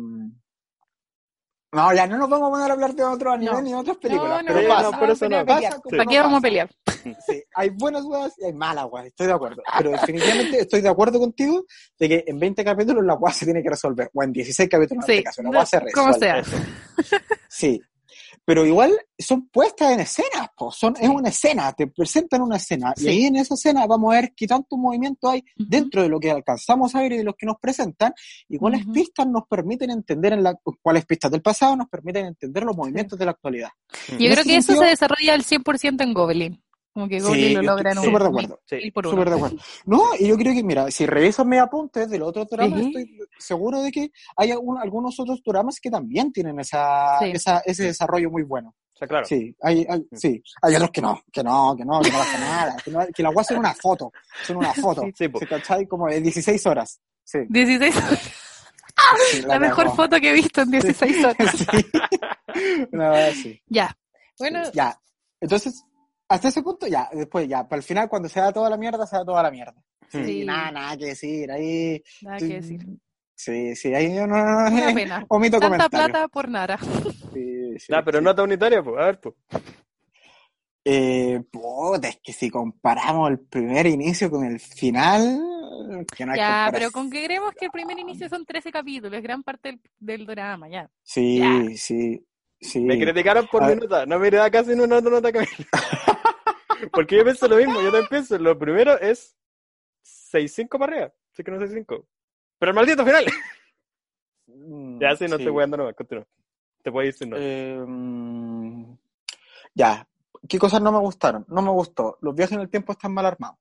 no, ya no nos vamos a poner a hablar de otros animes No. ni de otras películas, No, no, pero pasa. no, por eso no. Pasa Sí. ¿Para qué vamos a pelear? Sí, hay buenas weas y hay malas weas, estoy de acuerdo. Pero definitivamente estoy de acuerdo contigo de que en 20 capítulos la wea se tiene que resolver, o en 16 capítulos en Sí, este caso, la wea se resuelve. como sea. Sí. Pero igual son puestas en escenas, po. Son, es una escena, te presentan una escena. Sí. Y ahí en esa escena vamos a ver qué tanto movimiento hay dentro de lo que alcanzamos a ver y de los que nos presentan, y cuáles pistas nos permiten entender, en la, cuáles pistas del pasado nos permiten entender los movimientos de la actualidad. Yo En creo que eso se desarrolla al 100% en Goblin. Como que Goblin Sí, lo logra en un súper de mil- acuerdo. Sí. mil por uno. Súper de acuerdo. No, y yo creo que, mira, si revisas mis apuntes del otro drama, Sí. estoy seguro de que hay algún- algunos otros dramas que también tienen esa, Sí. esa, ese desarrollo muy bueno. O sea, claro. Sí, hay, hay- sí, hay otros que no, que no, que no, que no pasa nada, que, no- que la guay son una foto, son una foto, Sí. ¿se cachai? Como de 16 horas. Sí, 16 sí, la mejor foto que he visto en 16 horas. Sí. Vez así. Ya. Bueno, Ya, entonces, hasta ese punto, ya, después ya, para el final, cuando se da toda la mierda, se da toda la mierda. Sí, Sí. nada, nada que decir, ahí... nada que decir. Sí, sí, ahí yo no, no, no, Una pena. omito Tanta comentarios. plata por nada. Sí, sí, Ah, pero sí. nota unitaria, pues. A ver, pues. Eh, puta, es que si comparamos el primer inicio con el final, que no Ya, pero consideremos que el primer inicio son 13 capítulos, es gran parte del, del drama, ya. Sí, Ya. sí, sí. Me criticaron por A mi ver. nota. No me da casi una nota Camilo. Porque yo pienso lo mismo. Yo también pienso. Lo primero es 6-5 para arriba. Sí que no 6-5. Pero el maldito final. Mm, ya, sí, no sí. estoy jugando nomás. Continúa. Te puedes decir no. Eh, mm, ya, ¿qué cosas no me gustaron? No me gustó. Los viajes en el tiempo están mal armados.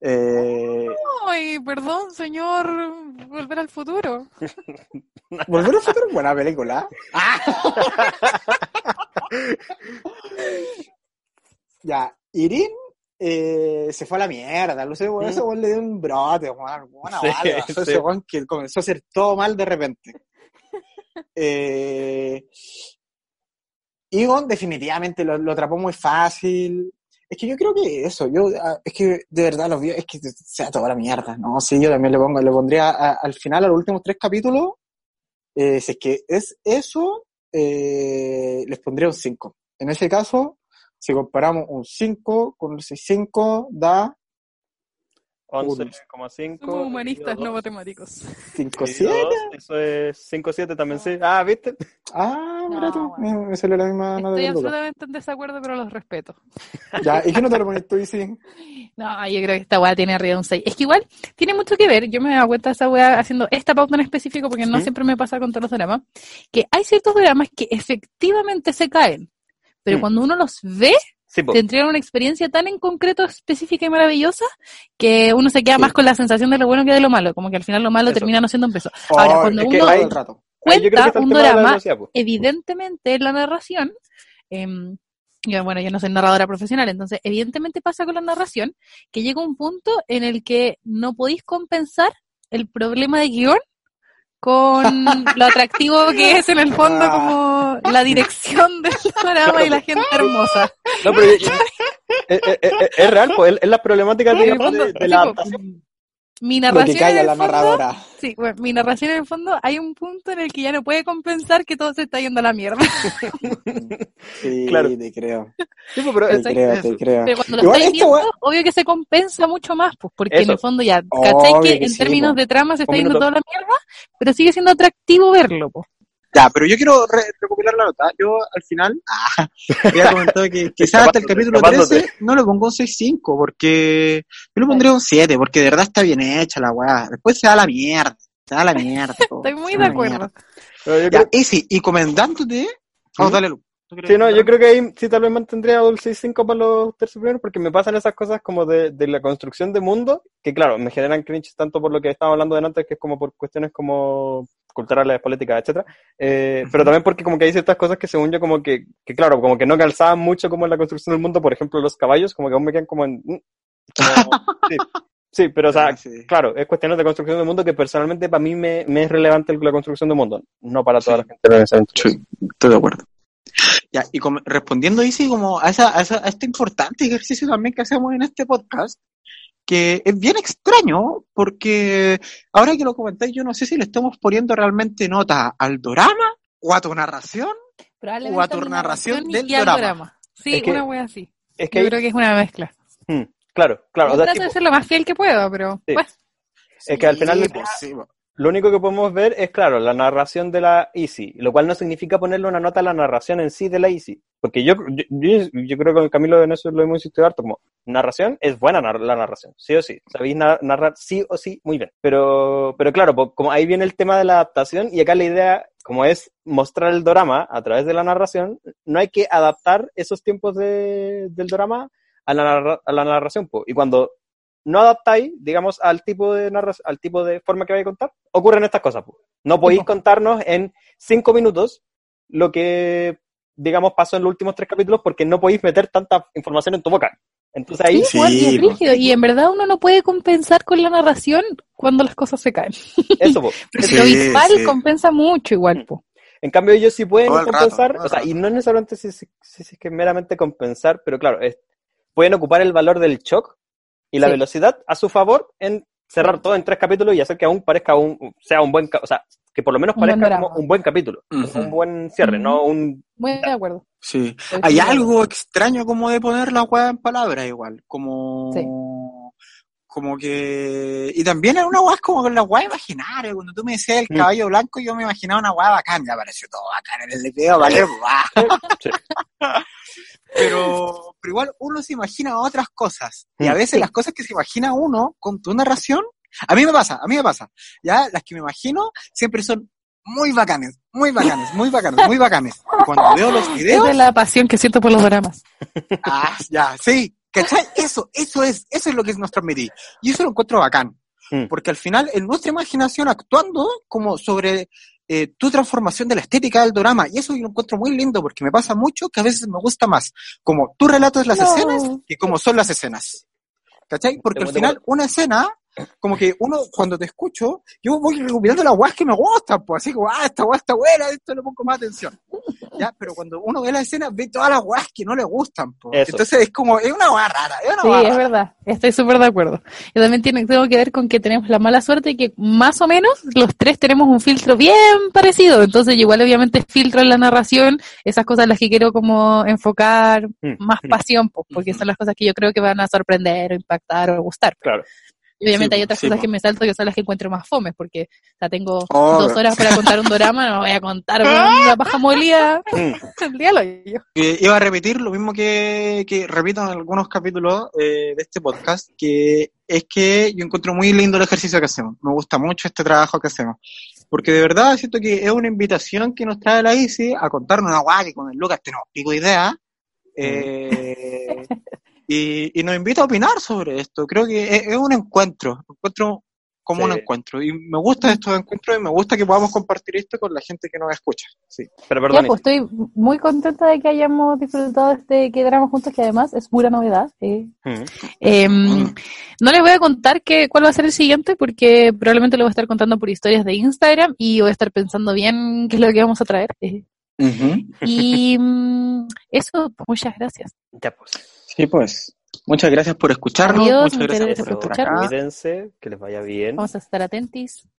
Eh, Ay, perdón, señor, volver al futuro. Volver al futuro es buena película. ya, Irin eh, se fue a la mierda. Sé, weón, ese weón le dio un brote, weón. Buena Sí, bala. sí. Ese weón que comenzó a hacer todo mal de repente. Eh, Egon definitivamente lo, lo atrapó muy fácil. Es que yo creo que eso, yo, ah, es que de verdad los vi, es que sea toda la mierda, ¿no? Sí, yo también le pongo, le pondría a- al final, a los últimos tres capítulos, eh, si es que es eso, eh, les pondría un 5. En ese caso, si comparamos un 5 con el 6.5, da 11,5. Somos humanistas, no matemáticos. 5, dividido 7. dos, Eso es 5,7 también, sí. Ah, ¿viste? Ah, mira No, tú, bueno. me, salió la misma nota Estoy Lucas. absolutamente en desacuerdo, pero los respeto. Ya, ¿y qué no te lo pones tú, Isi? No, yo creo que esta weá tiene arriba un 6. Es que igual tiene mucho que ver. Yo me he dado cuenta de esa weá haciendo esta pauta en específico porque no ¿Sí? siempre me pasa con todos los dramas. Que hay ciertos dramas que efectivamente se caen. Pero Mm. cuando uno los ve, Sí, te entregan una experiencia tan en concreto, específica y maravillosa que uno se queda Sí. más con la sensación de lo bueno que de lo malo. Como que al final lo malo Eso. termina no siendo un peso. Ahora, Oh, cuando es que uno cuenta un tema de la drama, evidentemente en la narración, em, yo, bueno, yo no soy narradora profesional, entonces evidentemente pasa con la narración que llega un punto en el que no podéis compensar el problema de guion con lo atractivo que es en el fondo Ah. como la dirección del drama y la gente hermosa. No, pero yo- es, es- es- es real, pues, es la problemática de, la adaptación. Mi Lo que narración en el la fondo, narradora. sí, bueno, mi narración en el fondo hay un punto en el que ya no puede compensar que todo se está yendo a la mierda. Sí, Claro. te creo. Sí, pues, pero Te creo, eso. te creo. Pero cuando lo Igual estáis esto, viendo, obvio que se compensa mucho más, pues, porque en el fondo ya, ¿cachai? Obvio Que que en sí, términos po. de trama se está Un yendo minuto. toda la mierda, pero sigue siendo atractivo verlo, pues. Ya, pero yo quiero re- recopilar la nota. Yo al final ah, había comentado que quizás hasta el capítulo escapándote. 13 no le pongo un 6.5 porque yo le pondría un 7 porque de verdad está bien hecha la weá. Después se da la mierda. Se da la mierda. po, Estoy muy de acuerdo. Ya, creo- Isi, y comentándote. Oh, ¿Mm? dale, Lu. ¿Tú quieres Sí, no, yo creo que ahí sí tal vez mantendría un 6-5 para los terceros primeros porque me pasan esas cosas como de, de la construcción de mundo, que claro, me generan cringe tanto por lo que estábamos hablando de antes, que es como por cuestiones como culturales, políticas, etcétera, eh, pero también porque como que hay ciertas cosas que según yo como que, que claro, como que no calzaban mucho como en la construcción del mundo, por ejemplo los caballos, como que aún me quedan como en... mm, como- sí, sí, pero o sea, sí. claro, es cuestiones de construcción del mundo que personalmente para mí me, me es relevante la construcción del mundo, no para toda Sí. la gente. Sí, estoy de acuerdo. Ya, y como- respondiendo, Isi, como a, esa, a, esa- a este importante ejercicio también que hacemos en este podcast, que es bien extraño, porque ahora que lo comentáis, yo no sé si le estamos poniendo realmente nota al drama o a tu narración. O a tu narración del al drama. Sí, Es que- una wea así. Es que Yo creo que es una mezcla. Mm, claro, claro. Yo o sea, trato tipo, de ser lo más fiel que puedo, pero Sí. pues, Es que al final pues, sí, lo único que podemos ver es, claro, la narración de la Easy, lo cual no significa ponerle una nota a la narración en sí de la Easy. Porque yo, yo, yo, creo que con Camilo en eso lo hemos insistido harto, como narración es buena nar- la narración, sí o sí. Sabéis na- narrar sí o sí muy bien. Pero, pero claro, po- como ahí viene el tema de la adaptación y acá la idea, como es mostrar el drama a través de la narración, no hay que adaptar esos tiempos de, del drama a la, narra- a la narración. po. Y cuando no adaptáis, digamos, al tipo de al tipo de forma que vais a contar, ocurren estas cosas. po. No podéis contarnos en cinco minutos lo que, digamos, pasó en los últimos tres capítulos porque no podéis meter tanta información en tu boca. Entonces ahí, sí, y es pues. rígido. Y en verdad uno no puede compensar con la narración cuando las cosas se caen. eso, po. Porque Sí, lo visual sí. compensa mucho igual, po. En cambio, ellos sí pueden Todo el rato, compensar, o sea, y no necesariamente si, si, si- si es que meramente compensar, pero claro, es- pueden ocupar el valor del shock y la Sí. velocidad a su favor en cerrar todo en tres capítulos y hacer que aún parezca un, sea un buen, o sea, que por lo menos Un parezca como drama. un buen capítulo, como un buen cierre, no un... Muy de acuerdo. Sí. Estoy Hay acuerdo. algo extraño como de poner la weá en palabras igual, como... Sí. Como que... Y también era una weá como con la weá imaginaria, cuando tú me decías el Mm. caballo blanco yo me imaginaba una weá bacán, ya apareció todo bacán en el video, vale. Sí. pero, pero igual uno se imagina otras cosas, y a Mm. veces Sí. las cosas que se imagina uno con tu narración, a mí me pasa, a mí me pasa, ya las que me imagino siempre son muy bacanes, muy bacanes, muy bacanes, muy bacanes. Cuando veo los videos, es la pasión que siento por los dramas. Ah, ya, sí. ¿Cachai? Eso, eso es, eso es lo que nos transmití. Y eso lo encuentro bacán. Mm. Porque al final, en nuestra imaginación actuando como sobre eh, tu transformación de la estética del drama. Y eso yo lo encuentro muy lindo porque me pasa mucho que a veces me gusta más como tú relatas las No. escenas que como son las escenas. ¿Cachai? Porque De- al de final, una escena, como que uno, cuando te escucho, yo voy recuperando las guas que me gustan, pues así como, ah, esta guas está buena, esto le pongo más atención. ya, pero cuando uno ve la escena, ve todas las weas que no le gustan, po. Eso. Entonces es como, es una wea rara, es una Sí, wea es rara. verdad. Estoy súper de acuerdo. Y también tiene, tengo que ver con que tenemos la mala suerte que más o menos los tres tenemos un filtro bien parecido. Entonces, igual obviamente filtro en la narración esas cosas en las que quiero como enfocar Mm, más mm, pasión, pues, porque son las cosas que yo creo que van a sorprender o impactar o gustar. Claro. Y obviamente Sí, hay otras sí, cosas po. que me salto que son las que encuentro más fomes, porque o sea, tengo Oh. dos horas para contar un drama, no voy a contar una paja molida Mm. el día lo yo. Eh, iba a repetir lo mismo que, que repito en algunos capítulos eh, de este podcast, que es que yo encuentro muy lindo el ejercicio que hacemos. Me gusta mucho este trabajo que hacemos. Porque de verdad siento que es una invitación que nos trae la ICI a contarnos una guay que con el Lucas tenemos pico idea. Eh, y, y nos invita a opinar sobre esto. Creo que es, es un encuentro, encuentro como un encuentro. Y me gusta estos encuentros y me gusta que podamos compartir esto con la gente que nos escucha. Sí. Pero Ya, perdón, pues estoy muy contenta de que hayamos disfrutado de este que drama juntos, que además es pura novedad. eh. Mm. Eh, Mm. no les voy a contar que, cuál va a ser el siguiente, porque probablemente lo voy a estar contando por historias de Instagram y voy a estar pensando bien qué es lo que vamos a traer. eh. Y mm, eso, pues, muchas gracias. ya pues. Sí, pues. Muchas gracias por escucharnos. Adiós, muchas gracias por estar acá. escucharnos. Cuídense, que les vaya bien. Vamos a estar atentis.